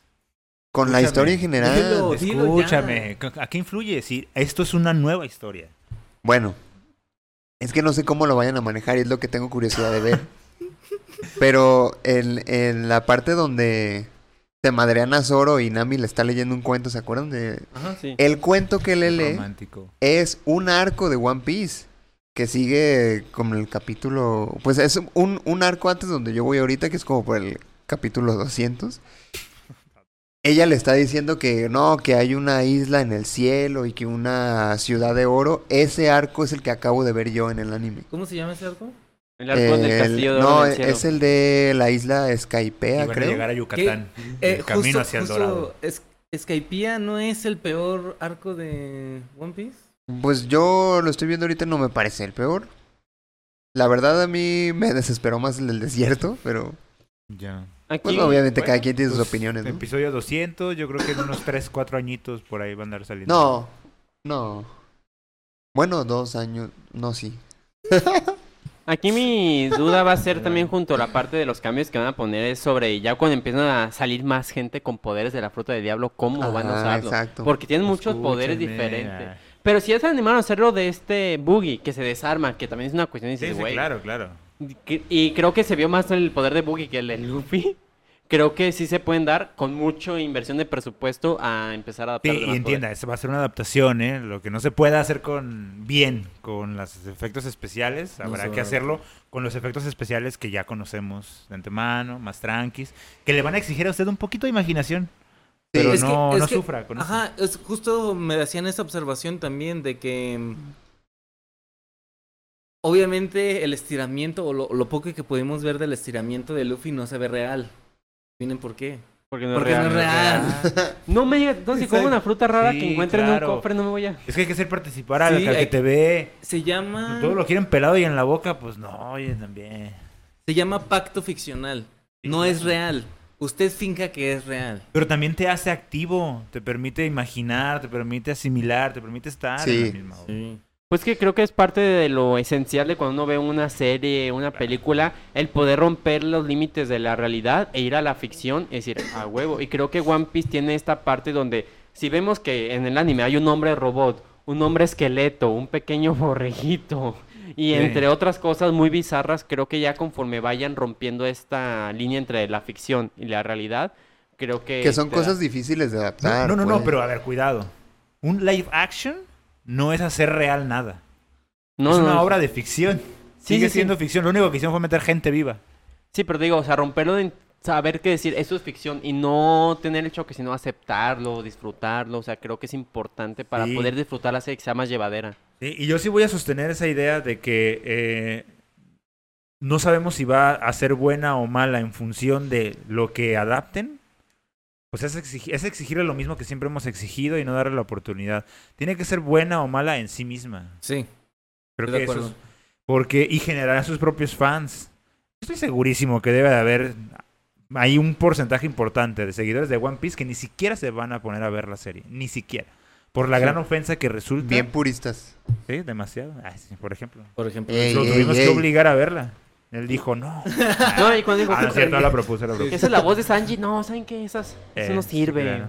la escúchame. historia en general. Dilo. dilo ya. Escúchame, ¿a qué influye? Si esto es una nueva historia. Bueno, es que no sé cómo lo vayan a manejar y es lo que tengo curiosidad de ver. Pero en, en la parte donde se madrean a Zoro y Nami le está leyendo un cuento, ¿se acuerdan de...? Ajá, sí. El cuento que le lee Romántico. es un arco de One Piece que sigue como el capítulo... Pues es un, un arco antes donde yo voy ahorita, que es como por el capítulo 200. Ella le está diciendo que no, que hay una isla en el cielo y que una ciudad de oro. Ese arco es el que acabo de ver yo en el anime. ¿Cómo se llama ese arco? El arco del El- castillo de no, cielo. es el de la isla Skypea, creo. llegar a Yucatán. Eh, el camino justo- hacia el justo dorado. es- Skypiea no es el peor arco de One Piece. Pues yo lo estoy viendo ahorita, no me parece el peor. La verdad a mí me desesperó más el del desierto, pero Ya. Aquí, pues obviamente bueno, cada quien tiene sus Pues, opiniones, ¿no? Episodio 200, yo creo que en unos 3, 4 añitos por ahí van a andar saliendo. No, no. Bueno, dos años, no, sí. Aquí mi duda va a ser también junto a la parte de los cambios que van a poner es sobre ya cuando empiezan a salir más gente con poderes de la fruta del diablo, cómo van a Ajá, usarlo. exacto. Porque tienen muchos poderes diferentes. ah. Pero si ya se animaron a hacerlo de este Boogie, que se desarma, que también es una cuestión de Sí, sí, claro, claro. Y creo que se vio más el poder de Boogie que el de Luffy. Creo que sí se pueden dar con mucha inversión de presupuesto a empezar a adaptar. Sí, y entienda, va a ser una adaptación, ¿eh? Lo que no se pueda hacer con bien con los efectos especiales, No habrá que hacerlo con los efectos especiales que ya conocemos de antemano, más tranquis, que le van a exigir a usted un poquito de imaginación. Pero Es que- no, es no que- sufra con eso. Ajá, es justo me hacían esa observación también de que mm, obviamente el estiramiento o lo, lo poco que pudimos ver del estiramiento de Luffy no se ve real. ¿Miren por qué? Porque no Porque es no es real. real. No me digas, entonces si como una fruta rara Sí, que encuentren en claro. un cofre, no me voy a. Es que hay que hacer participar al, Sí, que te ve. Se llama Todo lo quieren pelado y en la boca, pues no, oye, también. se llama pacto ficcional. No es real. Usted finca que es real. Pero también te hace activo, te permite imaginar, te permite asimilar, te permite estar Sí. en la misma obra. Pues que creo que es parte de lo esencial de cuando uno ve una serie, una película, el poder romper los límites de la realidad e ir a la ficción, es decir, a huevo. Y creo que One Piece tiene esta parte donde, si vemos que en el anime hay un hombre robot, un hombre esqueleto, un pequeño borreguito, y Sí. entre otras cosas muy bizarras, creo que ya conforme vayan rompiendo esta línea entre la ficción y la realidad, creo que... Que son da- cosas difíciles de adaptar. no, no, no, pues. pero a ver, cuidado. Un live action no es hacer real nada. No, es no, una no. obra de ficción. Sí, Sigue sí, sí. siendo ficción. Lo único que hicieron fue meter gente viva. Sí, pero digo, o sea, romperlo en saber qué decir, eso es ficción y no tener el choque, sino aceptarlo, disfrutarlo, o sea, creo que es importante para poder disfrutar la serie que sea más llevadera. Sí, y yo sí voy a sostener esa idea de que eh, no sabemos si va a ser buena o mala en función de lo que adapten. Pues es, exigi- es exigirle lo mismo que siempre hemos exigido y no darle la oportunidad. Tiene que ser buena o mala en sí misma. Sí, Creo que eso es- porque y generará sus propios fans. Estoy segurísimo que debe de haber hay un porcentaje importante de seguidores de One Piece que ni siquiera se van a poner a ver la serie, ni siquiera. Por la Sí. gran ofensa que resulta. Bien puristas. Sí, demasiado. Ay, sí, por ejemplo. Por ejemplo. Ey, Lo ey, tuvimos que ey. obligar a verla. Él dijo, no. No, y cuando digo, Ah, no es cierto, no la propuse, la propuse. esa es la voz de Sanji, no, ¿saben qué? Esas, eso Eh, no sí, sirve. claro.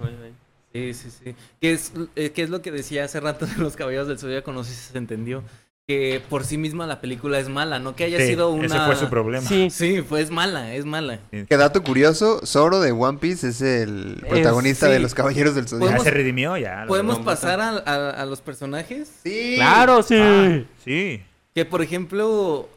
Sí, sí, sí. Que es, eh, que es lo que decía hace rato de los caballeros del Zodíaco, no sé si se entendió. Que por sí misma la película es mala, no que haya Sí, sido una. Ese fue su problema. Sí, Sí, pues es mala, es mala. Que dato curioso, Zoro de One Piece es el protagonista sí. de los Caballeros del Ya Zodiaco. Podemos- se redimió, ya. ¿Podemos pasar a, a- a los personajes? Sí. claro, sí. Ah, sí. Que por ejemplo,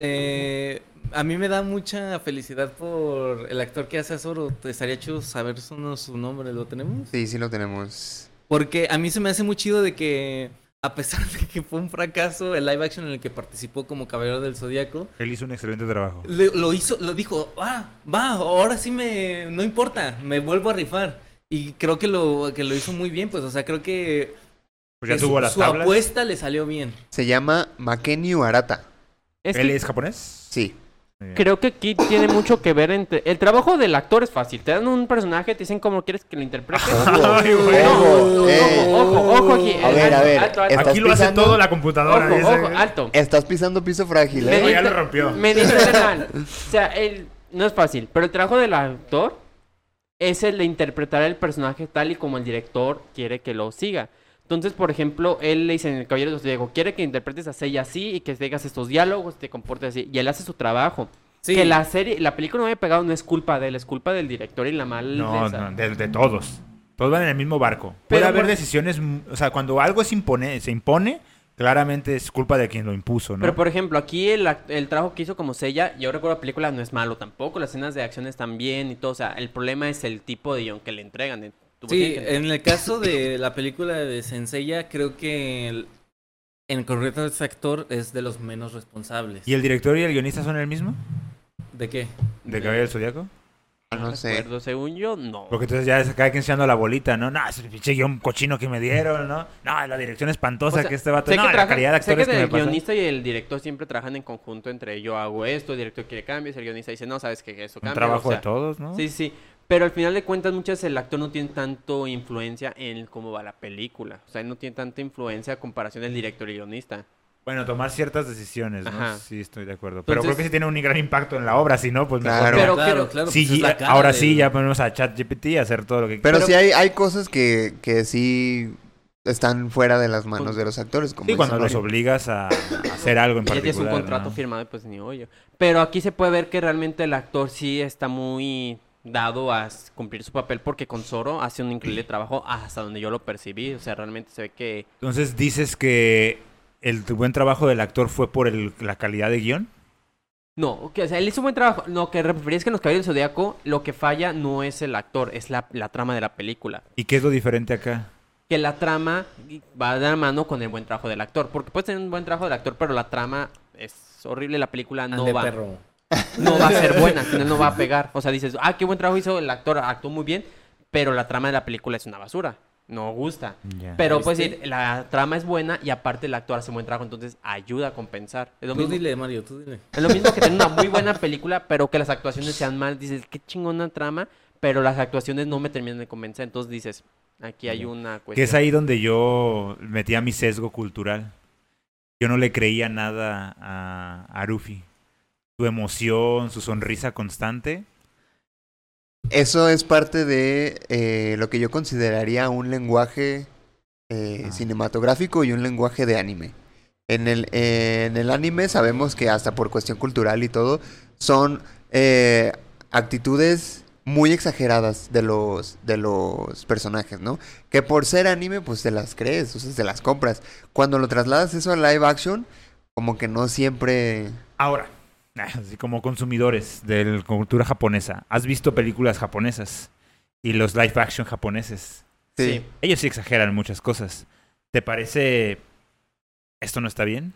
eh, a mí me da mucha felicidad por el actor que hace a Zoro. Te estaría chido saber su, su nombre, ¿lo tenemos? Sí, sí lo tenemos. Porque a mí se me hace muy chido de que, a pesar de que fue un fracaso el live action en el que participó como Caballero del Zodíaco, Él hizo un excelente trabajo. le- lo hizo, lo dijo, ah, va, ahora sí me, no importa, me vuelvo a rifar. Y creo que lo, que lo hizo muy bien, pues, o sea, creo que, Pues ya que tuvo su, las su tablas. apuesta le salió bien. Se llama Makenyu Arata. Es ¿Él que es japonés? Sí. Creo que aquí tiene mucho que ver entre... El trabajo del actor es fácil. Te dan un personaje, te dicen cómo quieres que lo interprete. Ay, güey. Ojo, eh. Ojo, ojo aquí. A ver, a ver. Alto, alto. Aquí lo hace pisando- todo la computadora. Ojo, alto. Estás pisando piso frágil, Me ¿eh? Ya dice- lo rompió. Me dice mal. O sea, el, no es fácil, pero el trabajo del actor es el de interpretar el personaje tal y como el director quiere que lo siga. Entonces, por ejemplo, él le dice en El Caballero de los Zodíaco, quiere que interpretes a Seiya así y que digas estos diálogos, te comportes así. Y él hace su trabajo. Sí. Que la serie, la película no haya pegado no es culpa de él, es culpa del director y la mal... No, no, de, de todos. Todos van en el mismo barco. Puede haber por- decisiones, o sea, cuando algo es impone, se impone, claramente es culpa de quien lo impuso, ¿no? Pero por ejemplo, aquí el, el trabajo que hizo como Seiya, yo recuerdo la película no es malo tampoco, las escenas de acción están bien y todo, o sea, el problema es el tipo de guion que le entregan. Tú Sí, que- en el caso de la película de Senseiya, creo que el- en concreto este actor es de los menos responsables. ¿Y el director y el guionista son el mismo? ¿De qué? ¿De Caballero del Zodíaco? No sé. recuerdo, según yo, no. Porque entonces ya es cada quien echando la bolita, ¿no? No, es el pinche guion cochino que me dieron, ¿no? No, la dirección espantosa O sea, que este vato... sé No, que la calidad de sé actores que que, me el pasa. guionista y el director siempre trabajan en conjunto entre yo hago esto, el director quiere cambios, el guionista dice, no, sabes que eso Un cambia. trabajo o sea, de todos, ¿no? Sí, sí. Pero al final de cuentas, muchas veces el actor no tiene tanto influencia en cómo va la película. O sea, él no tiene tanta influencia a comparación del director y guionista. Bueno, tomar ciertas decisiones, ¿no? Ajá. Sí, estoy de acuerdo. Pero Entonces- creo que sí tiene un gran impacto en la obra, si no, pues mejor Claro. Pero claro, claro. Sí, pues es la cara ahora sí, ya ponemos a ChatGPT a hacer todo lo que Pero, Pero- sí hay, hay cosas que, que sí están fuera de las manos de los actores. Como Sí, cuando los Mario. obligas a, a hacer algo en Ya particular. tienes un contrato ¿no? firmado y pues ni hoyo. Pero aquí se puede ver que realmente el actor sí está muy dado a cumplir su papel porque con Zoro hace un increíble trabajo hasta donde yo lo percibí. O sea, realmente se ve que... Entonces dices que el buen trabajo del actor fue por el- la calidad de guion. No, que, o sea, él hizo un buen trabajo. No, que refería es que en los Caballeros del Zodiaco lo que falla no es el actor, es la, la trama de la película. ¿Y qué es lo diferente acá? Que la trama va de la mano con el buen trabajo del actor. Porque puedes tener un buen trabajo del actor, pero la trama es horrible. La película no Ande, va. perro. No va a ser buena, al final no va a pegar. O sea, dices, ah, qué buen trabajo hizo el actor, actuó muy bien, pero la trama de la película es una basura. No gusta. Pero pues decir, la trama es buena y aparte el actor hace buen trabajo, entonces ayuda a compensar. Es lo, Tú mismo, dile, Mario, tú dile. es lo mismo que tener una muy buena película, pero que las actuaciones sean mal. Dices, qué chingona trama, pero las actuaciones no me terminan de convencer. Entonces dices, aquí hay una Que cuestión. es ahí donde yo metía mi sesgo cultural. Yo no le creía nada a, a Ruffy. Su emoción, su sonrisa constante. Eso es parte de eh, lo que yo consideraría un lenguaje eh, Ah. cinematográfico y un lenguaje de anime. En el, eh, en el anime sabemos que hasta por cuestión cultural y todo, son eh, actitudes muy exageradas de los, de los personajes, ¿no? Que por ser anime, pues te las crees, o sea, te las compras. Cuando lo trasladas eso a live action, como que no siempre... Ahora, así como consumidores de la cultura japonesa, ¿has visto películas japonesas? Y los live action japoneses. Sí. Ellos sí exageran muchas cosas. ¿Te parece esto no está bien?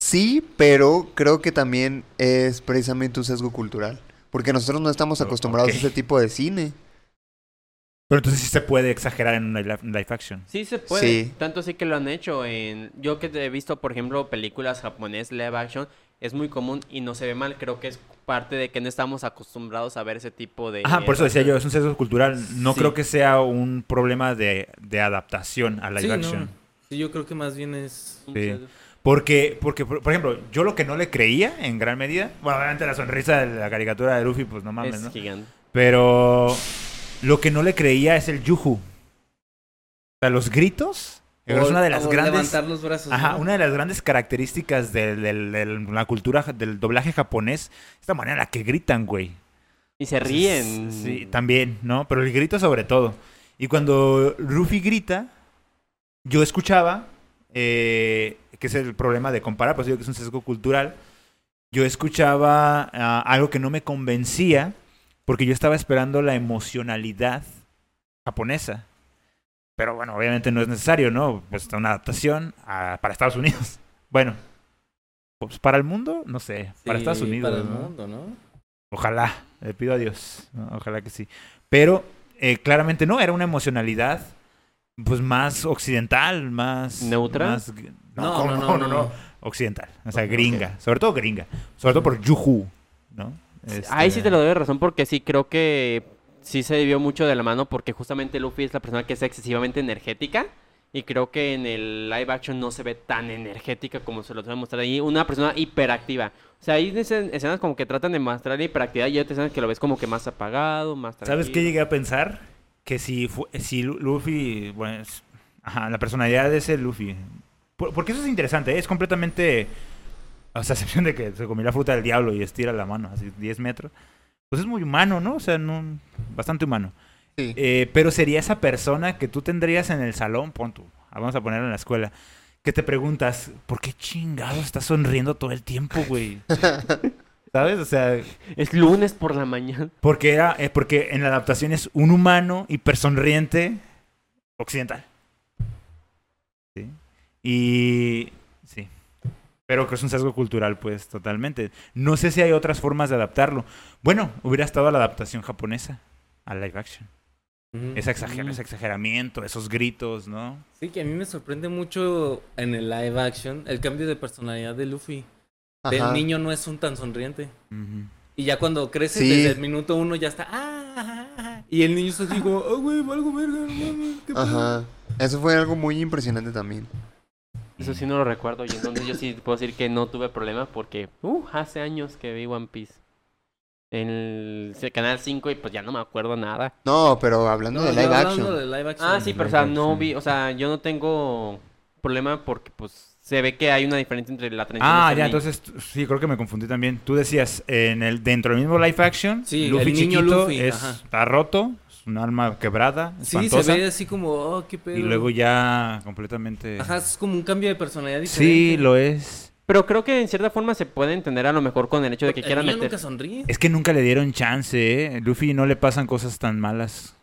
Sí, pero creo que también es precisamente un sesgo cultural. Porque nosotros no estamos O- acostumbrados a ese tipo de cine. Pero entonces sí se puede exagerar en una live, action. Sí se puede. Sí. Tanto así que lo han hecho en... Yo que he visto, por ejemplo, películas japonés live action, es muy común y no se ve mal. Creo que es parte de que no estamos acostumbrados a ver ese tipo de... Ajá, por eso decía yo, es un sesgo cultural. No Sí. creo que sea un problema de, de adaptación a live Sí, no. action. Sí, yo creo que más bien es... Sí. Porque, porque por, por ejemplo, yo lo que no le creía en gran medida, bueno, obviamente la sonrisa de la caricatura de Luffy, pues no mames, Es ¿no? gigante. Pero lo que no le creía es el yuju. O sea, los gritos. Es una de las grandes. levantar los brazos. Ajá, ¿no? una de las grandes características de, la cultura del doblaje japonés, esta manera en la que gritan, güey. Y se ríen. Sí, también, ¿no? Pero el grito sobre todo. Y cuando Ruffy grita, yo escuchaba, eh, que es el problema de comparar, pues digo que es un sesgo cultural, yo escuchaba ah, algo que no me convencía, porque yo estaba esperando la emocionalidad japonesa. Pero bueno, obviamente no es necesario, ¿no? Pues está una adaptación a- para Estados Unidos. Bueno, pues para el mundo, no sé, para Sí, Estados Unidos. Para el ¿no? mundo, ¿no? Ojalá, le pido a Dios, ¿no? ojalá que sí. Pero eh, claramente no, era una emocionalidad pues más occidental, más... ¿Neutra? más no, No, no, no, no, no, no. occidental, o sea, gringa, sobre todo gringa, sobre todo por Yuhu, ¿no? Este, Ahí sí te lo doy razón porque sí creo que sí se debió mucho de la mano porque justamente Luffy es la persona que es excesivamente energética y creo que en el live action no se ve tan energética como se lo suele mostrar ahí. Una persona hiperactiva. O sea, hay escen- escenas como que tratan de mostrar la hiperactividad y hay otras escenas que lo ves como que más apagado, más ¿Sabes qué tranquilo. llegué a pensar? Que si, si Lu- Luffy, bueno, es- ajá, la personalidad de ese Luffy, por- porque eso es interesante, ¿eh? es completamente, o sea, a excepción de que se comió la fruta del diablo y estira la mano, así 10 metros, pues es muy humano, ¿no? O sea, no, bastante humano. Sí. Eh, pero sería esa persona que tú tendrías en el salón, pon tú, ah, vamos a ponerlo en la escuela, que te preguntas, ¿por qué chingado estás sonriendo todo el tiempo, güey? ¿Sabes? O sea, Es lunes por la mañana. porque era, eh, porque en la adaptación es un humano hipersonriente occidental. ¿Sí? Y. Pero que es un sesgo cultural, pues, totalmente. No sé si hay otras formas de adaptarlo. Bueno, hubiera estado la adaptación japonesa a live action. Ujú. Ese, exager- Ujú. ese exageramiento, esos gritos, ¿no? Sí, que a mí me sorprende mucho en el live action el cambio de personalidad de Luffy. Ajá. El niño no es un tan sonriente. Y ya cuando crece, Sí. desde el minuto uno ya está. "Ah, ah, ah", Y el niño está así como, oh, güey, valgo verga, no mames, qué pedo". Ajá. Eso fue algo muy impresionante también. Eso sí no lo recuerdo. Y entonces yo sí puedo decir que no tuve problema porque uh, hace años que vi One Piece. En el, el canal 5 y pues ya no me acuerdo nada. No, pero hablando No, de live hablando action. de live action. Ah, sí, pero o sea, no action. vi, o sea, yo no tengo problema porque pues se ve que hay una diferencia entre la transición Ah, ya, entonces sí, creo que me confundí también. Tú decías, en el dentro del mismo live action, Sí, Luffy el niño chiquito Luffy, es, está roto, un alma quebrada, Sí, se ve así como, oh, qué pedo. y luego ya completamente... Ajá, es como un cambio de personalidad diferente. sí, lo es. Pero creo que en cierta forma se puede entender a lo mejor con el hecho de que El quieran niño meter. nunca sonríe. Es que nunca le dieron chance, ¿eh? Luffy no le pasan cosas tan malas.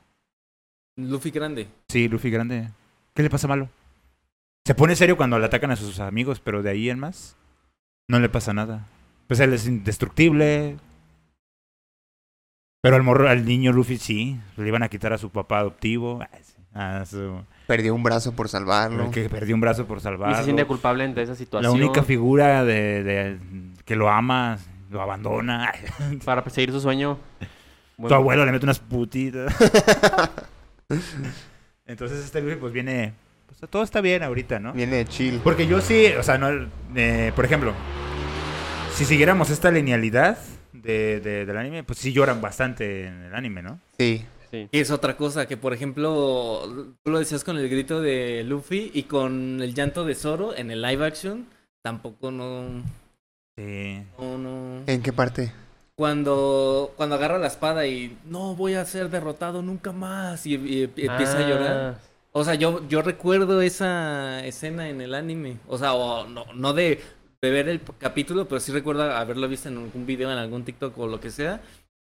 Luffy grande. Sí, Luffy grande. ¿Qué le pasa malo? Se pone serio cuando le atacan a sus amigos, pero de ahí en más no le pasa nada. Pues él es indestructible. Pero al morro, al niño Luffy sí, le iban a quitar a su papá adoptivo, a su Perdió un brazo por salvarlo. que perdió un brazo por Y se salvarlo. siente culpable ante esa La situación. única figura de, de- que lo ama, lo abandona. Para perseguir su sueño. Tu Bueno, abuelo le mete unas putitas. Entonces este Luffy pues viene, pues todo está bien ahorita, ¿no? Viene chill. Porque yo sí, o sea, no, eh, por ejemplo, si siguiéramos esta linealidad de, de- del anime, pues sí lloran bastante en el anime, ¿no? Sí. sí. Y es otra cosa, que por ejemplo, tú lo decías con el grito de Luffy y con el llanto de Zoro en el live action, tampoco no... Sí. no, no. ¿En qué parte? Cuando, cuando agarra la espada y no voy a ser derrotado nunca más y, y- y empieza a llorar. Ah, O sea, yo, yo recuerdo esa escena en el anime. O sea, o no, no de, de ver el capítulo, pero sí recuerdo haberlo visto en algún video, en algún TikTok o lo que sea.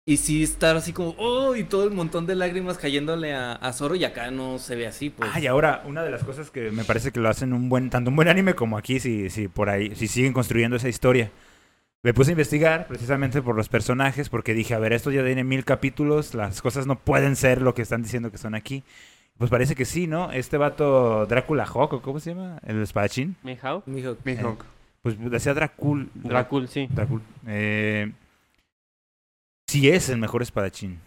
Y sí estar así como, oh, y todo el montón de lágrimas cayéndole a, a Zoro y acá no se ve así, pues. Ah, y ahora, una de las cosas que me parece que lo hacen un buen, tanto un buen anime como aquí, si, si por ahí, si siguen construyendo esa historia. Me puse a investigar precisamente por los personajes, porque dije, a ver, esto ya tiene mil capítulos, las cosas no pueden ser lo que están diciendo que son aquí. Pues parece que sí, ¿no? Este vato Drácula Hawk, ¿o cómo se llama? El espadachín. Mihawk. Mijo, Mihawk. Pues decía Dracul. Dracul, sí. Dracul. Eh, sí es el mejor espadachín.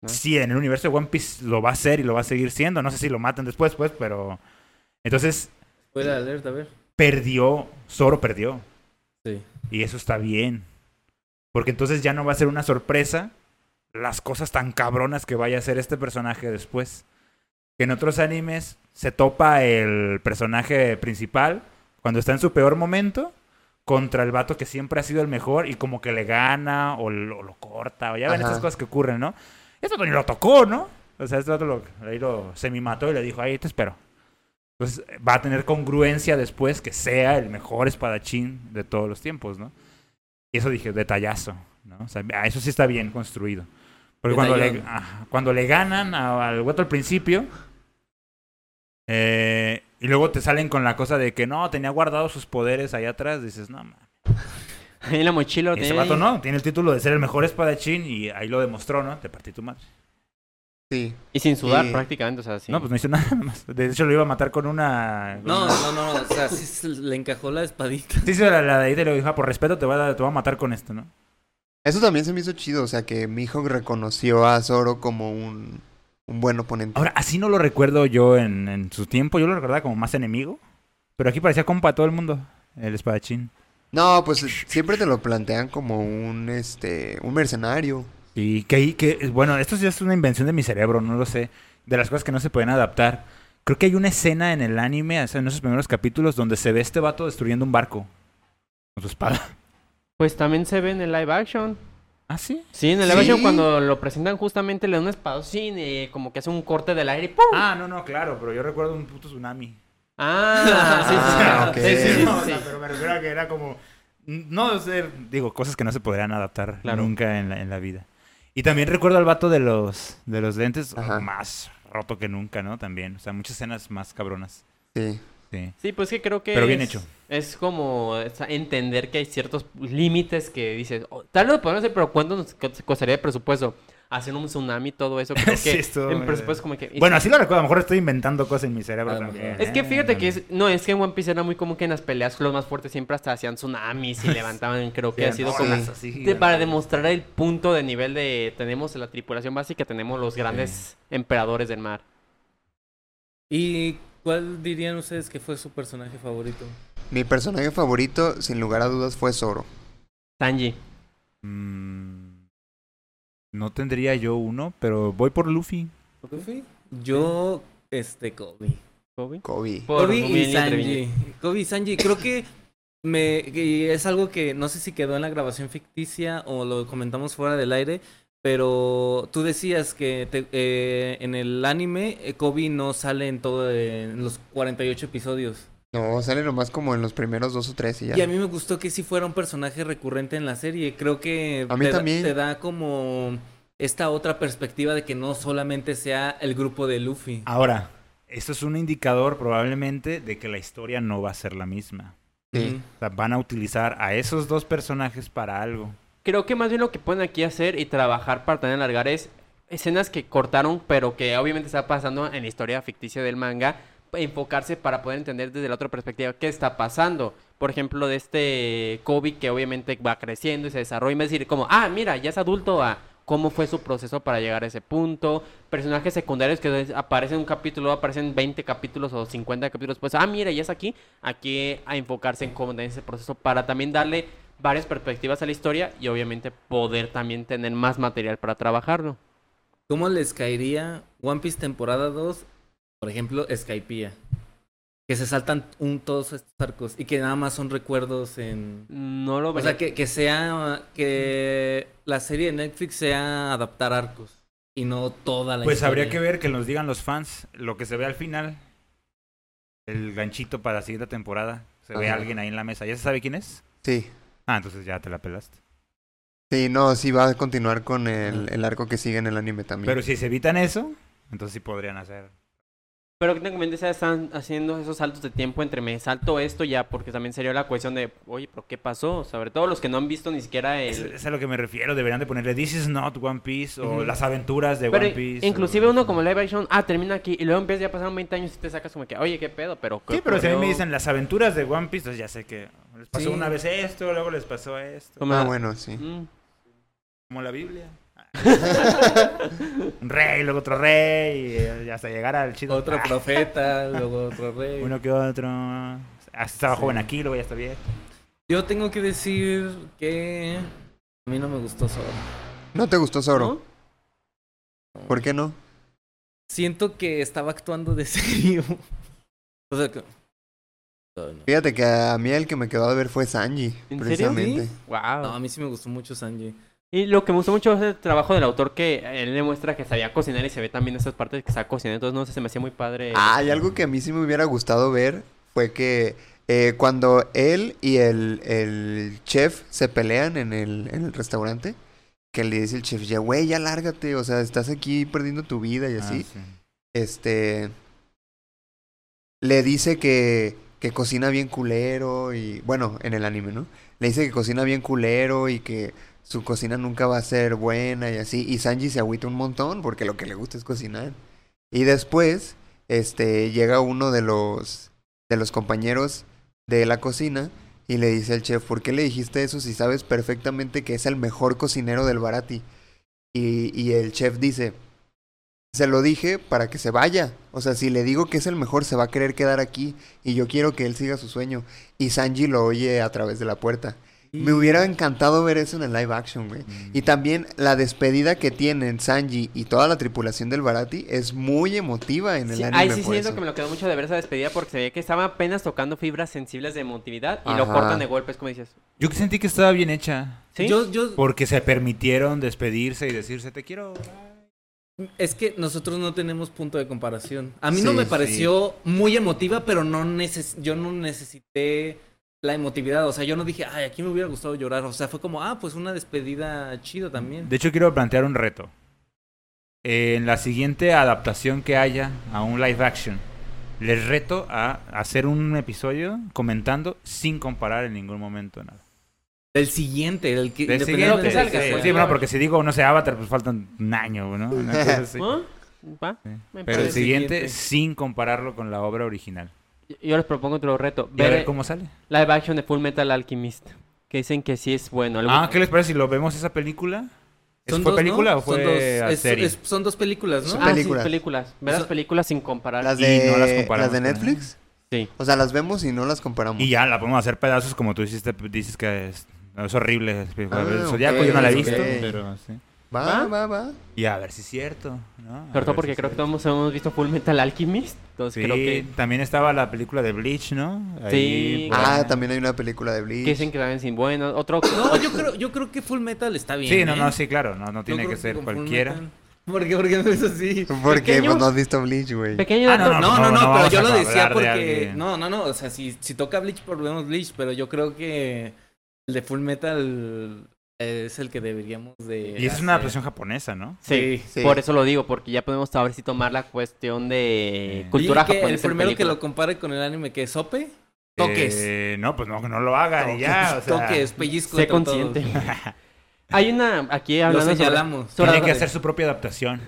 ¿No? Sí, en el universo de One Piece lo va a ser y lo va a seguir siendo. No sé si lo matan después, pues, pero... Entonces, puede alerta, a ver. perdió, Zoro perdió. Sí. Y eso está bien. Porque entonces ya no va a ser una sorpresa las cosas tan cabronas que vaya a hacer este personaje después. Que en otros animes se topa el personaje principal cuando está en su peor momento contra el vato que siempre ha sido el mejor y como que le gana o lo, lo corta. O ya ven Ajá. estas cosas que ocurren, ¿no? Este vato ni lo tocó, ¿no? O sea, este vato lo, ahí lo semi-mató y le dijo, ahí te espero. Entonces va a tener congruencia después que sea el mejor espadachín de todos los tiempos, ¿no? Y eso dije, detallazo, ¿no? O sea, ah, eso sí está bien construido. Porque cuando le, ajá, cuando le ganan al guato al principio, eh, y luego te salen con la cosa de que no, tenía guardados sus poderes ahí atrás, dices, no, man. Ahí en la mochila Ese vato ahí. no, tiene el título de ser el mejor espadachín y ahí lo demostró, ¿no? Te partí tu madre. Sí. Y sin sudar prácticamente, o sea, sí. No, pues no hizo nada más. De hecho, lo iba a matar con una... con No, una- no, no, no, o sea, sí se le encajó la espadita. Sí, sí, la, la de ahí te lo dijo, "Ah, por respeto te voy, a, te voy a matar con esto, ¿no? Eso también se me hizo chido, o sea, que Mihawk reconoció a Zoro como un, un buen oponente. Ahora, así no lo recuerdo yo en, en su tiempo. Yo lo recordaba como más enemigo. Pero aquí parecía compa a todo el mundo, el espadachín. No, pues siempre te lo plantean como un, este, un mercenario. Y que, que, bueno, esto ya es una invención de mi cerebro, no lo sé. De las cosas que no se pueden adaptar. Creo que hay una escena en el anime, en esos primeros capítulos, donde se ve este vato destruyendo un barco. Con su espada. Pues también se ve en el live action. ¿Ah, sí? Sí, en el action Sí. cuando lo presentan justamente le dan un espadacín y como que hace un corte del aire y ¡pum! Ah, no, no, claro, pero yo recuerdo un puto tsunami. Ah, sí, sí, sí. Ah, ok. Sí, sí, sí, No, o sí. sea, pero me refiero a que era como. No ser, digo, cosas que no se podrían adaptar Claro. nunca en la, en la vida. Y también recuerdo al vato de los, de los lentes, Ajá. más roto que nunca, ¿no? También. O sea, muchas escenas más cabronas. Sí. Sí. Sí, pues que creo que Pero bien es, hecho. es como entender que hay ciertos límites que dices, oh, tal vez lo podemos hacer, pero ¿cuánto nos co- costaría el presupuesto? Hacer un tsunami y todo eso, creo Sí, que en presupuesto como que... Bueno, así lo recuerdo. A lo mejor estoy inventando cosas en mi cerebro también. Es que ¿eh? fíjate que es, no, es que en One Piece era muy común que en las peleas los más fuertes siempre hasta hacían tsunamis y levantaban, creo que ha sido como así de- para demostrar el punto de nivel de tenemos la tripulación básica, tenemos los grandes emperadores del mar. Y ¿Cuál dirían ustedes que fue su personaje favorito? Mi personaje favorito, sin lugar a dudas, fue Zoro. Sanji. Mm, no tendría yo uno, pero voy por Luffy. ¿Luffy? Yo, este, Kobe. Kobe. Kobe. Por Kobe y Sanji. Kobe y Sanji. Creo que me y es algo que no sé si quedó en la grabación ficticia o lo comentamos fuera del aire. Pero tú decías que te- eh, en el anime eh, Kobe no sale en todo en los 48 episodios. No, sale nomás como en los primeros dos o tres y ya. Y a mí me gustó que sí fuera un personaje recurrente en la serie. Creo que A mí te, da- también. te da como esta otra perspectiva de que no solamente sea el grupo de Luffy. Ahora, esto es un indicador probablemente de que la historia no va a ser la misma. Sí. O sea, van a utilizar a esos dos personajes para algo. Creo que más bien lo que pueden aquí hacer y trabajar para también alargar es escenas que cortaron, pero que obviamente está pasando en la historia ficticia del manga, enfocarse para poder entender desde la otra perspectiva qué está pasando. Por ejemplo, de este Kobe que obviamente va creciendo y se desarrolla, y decir como, ah, mira, ya es adulto, a cómo fue su proceso para llegar a ese punto. Personajes secundarios que aparecen en un capítulo, aparecen 20 capítulos o 50 capítulos después, ah, mira, ya es aquí. Aquí a enfocarse en cómo en ese proceso para también darle varias perspectivas a la historia y obviamente poder también tener más material para trabajarlo. ¿Cómo les caería One Piece temporada 2, por ejemplo, Skypiea? Que se saltan un, todos estos arcos y que nada más son recuerdos en... No lo O vería. sea, que, que sea... Que la serie de Netflix sea adaptar arcos y no toda la Pues historia. habría que ver que nos digan los fans lo que se ve al final. El ganchito para la siguiente temporada. Se ve Ajá. alguien ahí en la mesa. ¿Ya se sabe quién es? Sí. Ah, entonces ya te la pelaste. Sí, no, sí va a continuar con el, el arco que sigue en el anime también. Pero si se evitan eso, entonces sí podrían hacer. Pero que técnicamente se están haciendo esos saltos de tiempo entre me salto esto ya, porque también sería la cuestión de, oye, pero ¿qué pasó? Sobre todo los que no han visto ni siquiera Es, el... es a lo que me refiero. Deberían de ponerle This is not One Piece o las aventuras de Pero One Piece. inclusive o- uno como live action, ah, termina aquí, y luego empieza ya pasaron 20 años y te sacas como que, oye, ¿qué pedo? Pero ¿qué Sí, pero si a mí me dicen las aventuras de One Piece, entonces ya sé que les pasó Sí. una vez esto, luego les pasó esto. Como Ah, la- bueno, sí. Mm. Como la Biblia. Un rey, luego otro rey, y hasta llegar al chido. Otro Ah, profeta, luego otro rey. Uno que otro. Hasta estaba Sí. joven aquí, luego ya está bien. Yo tengo que decir que a mí no me gustó Zoro. ¿No te gustó Zoro? ¿No? ¿Por qué no? Siento que estaba actuando de serio. O sea que... No, no. Fíjate que a mí el que me quedó de ver fue Sanji, ¿En serio? precisamente. Wow. No, a mí sí me gustó mucho Sanji. Y lo que me gustó mucho es el trabajo del autor que él demuestra que sabía cocinar y se ve también esas partes que sabe cocinar. Entonces, no sé, se me hacía muy padre. Ah, y algo que a mí sí me hubiera gustado ver fue que eh, cuando él y el, el chef se pelean en el, en el restaurante, que le dice el chef, ya güey, ya lárgate, o sea, estás aquí perdiendo tu vida y Ah, así. sí. Este le dice que, que cocina bien culero y bueno, en el anime, ¿no? Le dice que cocina bien culero y que su cocina nunca va a ser buena y así. Y Sanji se agüita un montón porque lo que le gusta es cocinar. Y después, este, llega uno de los de los compañeros de la cocina y le dice al chef, ¿por qué le dijiste eso si sabes perfectamente que es el mejor cocinero del Barati? Y, y el chef dice, se lo dije para que se vaya. O sea, si le digo que es el mejor, se va a querer quedar aquí. Y yo quiero que él siga su sueño. Y Sanji lo oye a través de la puerta. Me hubiera encantado ver eso en el live action, güey. Mm. Y también la despedida que tienen Sanji y toda la tripulación del Barati es muy emotiva en el Sí, anime. ahí sí siento que me lo quedó mucho de ver esa despedida porque se veía que estaba apenas tocando fibras sensibles de emotividad y lo cortan de golpes, como dices. Yo sentí que estaba bien hecha. ¿Sí? Yo, yo, Porque se permitieron despedirse y decirse, te quiero. es que nosotros no tenemos punto de comparación. A mí no me sí. pareció muy emotiva, pero no neces yo no necesité la emotividad. O sea, yo no dije, ay, aquí me hubiera gustado llorar. O sea, fue como, ah, pues una despedida chido también. De hecho, quiero plantear un reto. En la siguiente adaptación que haya a un live action, les reto a hacer un episodio comentando sin comparar en ningún momento nada. Del siguiente, el que Del siguiente, que salga, sí, pues, sí, bueno, porque si digo, no sé, Avatar, pues faltan un año, ¿no? Una cosa así. ¿Ah? Pero el siguiente, siguiente. sin compararlo con la obra original. Yo les propongo otro reto. Y a ver Ver cómo sale. live action de Full Metal Alchemist. Que dicen que sí es bueno. Ah, ¿qué les parece si lo vemos esa película Son ¿Fue dos, película ¿no? o fue son dos, es- serie? es- son dos películas, ¿no? Son Ah, películas. sí, películas. Ver las películas sin comparar. Las Y de, no las comparamos las de Netflix. Sí. O sea, las vemos y no las comparamos. Y ya la podemos hacer pedazos como tú hiciste, dices que es, es horrible. Es- Ah, el Zodiaco ok, yo no la he visto, pero sí. Va, va, va. Y a ver si es cierto, ¿no? Sobre todo porque es creo que todos hemos visto Full Metal Alchemist. Entonces Sí, creo que, también estaba la película de Bleach, ¿no? Sí. por Ah, también hay una película de Bleach. que dicen que saben sin buenos. Otro. No, yo creo, yo creo que Full Metal está bien. Sí, no, ¿eh? no, sí, claro, no, no tiene que ser cualquiera. ¿Por qué? ¿Por qué me ves así? Porque Pequeño- pues no has visto Bleach, güey. Pequeño Ah, no, No, no, no, no pero yo lo decía de porque... No, no, no, o sea, si, si toca Bleach, volvemos Bleach, pero yo creo que el de Full Metal es el que deberíamos de... Y es hacer. una adaptación japonesa, ¿no? Sí, Sí. por eso lo digo, porque ya podemos saber si tomar la cuestión de Sí. cultura que japonesa. El en primero que lo compare con el anime que es Sope, toques. Eh, no, pues no, que no lo hagan y ya, o sea... toques, pellizco. Sé consciente. Hay una, aquí Lo hablando sobre, señalamos. sobre- Tiene que hacer su propia adaptación.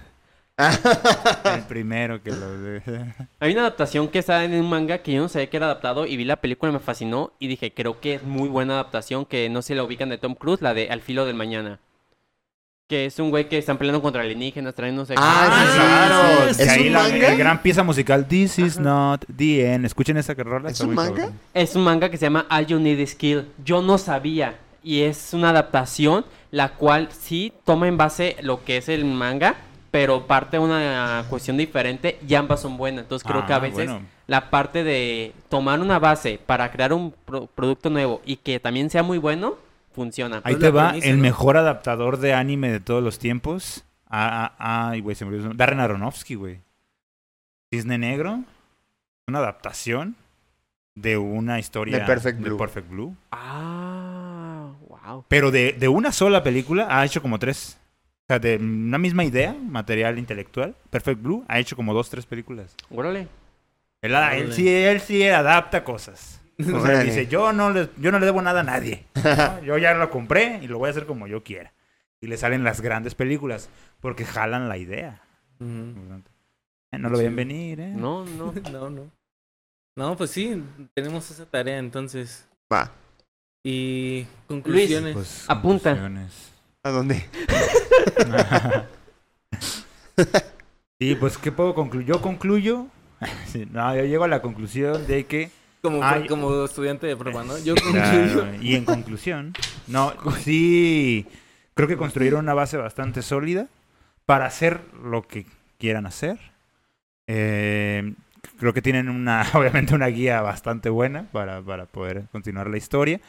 El primero que lo... Hay una adaptación que está en un manga que yo no sabía que era adaptado y vi la película y me fascinó y dije, creo que es muy buena adaptación, que no se la ubican de Tom Cruise, la de Al filo del mañana. Que es un güey que están peleando contra alienígenas, traen no sé qué. Ah, sí, claro. sí. Que ¿Es ahí un la, manga? el gran pieza musical This is not the end. Escuchen esa que rola. ¿Es un manga? cabrón. Es un manga que se llama All You Need Is Kill. Yo no sabía. Y es una adaptación la cual sí toma en base lo que es el manga, pero parte de una cuestión diferente y ambas son buenas. Entonces creo que a Ah, veces bueno. la parte de tomar una base para crear un pro- producto nuevo y que también sea muy bueno, funciona. Ahí Pues te va premisa, el ¿no? mejor adaptador de anime de todos los tiempos. Ah, ah, ay, güey, se me olvidó. Darren Aronofsky, güey. Cisne Negro. Una adaptación de una historia De Perfect Blue. Perfect Blue. Ah, wow. Pero de, de una sola película ha hecho como tres. O sea, de una misma idea, material intelectual, Perfect Blue, ha hecho como dos, tres películas. Órale. Él, él sí, él sí adapta cosas. O sea, dice, yo no, le, yo no le debo nada a nadie. ¿no? Yo ya lo compré y lo voy a hacer como yo quiera. Y le salen las grandes películas porque jalan la idea. Eh, No lo Sí. venir, ¿eh? No, no. No, no. No, pues sí, tenemos esa tarea entonces. Va. Y conclusiones. Pues, Apunta. conclusiones. ¿A dónde? sí, pues, ¿qué puedo concluir? Yo concluyo. Sí, no, yo llego a la conclusión de que como, estudiante de prueba, ¿no? Yo Claro, concluyo. y en conclusión, no, sí, creo que construyeron una base bastante sólida para hacer lo que quieran hacer. Eh, creo que tienen una, obviamente, una guía bastante buena para, para poder continuar la historia.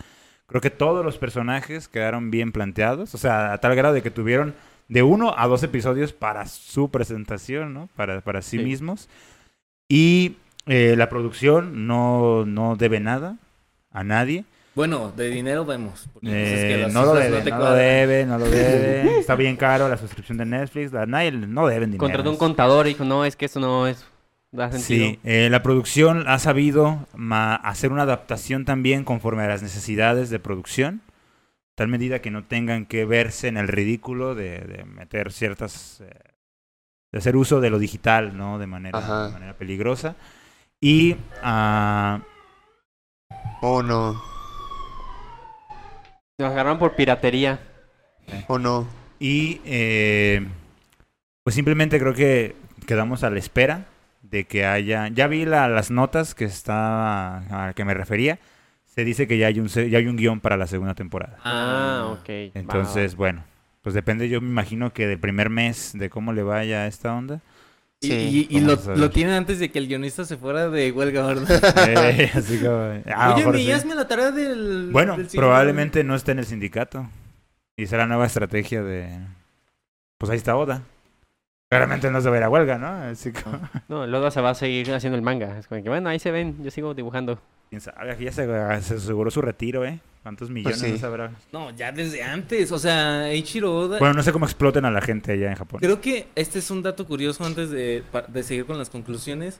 Creo que todos los personajes quedaron bien planteados, o sea, a tal grado de que tuvieron de uno a dos episodios para su presentación, ¿no? Para, para sí, Sí. mismos. Y eh, la producción no, no debe nada a nadie. Bueno, de dinero vemos. pues es que Eh, no lo debe, te no lo debe, no lo debe. Está bien caro la suscripción de Netflix. La, nadie, no deben dinero. Contrató un contador y dijo, no, es que eso no es... Da sentido. Sí, eh, la producción ha sabido hacer una adaptación también conforme a las necesidades de producción, tal medida que no tengan que verse en el ridículo de, de meter ciertas, eh, de hacer uso de lo digital, ¿no? De manera, Ajá. de manera peligrosa. Y ¿O no? Nos agarraron por piratería. ¿O no? Y eh, pues simplemente creo que quedamos a la espera de que haya. Ya vi la- las notas que está a que me refería. Se dice que ya hay un se- ya hay un guion para la segunda temporada. Ah, ok. Entonces, bueno, pues depende. Yo me imagino que del primer mes de cómo le vaya a esta onda. Y, Sí, y- y lo, lo tienen antes de que el guionista se fuera de huelga, ¿verdad? Eh, así como, Oye, mi, sí. hazme la tarea del. Bueno, del probablemente no esté en el sindicato. Y será la nueva estrategia de. Pues ahí está Oda. Claramente no se va a ir a huelga, ¿no? Así como. No, luego se va a seguir haciendo el manga. Es como que, bueno, ahí se ven, yo sigo dibujando. Quién sabe, aquí ya se, se aseguró su retiro, ¿eh? ¿Cuántos millones sí. no sabrá? No, ya desde antes. O sea, Eiichiro Oda. Bueno, no sé cómo exploten a la gente allá en Japón. Creo que este es un dato curioso antes de, seguir con las conclusiones.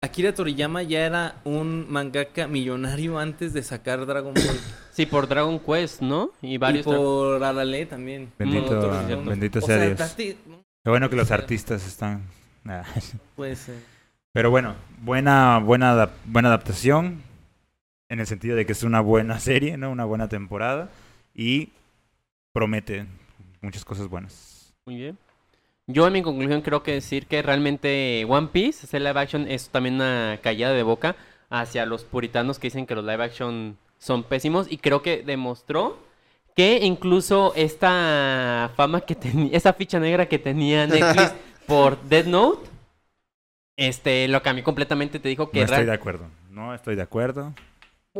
Akira Toriyama ya era un mangaka millonario antes de sacar Dragon Ball. Sí, por Dragon Quest, ¿no? Y varios... por Arale también. Bendito, bendito O sea sea, Dios. date- Qué bueno que los artistas están. Pues, eh, Pero bueno, buena, buena, buena adaptación. En el sentido de que es una buena serie, ¿no? Una buena temporada. Y promete. muchas cosas buenas. Muy bien. Yo en mi conclusión creo que decir que realmente One Piece, ese live action, es también una callada de boca hacia los puritanos que dicen que los live action son pésimos y creo que demostró que incluso esta fama que tenía, esa ficha negra que tenía Netflix por Dead Note, este, lo cambió completamente, te dijo que No estoy de acuerdo. No estoy de acuerdo.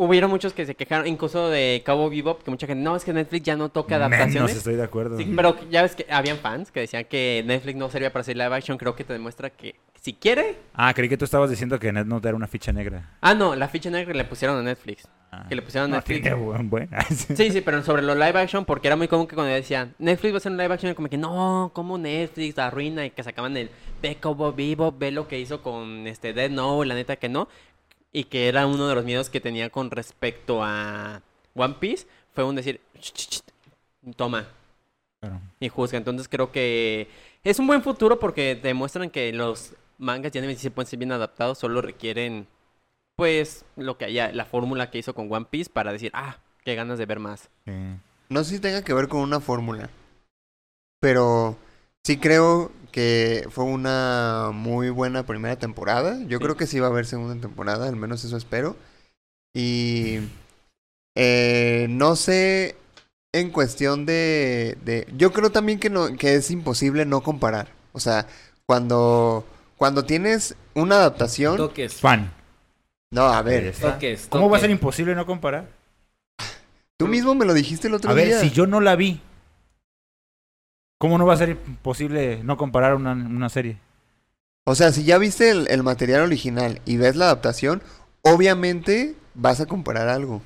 Hubieron muchos que se quejaron, incluso de Cabo Bebop, que mucha gente, no, es que Netflix ya no toca Menos adaptaciones. estoy de acuerdo. Sí, pero ya ves que habían fans que decían que Netflix no servía para hacer live action. Creo que te demuestra que si quiere. Ah, creí que tú estabas diciendo que Net Note era una ficha negra. Ah, no, la ficha negra le pusieron a Netflix. Ah. Que le pusieron a No, Netflix. tiene buen, buen. Sí, sí, pero sobre los live action, porque era muy común que cuando decían Netflix va a hacer un live action, como que no, como Netflix la arruina y que sacaban el ve Cowboy Vivo, ve lo que hizo con este Dead No, la neta que no. Y que era uno de los miedos que tenía con respecto a One Piece. Fue un decir, "Ch, ch, ch, toma, Claro. y juzga. Entonces creo que es un buen futuro porque demuestran que los mangas y animes sí se pueden ser bien adaptados, solo requieren pues lo que haya, la fórmula que hizo con One Piece para decir, ah, qué ganas de ver más. Sí. No sé si tenga que ver con una fórmula, pero sí creo que fue una muy buena primera temporada. Yo Sí. creo que sí va a haber segunda temporada, al menos eso espero. Y eh, no sé en cuestión de, de... Yo creo también que, no, que es imposible no comparar. O sea, cuando, cuando tienes una adaptación... Toques. Fan. No, a ver. Toques. ¿Cómo va a ser imposible no comparar? tú mismo me lo dijiste el otro A ver, día. si yo no la vi, ¿cómo no va a ser posible no comparar una, una serie? O sea, si ya viste el, el material original y ves la adaptación, obviamente vas a comparar algo.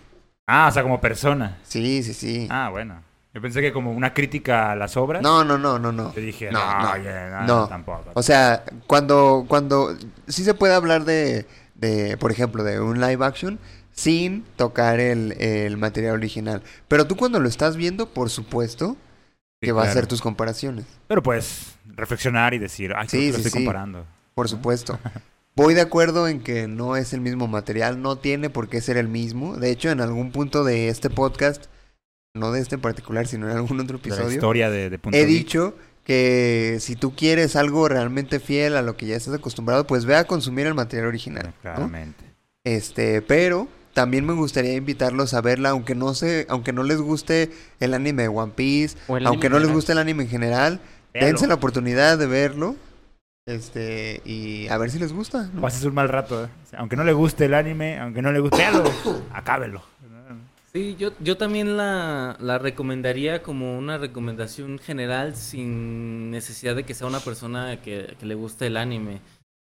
Ah, o sea, como persona. Sí, sí, sí. Ah, bueno. Yo pensé que como una crítica a las obras. No, no, no, no, no. Te dije, No, no, no, oye, no, no. tampoco. O sea, cuando, cuando sí se puede hablar de, de, por ejemplo, de un live action sin tocar el, el material original. Pero tú cuando lo estás viendo, por supuesto, Que va a hacer tus comparaciones. Pero puedes reflexionar y decir, ay, Sí, creo que lo sí, estoy sí. comparando. Por supuesto. Voy de acuerdo en que no es el mismo material, no tiene por qué ser el mismo. De hecho, en algún punto de este podcast, no de este en particular, sino en algún otro De la episodio, historia de, de Punto he dicho que si tú quieres algo realmente fiel a lo que ya estás acostumbrado, pues ve a consumir el material original. Claramente. Este, pero también me gustaría invitarlos a verla, aunque no se, aunque no les guste el anime de One Piece, O el aunque no les general. guste el anime en general, Véalo. dense la oportunidad de verlo. Este, y a ver si les gusta. ¿no? Pases un mal rato. ¿eh? O sea, aunque no le guste el anime, aunque no le guste, véalo, acábelo. Sí, yo, yo también la, la recomendaría como una recomendación general sin necesidad de que sea una persona que, que le guste el anime.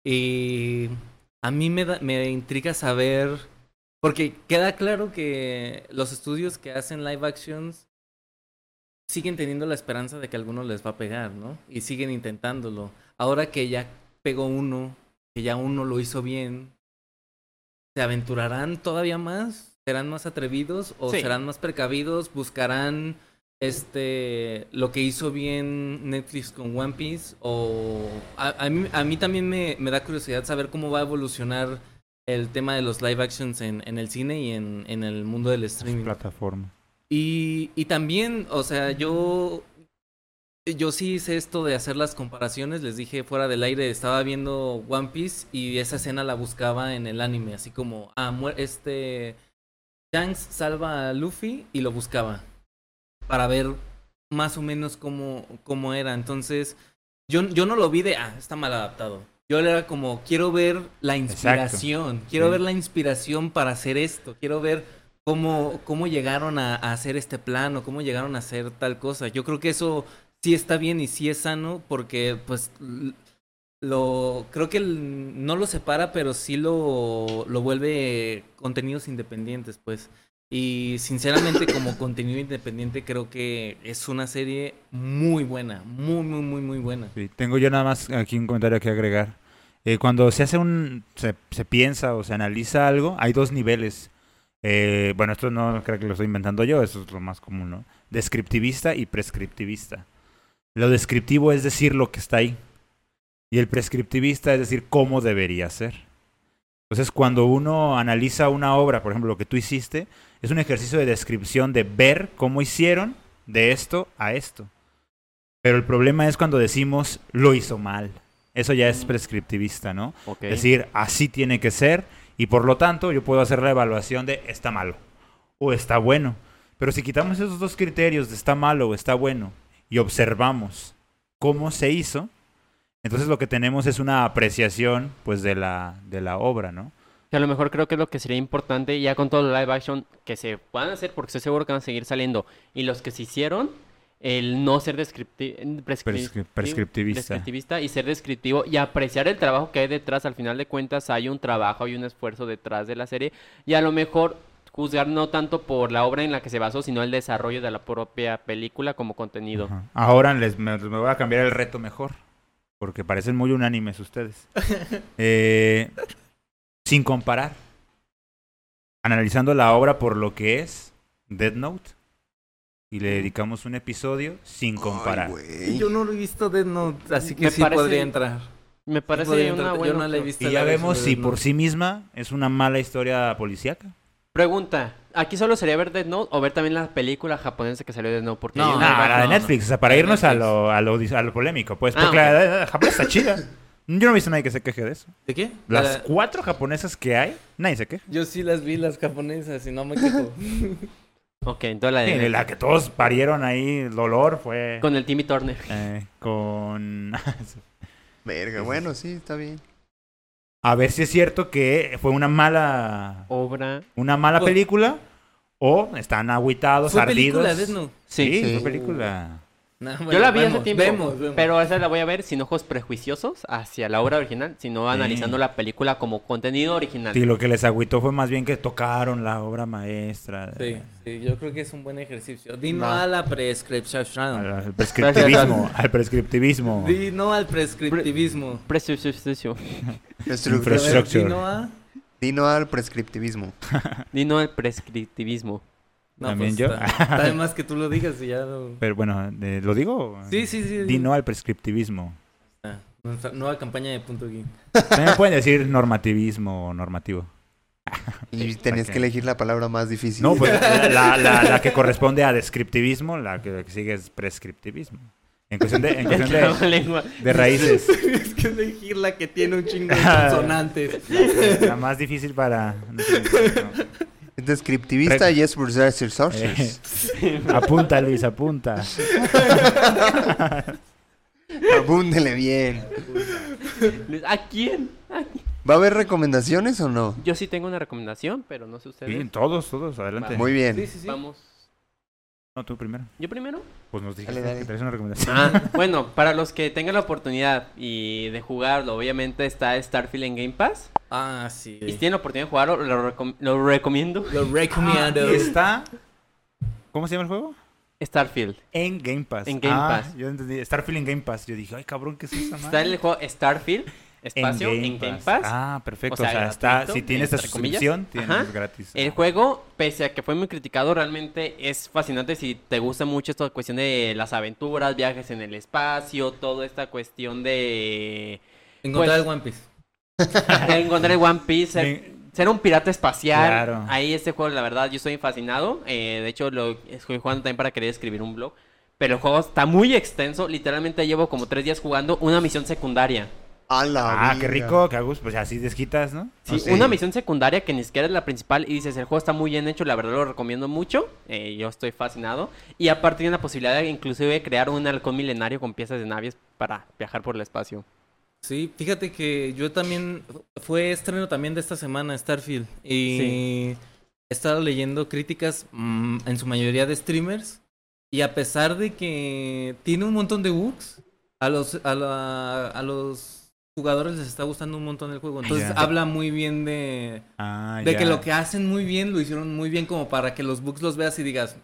Y a mí me, da- me intriga saber, porque queda claro que los estudios que hacen live actions siguen teniendo la esperanza de que alguno les va a pegar, ¿no? Y siguen intentándolo. Ahora que ya pegó uno, que ya uno lo hizo bien, ¿se aventurarán todavía más? ¿Serán más atrevidos o Sí. serán más precavidos? ¿Buscarán este lo que hizo bien Netflix con One Piece? O a, a mí, a mí también me, me da curiosidad saber cómo va a evolucionar el tema de los live actions en, en el cine y en, en el mundo del streaming. Plataforma. Y, y también, o sea, yo, yo sí hice esto de hacer las comparaciones. Les dije fuera del aire, estaba viendo One Piece y esa escena la buscaba en el anime, así como, ah, este, Shanks salva a Luffy y lo buscaba para ver más o menos cómo, cómo era. Entonces, yo, yo no lo vi de, ah, está mal adaptado. Yo era como, quiero ver la inspiración, quiero Sí. ver la inspiración para hacer esto, quiero ver cómo, cómo llegaron a, a hacer este plan o cómo llegaron a hacer tal cosa. Yo creo que eso sí está bien y sí es sano porque pues lo creo que no lo separa pero sí lo, lo vuelve contenidos independientes pues. Y sinceramente como contenido independiente creo que es una serie muy buena, muy muy muy muy buena. Tengo yo nada más aquí un comentario que agregar. Eh, cuando se hace un, se, se piensa o se analiza algo, hay dos niveles. Eh, bueno, esto no creo que lo estoy inventando yo, eso es lo más común, ¿no? Descriptivista y prescriptivista. Lo descriptivo es decir lo que está ahí. Y el prescriptivista es decir cómo debería ser. Entonces, cuando uno analiza una obra, por ejemplo, lo que tú hiciste, es un ejercicio de descripción de ver cómo hicieron de esto a esto. Pero el problema es cuando decimos lo hizo mal. Eso ya es prescriptivista, ¿no? Ok. Decir, así tiene que ser y por lo tanto yo puedo hacer la evaluación de está malo o está bueno. Pero si quitamos esos dos criterios de está malo o está bueno y observamos cómo se hizo, entonces lo que tenemos es una apreciación pues de la, de la obra, ¿no? Que a lo mejor creo que es lo que sería importante ya con todo el live action que se puedan hacer, porque estoy seguro que van a seguir saliendo. Y los que se hicieron, el no ser descripti- prescri- Prescri- prescriptivista. descriptivista y ser descriptivo y apreciar el trabajo que hay detrás. Al final de cuentas hay un trabajo, hay un esfuerzo detrás de la serie. Y a lo mejor juzgar no tanto por la obra en la que se basó, sino el desarrollo de la propia película como contenido. Ahora les, me, me voy a cambiar el reto mejor. Porque parecen muy unánimes ustedes. Eh, sin comparar. Analizando la obra por lo que es Dead Note. Y le dedicamos un episodio sin comparar. Ay. Yo no lo he visto Dead Note, así que Me sí parece- podría entrar. Me parece podría una entrar. buena Yo no la he visto. y la ya vemos si Death por sí misma es una mala historia policíaca. Pregunta, ¿aquí solo sería ver Dead Note o ver también la película japonesa que salió de Dead Note? Porque No, No, no, la de no. Netflix, o sea, para La irnos a lo, a, lo, a lo polémico, pues. Ah, Porque ok. la de la japonesa está chida. Yo no he visto a nadie que se queje de eso. ¿De qué? Las La- cuatro japonesas que hay, nadie se queja. Yo sí las vi, las japonesas, y no me quejo. Ok, entonces la de... Sí, la que todos parieron ahí, el dolor fue Con el Timmy Turner. eh, con... Verga, bueno, sí, está bien. A ver si es cierto que fue una mala Obra... una mala Fue- película o están agüitados, Fue ardidos. película. Sí. Sí, Sí. fue película. No, Yo la vi hace vemos, tiempo, Vemos, vemos. pero esa la voy a ver sin ojos prejuiciosos hacia la obra original, sino analizando la película como contenido original. Sí, lo que les agüitó fue más bien que tocaron la obra maestra. Sí, sí, yo creo que es un buen ejercicio. Di no a la prescripción. Al, prescriptivismo, al prescriptivismo. Di no al prescriptivismo. A... Dino al prescriptivismo. Di no al prescriptivismo. No, También pues, yo. Está, está de más que tú lo digas y ya lo... Pero bueno, eh, ¿lo digo? Sí, sí, sí. Di no al prescriptivismo. Ah, nuestra nueva campaña de Punto Geek. También pueden decir normativismo o normativo. Y tenías que elegir la palabra más difícil. No, pues la, la- la que corresponde a descriptivismo, la que, la que sigue es prescriptivismo. En cuestión de, en cuestión de, lengua. de raíces. Tienes que elegir la que tiene un chingo de consonantes. La, la más difícil para... no sé, no. Es descriptivista y es versus sources. Eh, apunta, Luis, apunta. Abúndele bien. ¿A quién? ¿A quién? ¿Va a haber recomendaciones o no? Yo sí tengo una recomendación, pero no sé ustedes. Sí, todos, todos, adelante. Muy bien. Sí, sí, sí. Vamos. No, tú primero. ¿Yo primero? Pues nos dijiste Dale, dale. que traes una recomendación. Ah, bueno, para los que tengan la oportunidad y de jugarlo, obviamente está Starfield en Game Pass. Ah, sí. Y si tienen la oportunidad de jugarlo, lo, recom- lo recomiendo. Lo recomiendo. Y está... ¿Cómo se llama el juego? Starfield. En Game Pass. En Game Ah, Pass. Yo entendí. Starfield en Game Pass. Yo dije, ay, cabrón, ¿qué es esa madre? Está el juego Starfield, espacio, en Game, Pass. Ah, perfecto. O O sea, está, gratuito, si tienes esta suscripción, tienes Ajá. gratis. El Ah. juego, pese a que fue muy criticado, realmente es fascinante si te gusta mucho esta cuestión de las aventuras, viajes en el espacio, toda esta cuestión de Encontrar Pues- el One Piece. encontrar el One Piece, ser, Me- ser un pirata espacial. Claro. Ahí este juego, la verdad, yo estoy fascinado. Eh, de hecho, lo estoy jugando también para querer escribir un blog. Pero el juego está muy extenso. Literalmente llevo como tres días jugando una misión secundaria. A la Ah, qué rico, que a gusto. Pues así desquitas, ¿no? Sí, sí. una misión secundaria que ni siquiera es la principal y dices, el juego está muy bien hecho, la verdad lo recomiendo mucho, eh, yo estoy fascinado. Y aparte tiene la posibilidad de inclusive crear un halcón milenario con piezas de naves para viajar por el espacio. Sí, fíjate que yo también fue estreno también de esta semana Starfield y he estado leyendo críticas mm, en su mayoría de streamers y a pesar de que tiene un montón de bugs a los a, la- a los jugadores les está gustando un montón el juego, entonces Ya. habla muy bien de Ah, de que lo que hacen muy bien lo hicieron muy bien como para que los bugs los veas y digas,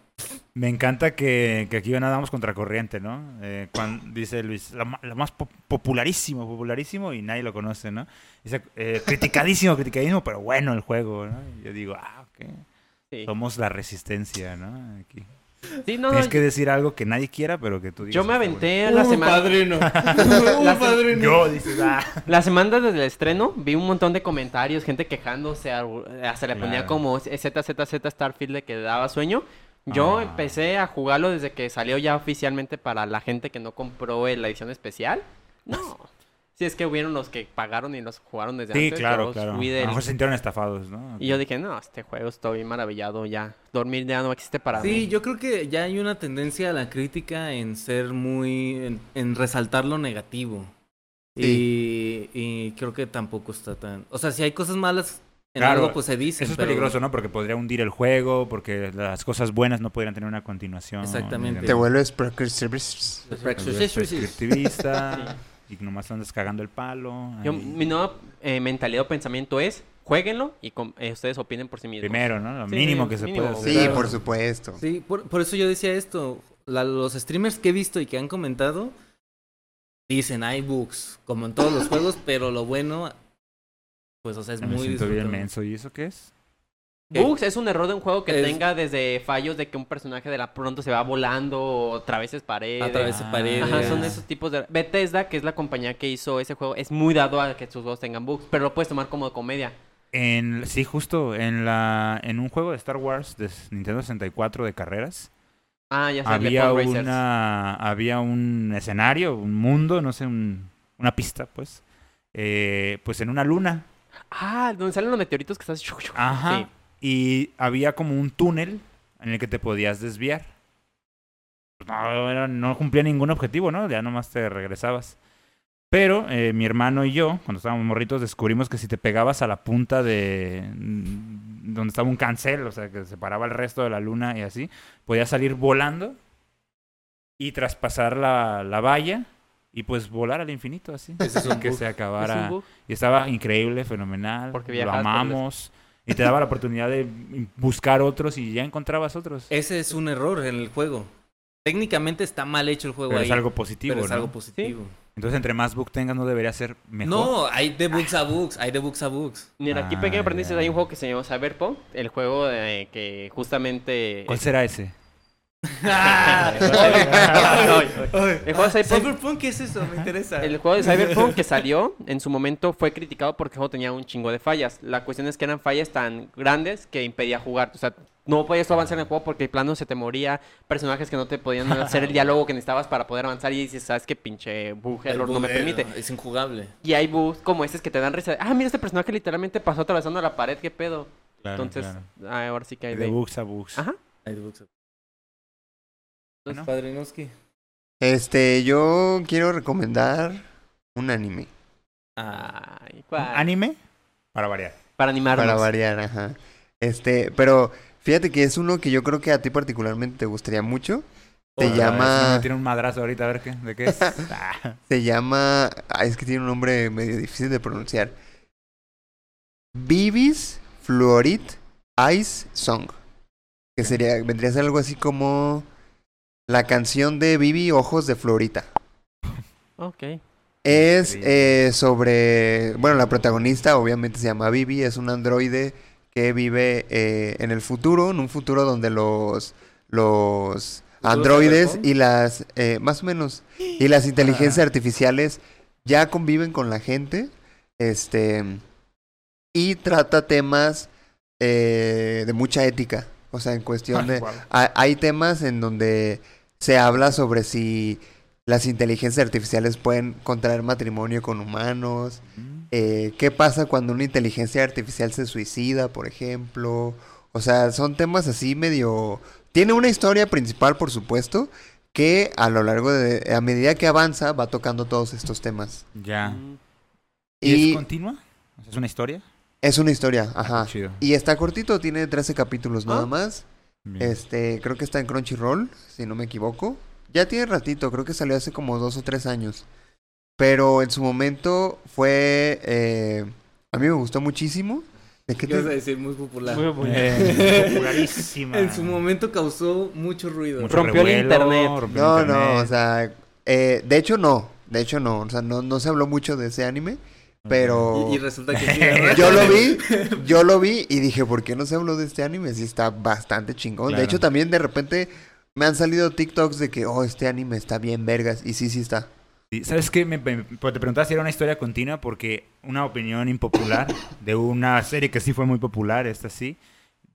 Me encanta que, que aquí nadamos contracorriente, ¿no? Eh, cuan- dice Luis, lo, lo más po- popularísimo, popularísimo y nadie lo conoce, ¿no? Dice, eh, criticadísimo, criticadísimo, pero bueno el juego, ¿no? Y yo digo, ah, ok. Sí, Somos la resistencia, ¿no? Aquí. Sí, no, no, Tienes que decir algo que nadie quiera, pero que tú digas. yo me "Está aventé la "Uh, semana... padrino. La se- padrino. bueno". Yo, dices, ah. La semana desde el estreno vi un montón de comentarios, gente quejándose, hasta le ponía Claro. como ZZZ Starfield de que daba sueño. Yo Ah. empecé a jugarlo desde que salió ya oficialmente para la gente que no compró la edición especial. No. Si es que hubieron los que pagaron y los jugaron desde Sí, antes. claro, yo claro. fui A lo mejor se sintieron estafados, ¿no? Y yo dije, no, este juego estoy maravillado ya. Dormir ya no existe para Sí, mí. yo creo que ya hay una tendencia a la crítica en ser muy. en, en resaltar lo negativo. Y, y creo que tampoco está tan. O sea, si hay cosas malas en Claro, algo, pues se dicen. Eso es pero- peligroso, ¿no? Porque podría hundir el juego, porque las cosas buenas no podrían tener una continuación. Exactamente. Te vuelves prescriptivist. Te vuelves prescriptivista y nomás andas cagando el palo. Yo- mi nueva eh, mentalidad o pensamiento es, jueguenlo y eh, ustedes opinen por sí mismos. Primero, ¿no? Lo Sí, mínimo que se puede hacer. Sí, Claro. por supuesto. Sí, por, por eso yo decía esto. La- los streamers que he visto y que han comentado dicen hay bugs, como en todos los juegos, pero lo bueno, pues, o sea, es me muy siento bien menso. ¿Y eso qué es? ¿Qué? Bugs es un error de un juego que Es- tenga desde fallos de que un personaje de la pronto se va volando o atraveses paredes. Atravesar Ah, paredes. Ajá, son esos tipos de... Bethesda, que es la compañía que hizo ese juego, es muy dado a que sus juegos tengan bugs, pero lo puedes tomar como comedia. En, sí, justo en la en un juego de Star Wars de Nintendo 64 de carreras Ah, ya sé, había una había un escenario, un mundo, no sé, un- una pista, pues, eh, pues en una luna. Ah, donde salen los meteoritos que estás... Ajá. Sí. Y había como un túnel en el que te podías desviar. No, era- no cumplía ningún objetivo, ¿no? Ya nomás te regresabas. Pero eh, mi hermano y yo, cuando estábamos morritos, descubrimos que si te pegabas a la punta de mm, donde estaba un cancel, o sea, que separaba el resto de la luna y así, podías salir volando y traspasar la, la valla y pues volar al infinito así. Es un que se Es acabara. Y estaba increíble, fenomenal. Porque lo viajabas por el amamos. Y te daba la oportunidad de buscar otros y ya encontrabas otros. Ese es un error en el juego. Técnicamente está mal hecho el juego Pero ahí. es algo positivo, pero es ¿no? algo positivo. Entonces, entre más bug tengas, no debería ser mejor. No, hay de bugs a bugs, hay de bugs a bugs. Mira, aquí Ah, pequeño aprendices hay un juego que se llama Cyberpunk, el juego de que justamente... ¿Cuál será ese? El juego de Cyberpunk, Cyberpunk, ¿qué es eso? Me interesa. el juego de Cyberpunk que salió en su momento fue criticado porque el juego tenía un chingo de fallas. La cuestión es que eran fallas tan grandes que impedía jugar. O sea, no podías avanzar en el juego porque el plano se te moría, personajes que no te podían hacer el diálogo que necesitabas para poder avanzar y dices, sabes qué pinche bug El error no me permite. Es injugable. Y hay bugs como estos que te dan risa. Ah, mira, este personaje literalmente pasó atravesando la pared, qué pedo. Claro, Entonces, claro. ah, ahora sí que hay De de... bugs a bugs. Ajá. Hay de bugs a Bueno. Padrinovsky. Este, yo quiero recomendar un anime. Ay, ¿cuál? ¿Anime? Para variar. Para animarnos. Para variar, ajá. Este, pero fíjate que es uno que yo creo que a ti particularmente te gustaría mucho. Se ver, llama- no me tiene un madrazo ahorita, a ver qué, de qué es. Ah, Se llama. ah, es que tiene un nombre medio difícil de pronunciar. Vivis Fluorid Ice Song. Que sería, vendría a ser algo así como la canción de Vivi Ojos de Florita. Ok. Es eh, sobre. Bueno, la protagonista obviamente se llama Vivi, es un androide que vive eh, en el futuro, en un futuro donde los. Los androides y las. eh, más o menos. Y las inteligencias artificiales ya conviven con la gente. Este. Y trata temas eh, de mucha ética. O sea, en cuestión de. Hay temas en donde se habla sobre si las inteligencias artificiales pueden contraer matrimonio con humanos. Mm. eh, ¿Qué pasa cuando una inteligencia artificial se suicida, por ejemplo? O sea, son temas así medio... Tiene una historia principal, por supuesto, que a lo largo de... A medida que avanza, va tocando todos estos temas. Ya. Mm, ¿Y, Y es continua? O sea, ¿Es una historia? Es una historia, ajá. Chido. Y está cortito, tiene 13 capítulos nada Ah. más. Bien. Este, creo que está en Crunchyroll, si no me equivoco. Ya tiene ratito, creo que salió hace como dos o tres años. Pero en su momento fue... eh, a mí me gustó muchísimo. ¿De qué ¿Qué vas a te... decir? Muy popular. Muy. Eh, popularísima. En su momento causó mucho ruido. Mucho Rompió el revuelo, internet. rompió No, el no, internet. o sea... eh, de hecho no, de hecho no. O sea, no, no se habló mucho de ese anime. Pero... Y, y resulta que sí. Yo lo vi, yo lo vi y dije, ¿por qué no se habló de este anime? Sí está bastante chingón. Claro. De hecho, también de repente me han salido TikToks de que, oh, este anime está bien vergas. Y sí, sí está. ¿Sabes qué? Me, me- te preguntaba si era una historia continua porque una opinión impopular de una serie que sí fue muy popular, esta sí,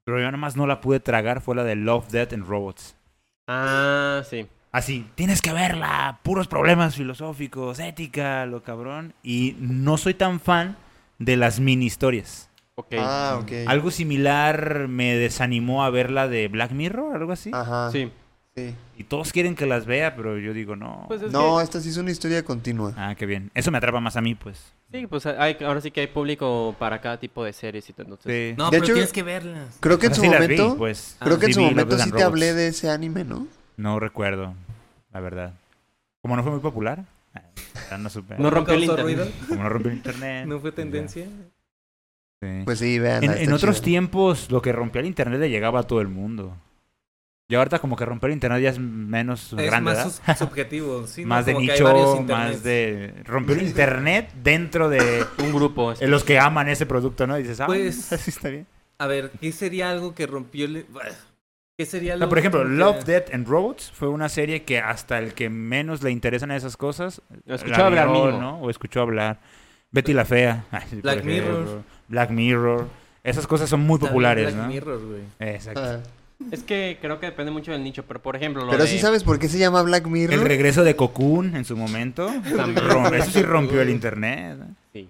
Pero yo nomás no la pude tragar, fue la de Love, Death and Robots. Ah, sí. Así, tienes que verla, puros problemas filosóficos, ética, lo cabrón. Y no soy tan fan de las mini historias. Ok. Ah, ok. Algo similar me desanimó a ver la de Black Mirror, algo así. Ajá. Sí. sí. Y todos quieren que las vea, pero yo digo no. Pues es No, que- esta sí es una historia continua. Ah, qué bien. Eso me atrapa más a mí, pues. sí, pues hay, ahora sí que hay público para cada tipo de series y todo. Entonces, Sí. No, De pero hecho- tienes que verlas. Creo que en su vi, momento, pues. creo que en Sí su momento sí te hablé de ese anime, ¿no? No recuerdo, la verdad. Como no fue muy popular, ah, no supe. No rompió el internet. ruido? Como no rompió el internet. ¿No fue pues tendencia? Sí. Pues sí, vean. en, en otros tiempos, lo que rompía el internet le llegaba a todo el mundo. Y ahorita como que romper el internet ya es menos Es grande, más subjetivo, sí, ¿no? más de hay varios nicho, más de... Rompió el internet dentro de Un grupo. eh, los que aman ese producto, ¿no? Y dices, ah, Pues- así está bien. A ver, ¿qué sería algo que rompió el... ¿Qué sería No, algo por ejemplo, que- Love, Death and Robots fue una serie que hasta el que menos le interesan esas cosas... Escuchó la hablar. ¿no? O escuchó hablar. Betty la Fea. Ay, Black. Mirror. Black Mirror. Esas cosas son muy También populares, Black ¿no? Mirror, güey. Exacto. Ah. Es que creo que depende mucho del nicho, pero por ejemplo, lo Pero de... sí sabes por qué se llama Black Mirror. El regreso de Cocoon en su momento. Eso sí rompió el internet. Sí.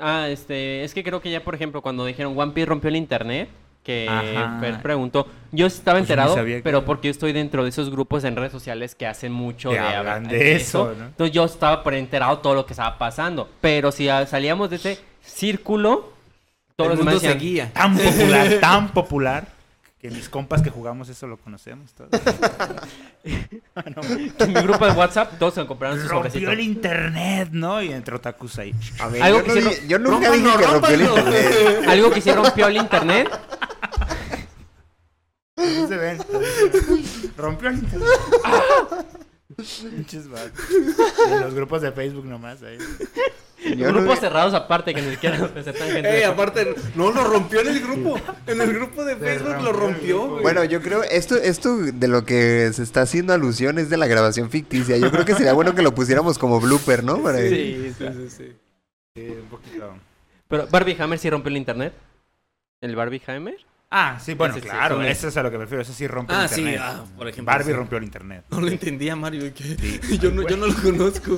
Ah, este, es que creo que ya, por ejemplo, cuando dijeron One Piece rompió el internet, que Ajá. Fer preguntó, yo estaba Pues enterado, que- pero porque yo estoy dentro de esos grupos en redes sociales que hacen mucho Que de hablan hablar de eso, ¿no? Entonces yo estaba por enterado todo lo que estaba pasando, pero si salíamos de ese círculo, todos el los mundo demás decían, seguía. Tan popular, tan popular, que mis compas que jugamos eso lo conocemos todos. en mi grupo de WhatsApp todos se compraron su sobrecito. rompió el internet, ¿no? Y entre otakus ahí. A ver, Algo yo, que no sí yo nunca dije que rompió el internet. Algo que sí rompió el internet, Así se ven. Rompió el internet. Pinches. Y en los grupos de Facebook nomás ahí. Grupos cerrados aparte que ni siquiera aceptan gente. Eh, de- aparte, no lo rompió en el grupo. En el grupo de Facebook lo rompió güey. Bueno, yo creo, esto, esto de lo que se está haciendo alusión es de la grabación ficticia. Yo creo que sería bueno que lo pusiéramos como blooper, ¿no? Para- Sí, sí, sí, sí. Sí, un poquito. Pero Barbie Hammer sí rompió el internet. ¿El Barbie Hammer? Ah, sí, bueno, Ese sí, claro, eso es a lo que me refiero. Eso sí rompe Ah, el sí, internet. ah, por ejemplo. Barbie sí. rompió el internet. No lo entendía, Mario. ¿qué? Yo, no, yo no lo conozco.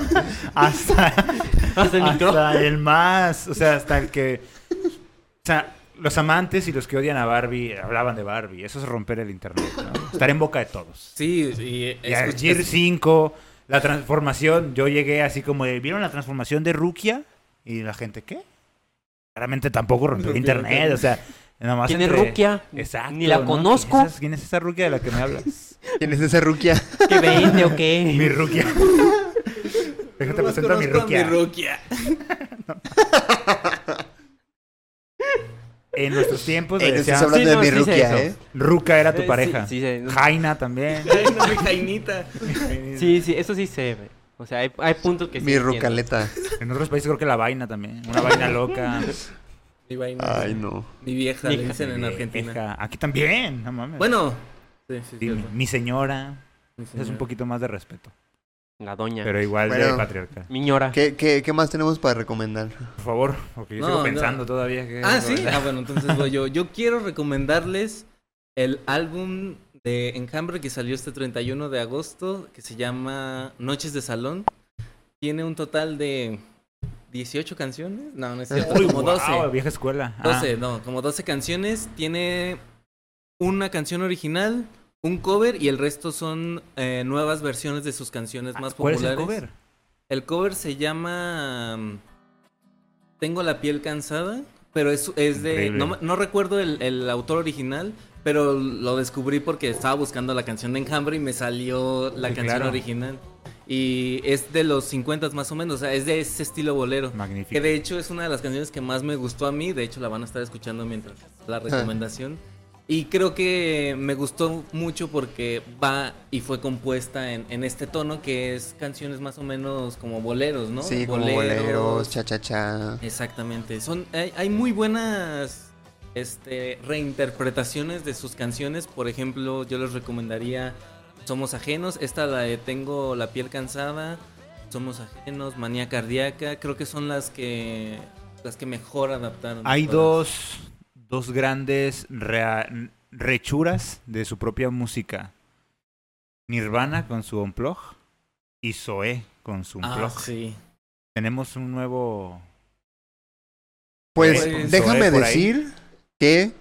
Hasta, Hasta el hasta el más, o sea, hasta el que... O sea, los amantes y los que odian a Barbie hablaban de Barbie. Eso es romper el internet, ¿no? Estar en boca de todos. Sí, y Y a Gear 5, la transformación, yo llegué así como de, ¿vieron la transformación de Rukia? Y la gente, ¿qué? Claramente tampoco rompió el internet. o sea, nada más ¿Quién es entre- Rukia? Exacto. Ni la ¿no? conozco. ¿Quién es, esa- quién es esa Rukia de la que me hablas? ¿Quién es esa ruquia? ¿Qué vende o qué? Mi Rukia. Déjate Nomás presento a mi conozco Rukia. Rukia. En nuestros tiempos le no decían, hablando Sí, no, de mi sí sé ruquia, eso. ¿eh? Ruca era tu Eh, pareja. Sí, sí, sí. Jaina también. Ay, no, mi Jainita. Sí, sí, eso sí sé. güey. O sea, hay, hay puntos que sí Mi entiendo. rucaleta. En otros países creo que la vaina también. Una vaina loca. Mi vaina. Ay, no. Mi vieja, Mi le dicen en Argentina. Vieja. Aquí también, no mames. Bueno. Sí, sí, Sí, mi, señora. Es un poquito más de respeto. La doña. Pero igual de Bueno. patriarcal. Miñora. ¿Qué, qué, qué más tenemos para recomendar? Por favor, porque yo No, sigo no. pensando todavía que... Ah, sí. Ah, bueno, entonces voy yo. Yo quiero recomendarles el álbum de Enjambre que salió este 31 de agosto, que se llama Noches de Salón. Tiene un total de 18 canciones. No, no es cierto, Uy, como 12. guau, vieja escuela. Ah, 12, no, como 12 canciones. Tiene una canción original, un cover y el resto son eh, nuevas versiones de sus canciones más ¿Cuál es populares. el cover? El cover se llama mm, Tengo la piel cansada, pero es, es de... No, no recuerdo el, el autor original, pero lo descubrí porque estaba buscando la canción de Enjambre y me salió la Sí, canción claro. original. Y es de los 50 más o menos, o sea, es de ese estilo bolero. Magnífico. Que de hecho es una de las canciones que más me gustó a mí, de hecho la van a estar escuchando mientras la recomendación. Y creo que me gustó mucho porque va y fue compuesta en, en este tono que es canciones más o menos como boleros, ¿no? Sí, como boleros, cha-cha-cha. Exactamente. Son, hay, hay muy buenas este, reinterpretaciones de sus canciones. Por ejemplo, yo les recomendaría Somos Ajenos. Esta la de Tengo la piel cansada. Somos Ajenos, Manía Cardíaca. Creo que son las que las que mejor adaptaron. Hay dos, dos grandes rechuras de su propia música. Nirvana con su Unplug y Zoé con su Ah, Unplug. sí. Tenemos un nuevo... Pues Pues, déjame decir que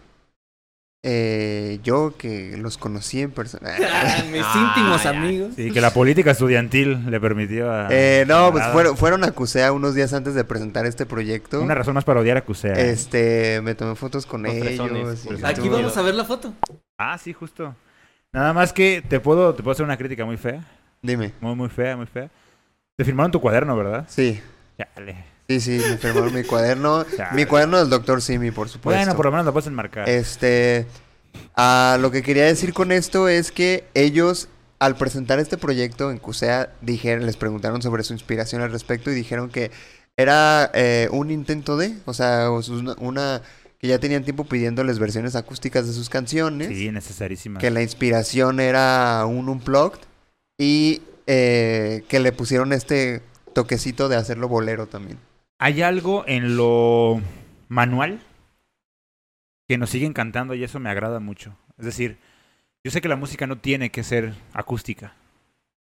eh, yo que los conocí en persona. Mis Ah, íntimos ya. amigos. Sí, que la política estudiantil le permitió a... Eh, no, pues fueron, fueron a CUSEA unos días antes de presentar este proyecto. Una razón más para odiar a Cusea. Este, me tomé fotos con Los ellos. pues, Aquí vamos a ver la foto. Ah, sí, justo. Nada más que te puedo, te puedo hacer una crítica muy fea. Dime. Muy, muy fea, muy fea. Te firmaron tu cuaderno, ¿verdad? Sí, Chale. Sí, sí, me firmaron mi cuaderno. Chale. Mi cuaderno del doctor Simi, por supuesto. Bueno, por lo menos lo puedes enmarcar. Este, ah, lo que quería decir con esto es que ellos, al presentar este proyecto en CUSEA, dijeron, les preguntaron sobre su inspiración al respecto y dijeron que era eh, un intento de, o sea, una, que ya tenían tiempo pidiéndoles versiones acústicas de sus canciones, Sí, necesarísima. que la inspiración era un unplugged y eh, que le pusieron este toquecito de hacerlo bolero también. Hay algo en lo manual que nos sigue encantando y eso me agrada mucho. Es decir, yo sé que la música no tiene que ser acústica.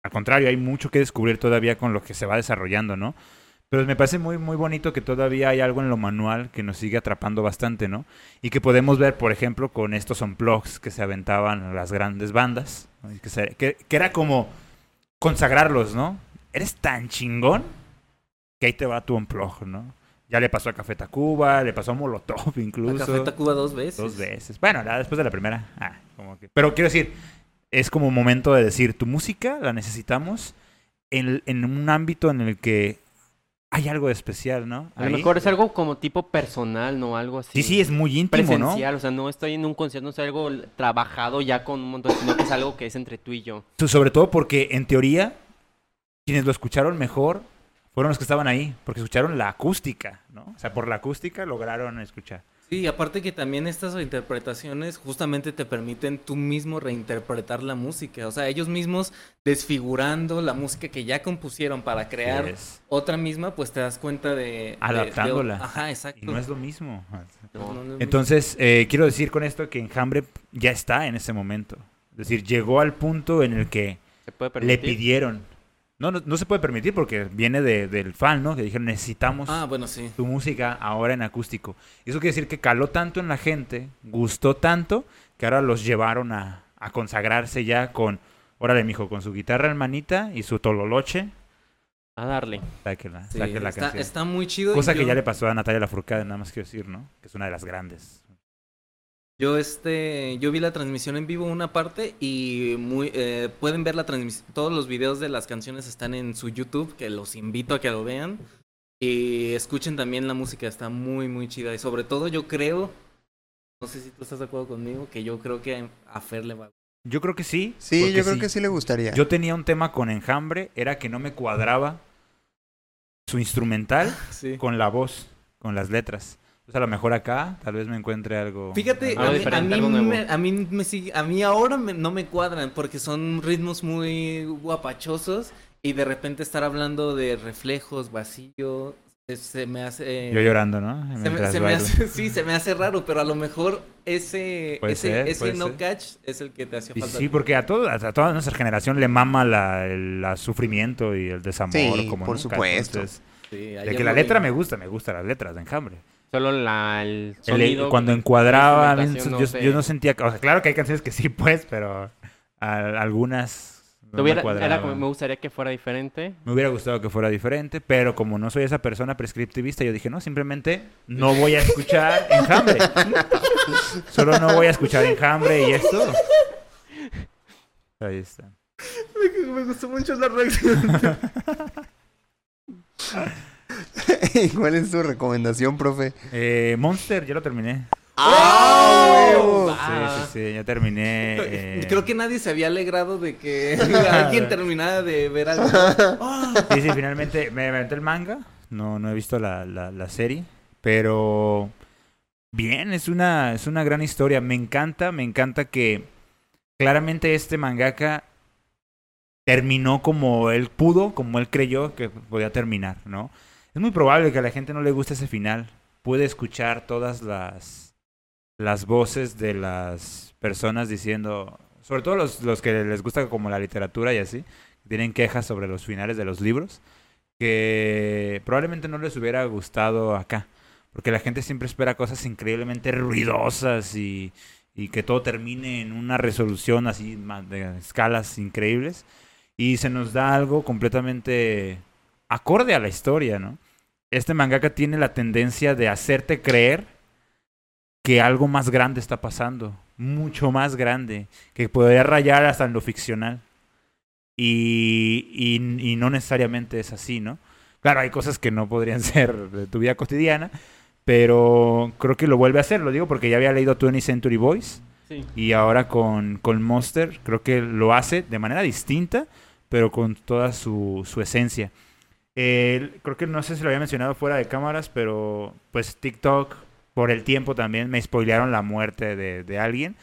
Al contrario, hay mucho que descubrir todavía con lo que se va desarrollando, ¿no? Pero me parece muy, muy bonito que todavía hay algo en lo manual que nos sigue atrapando bastante, ¿no? Y que podemos ver, por ejemplo, con estos unplugs que se aventaban las grandes bandas, que- que era como consagrarlos, ¿no? Eres tan chingón que ahí te va tu unplug, ¿no? Ya le pasó a Café Tacuba, le pasó a Molotov A incluso. Café Tacuba dos veces. Dos veces. Bueno, la- después de la primera. Ah, como que. Pero quiero decir, es como momento de decir, tu música la necesitamos en, en un ámbito en el que hay algo de especial, ¿no? A lo Ahí. mejor es algo como tipo personal, ¿no? Algo así. Sí, sí, es muy íntimo, ¿no? presencial, o sea, no estoy en un concierto, no es algo trabajado ya con un montón, sino que es algo que es entre tú y yo. So- Sobre todo porque, en teoría, quienes lo escucharon mejor fueron los que estaban ahí, porque escucharon la acústica, ¿no? O sea, por la acústica lograron escuchar. Sí, aparte que también estas reinterpretaciones justamente te permiten tú mismo reinterpretar la música. O sea, ellos mismos desfigurando la música que ya compusieron para crear otra misma, pues te das cuenta de... de- de- Adaptándola. Ajá, exacto. Y no es lo mismo. No, no es lo Entonces, eh, quiero decir con esto que Enjambre ya está en ese momento. Es decir, llegó al punto en el que ¿Se puede le pidieron. No, no, no se puede permitir porque viene de- del fan, ¿no? Que dijeron, necesitamos. Ah, bueno, sí. tu música ahora en acústico. Y eso quiere decir que caló tanto en la gente, gustó tanto, que ahora los llevaron a, a consagrarse ya con, órale, mijo, con su guitarra hermanita y su tololoche. A darle. Sáquela, Sí, saque la está, canción. está muy chido. y Cosa que yo- ya le pasó a Natalia Lafourcade, nada más quiero decir, ¿no? Que es una de las grandes. Yo este, yo vi la transmisión en vivo una parte y muy eh, pueden ver la transmisión. Todos los videos de las canciones están en su YouTube, que los invito a que lo vean y escuchen también la música. Está muy muy chida y sobre todo yo creo, no sé si tú estás de acuerdo conmigo, que yo creo que a Fer le va. Yo creo que sí. Sí, yo creo que sí le gustaría. Yo tenía un tema con Enjambre, era que no me cuadraba su instrumental Sí. con la voz, con las letras. Entonces a lo mejor acá tal vez me encuentre algo. Fíjate, Algo a mí, a mí algo me, a mí me sigue- a mí ahora me- no me cuadran porque son ritmos muy guapachosos y de repente estar hablando de reflejos, vacío, se, se me hace... Yo llorando, ¿no? Se me, se hace, sí, se me hace raro, pero a lo mejor ese, Puede ese, ser, ese no ser. catch es el que te hacía Y falta. sí, porque a, todo, a toda nuestra generación le mama la, el la sufrimiento y el desamor. Sí, como por nunca. supuesto. Entonces, Sí, de que la letra me gusta, me gustan las letras de Enjambre. Solo la, el cuando encuadraba, a mí- instrumentación yo, sé. yo no sentía... O sea, claro que hay canciones que sí, pues, pero a- algunas no me Tuviera- era cuadraban. como- me gustaría que fuera diferente. Me hubiera gustado que fuera diferente, pero como no soy esa persona prescriptivista, yo dije, no, simplemente no voy a escuchar enjambre. Solo no voy a escuchar enjambre y esto. Ahí está. Me, me gustó mucho la reacción. ¿Cuál es tu recomendación, profe? Eh, Monster, ya lo terminé. ¡Ah, huevo! Sí, sí, sí, ya terminé. eh, Creo que nadie se había alegrado de que alguien terminara de ver algo. Sí, sí, finalmente me aventé el manga. No, no he visto la, la, la serie. Pero bien, es una, es una gran historia. Me encanta, me encanta que claramente este mangaka terminó como él pudo, como él creyó que podía terminar, ¿no? Es muy probable que a la gente no le guste ese final. Puede escuchar todas las las voces de las personas diciendo, sobre todo los, los que les gusta como la literatura y así, tienen quejas sobre los finales de los libros, que probablemente no les hubiera gustado acá, porque la gente siempre espera cosas increíblemente ruidosas y, y que todo termine en una resolución así de escalas increíbles, y se nos da algo completamente acorde a la historia, ¿no? Este mangaka tiene la tendencia de hacerte creer que algo más grande está pasando, mucho más grande, que podría rayar hasta en lo ficcional. Y, y- y no necesariamente es así, ¿no? Claro, hay cosas que no podrían ser de tu vida cotidiana, pero creo que lo vuelve a hacer, lo digo porque ya había leído 20th Century Boys Sí. y ahora con, con Monster creo que lo hace de manera distinta, pero con toda su, su esencia. Eh, creo que no sé si lo había mencionado fuera de cámaras, pero pues TikTok, por el tiempo también, me spoilearon la muerte de, de alguien.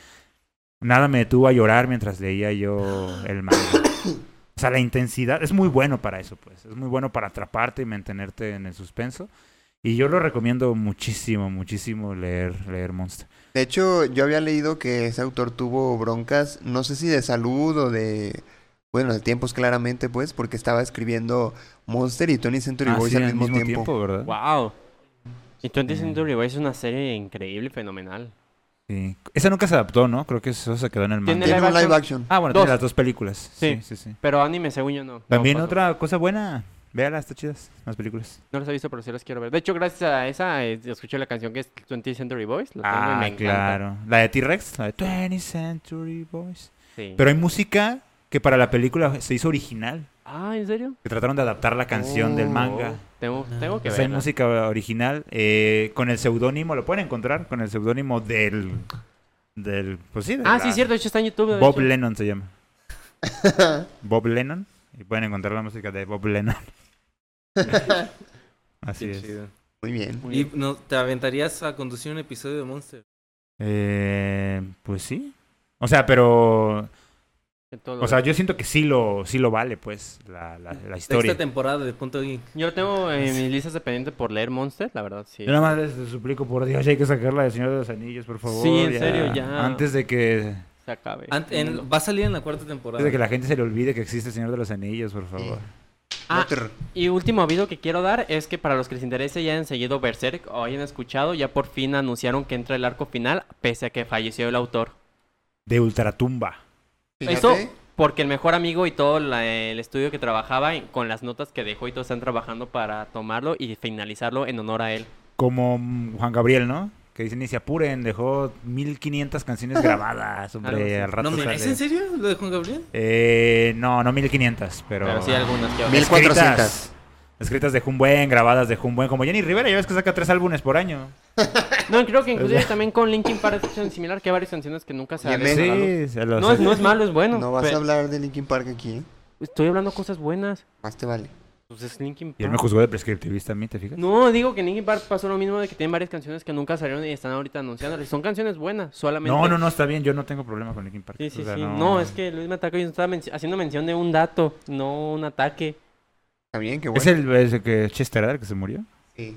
Nada me detuvo a llorar mientras leía yo el manga. O sea, la intensidad es muy bueno para eso, pues. Es muy bueno para atraparte y mantenerte en el suspenso. Y yo lo recomiendo muchísimo, muchísimo leer, leer Monster. De hecho, yo había leído que ese autor tuvo broncas, no sé si de salud o de... Bueno, de tiempos claramente, pues, porque estaba escribiendo Monster y Tony Century Ah, Boys sí, al mismo, tiempo. ¿verdad? Wow. Y 20th Mm. Century Boys es una serie increíble, fenomenal. Sí. Esa nunca se adaptó, ¿no? Creo que eso se quedó en el manga. Tiene Tiene un live action? Ah, bueno, Dos. tiene las dos películas. Sí, Sí. sí, sí. Pero anime, según yo, no. También No, otra cosa buena. Véala, está chidas. Las películas. No las he visto, pero sí las quiero ver. De hecho, gracias a esa, eh, escuché la canción que es 20th Century Boys. La tengo y me Ah, encanta. claro. La de T-Rex, la de 20th Century Boys. Sí. Pero hay música que para la película se hizo original. Ah, ¿en serio? Que trataron de adaptar la canción del Oh, manga. Tengo, tengo que Entonces hay verla. música original eh, con el seudónimo, lo pueden encontrar con el seudónimo del, del, pues sí, de Ah, la- sí, cierto. De hecho, está en YouTube. Bob hecho. Lennon se llama. Bob Lennon. Y pueden encontrar la música de Bob Lennon. Así Qué es. chido. Muy bien. Muy ¿Y bien. no, te aventarías a conducir un episodio de Monster? Eh, pues sí. O sea, pero, o sea, yo siento que sí lo, sí lo vale, pues, la, la, la historia. Sexta temporada de Punto Geek. Yo lo tengo en mis listas de pendiente por leer Monster, la verdad, sí. Yo nada más les suplico, por Dios, hay que sacarla de Señor de los Anillos, por favor. Sí, en serio, ya. Antes de que, Se acabe. En- va a salir en la cuarta temporada. antes de que la gente se le olvide que existe el Señor de los Anillos, por favor. Ah. Y último aviso que quiero dar es que para los que les interese y hayan seguido Berserk o hayan escuchado, ya por fin anunciaron que entra el arco final, pese a que falleció el autor. De Ultratumba. Eso porque el mejor amigo y todo la- el estudio que trabajaba con las notas que dejó y todos están trabajando para tomarlo y finalizarlo en honor a él. Como mm, Juan Gabriel, ¿no? Que dicen, ni se apuren, dejó 1500 canciones grabadas, hombre, al rato no, mira, sale. ¿es en serio lo de Juan Gabriel? Eh, no, no 1500, pero... Pero, sí algunas que Mil- 1400. Escritas, escritas de un buen, grabadas de un buen, como Jenny Rivera, ya ves que saca tres álbumes por año. No, creo que inclusive también con Linkin Park es similar que hay varias canciones que nunca se han. Sí, se No es, no es malo, es bueno. no vas pero a hablar de Linkin Park aquí, ¿eh? Estoy hablando cosas buenas. Más te vale. Pues es Linkin Y él me Park. juzgó de prescriptivista a mí, ¿te fijas? No, digo que en Linkin Park pasó lo mismo de que tienen varias canciones que nunca salieron y están ahorita anunciándolas. Son canciones buenas, solamente. No, no, no, está bien, yo no tengo problema con Linkin Park. Sí, sí, O sea, sí. No... es que Luis me atacó y estaba haciendo mención de un dato, no un ataque. Está bien, qué bueno. ¿Es el, es el que Chester, que se murió? Sí.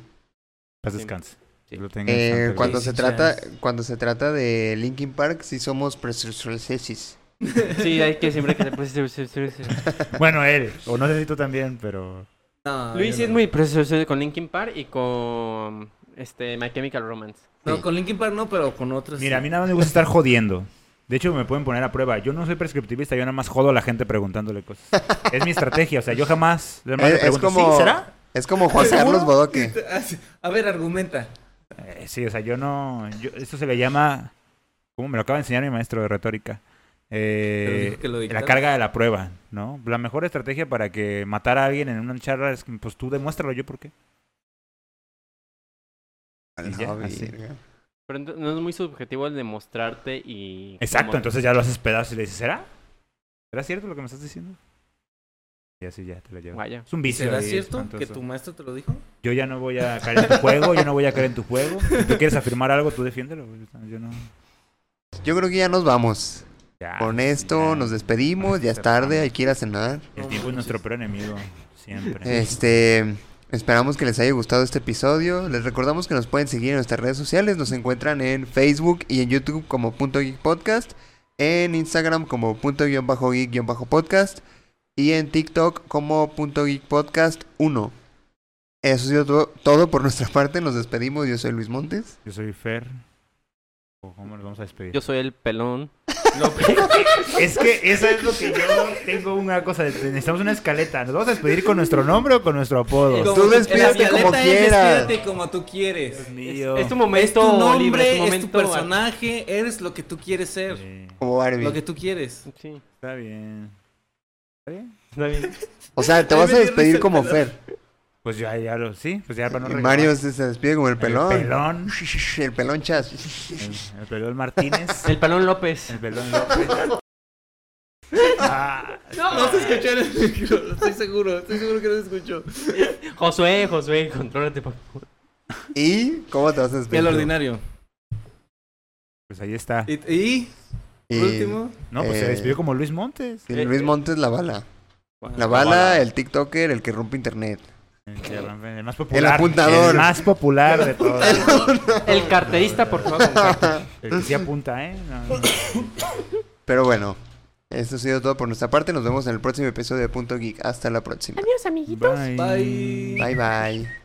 Paz Sí. descanse. Lo Eh, cuando se trata cuando se trata de Linkin Park, sí somos presucesis. Sí, hay que siempre que se Luis Bueno, él, o no sé si tú también, pero... No, yo es no. muy precioso con Linkin Park y con este My Chemical Romance. No, Sí. con Linkin Park no, pero con otros. Mira, a mí nada más me gusta estar jodiendo. De hecho, me pueden poner a prueba. Yo no soy prescriptivista, yo nada más jodo a la gente preguntándole cosas. Es mi estrategia, o sea, yo jamás... le Es, como ¿sí? ¿Será? es como Juan Carlos Bodoque. A ver, argumenta. Eh, sí, o sea, yo no... Yo, esto se le llama... ¿Cómo me lo acaba de enseñar mi maestro de retórica? Eh, la carga de la prueba, ¿no? La mejor estrategia para que matar a alguien en una charla es que, pues tú demuéstralo yo por qué. Ya, así. Pero no es muy subjetivo el demostrarte y... Exacto, entonces ya lo haces pedazos y le dices, ¿será? ¿Será cierto lo que me estás diciendo? Y así ya te lo llevo. Vaya. Es un vicio. ¿Será ahí cierto espantoso. que tu maestro te lo dijo? Yo ya no voy a caer en tu juego, yo no voy a caer en tu juego. Si tú quieres afirmar algo, tú defiéndelo. Yo no... Yo creo que ya nos vamos. Ya, Con esto ya. nos despedimos, ya es tarde, hay que ir a cenar. El tiempo es nuestro peor enemigo, siempre. Este, Esperamos que les haya gustado este episodio. Les recordamos que nos pueden seguir en nuestras redes sociales. Nos encuentran en Facebook y en YouTube como Punto Geek Podcast. En Instagram como Punto guion bajo Geek guion bajo Podcast. Y en TikTok como Punto Geek Podcast 1. Eso ha sido todo, todo por nuestra parte. Nos despedimos. Yo soy Luis Montes. Yo soy Fer. ¿O ¿Cómo nos vamos a despedir? Yo soy el pelón. Es que eso es lo que yo tengo una cosa. de- Necesitamos una escaleta. ¿Nos vamos a despedir con nuestro nombre o con nuestro apodo? Tú despídete como es quieras. Despídete como tú quieres. Dios mío. Es tu Es momento tu nombre, libre, es tu momento. tu personaje, eres lo que tú quieres ser. Sí, Como Barbie. Lo que tú quieres. Sí, está bien. ¿Está bien? está bien. O sea, te vas a despedir como. Fer. Pues ya, ya lo. Sí, pues ya para no Y. Mario se, se despide como el pelón. El pelón. El pelón chas. El, el pelón Martínez. El pelón López. El pelón López. Ah, No se escuchó en el micro, estoy seguro, estoy seguro que no se escuchó. Josué, Josué, contrólate, por favor. ¿Y cómo te vas a despedir? El ordinario. pues ahí está. Y, por último, No, pues se Eh, despidió como Luis Montes. Luis Montes la bala. La bala. bala, el TikToker, el que rompe internet. El, que rompe- el más popular. apuntador. El más popular de todos. El carterista, por favor. El que sí apunta, ¿eh? No, no. Pero bueno, esto ha sido todo por nuestra parte. Nos vemos en el próximo episodio de Punto Geek. Hasta la próxima. Adiós, amiguitos. Bye. bye. Bye bye.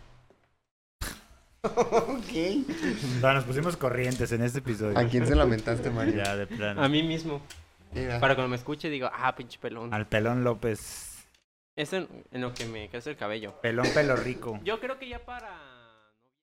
Ok. No, nos pusimos corrientes en este episodio. ¿A quién se lamentaste, Mario? Ya, de plano. A mí mismo. Mira. Para cuando me escuche digo, ah, pinche pelón. Al pelón López. Es en, en lo que me crece el cabello. Pelón pelo rico. Yo creo que ya para...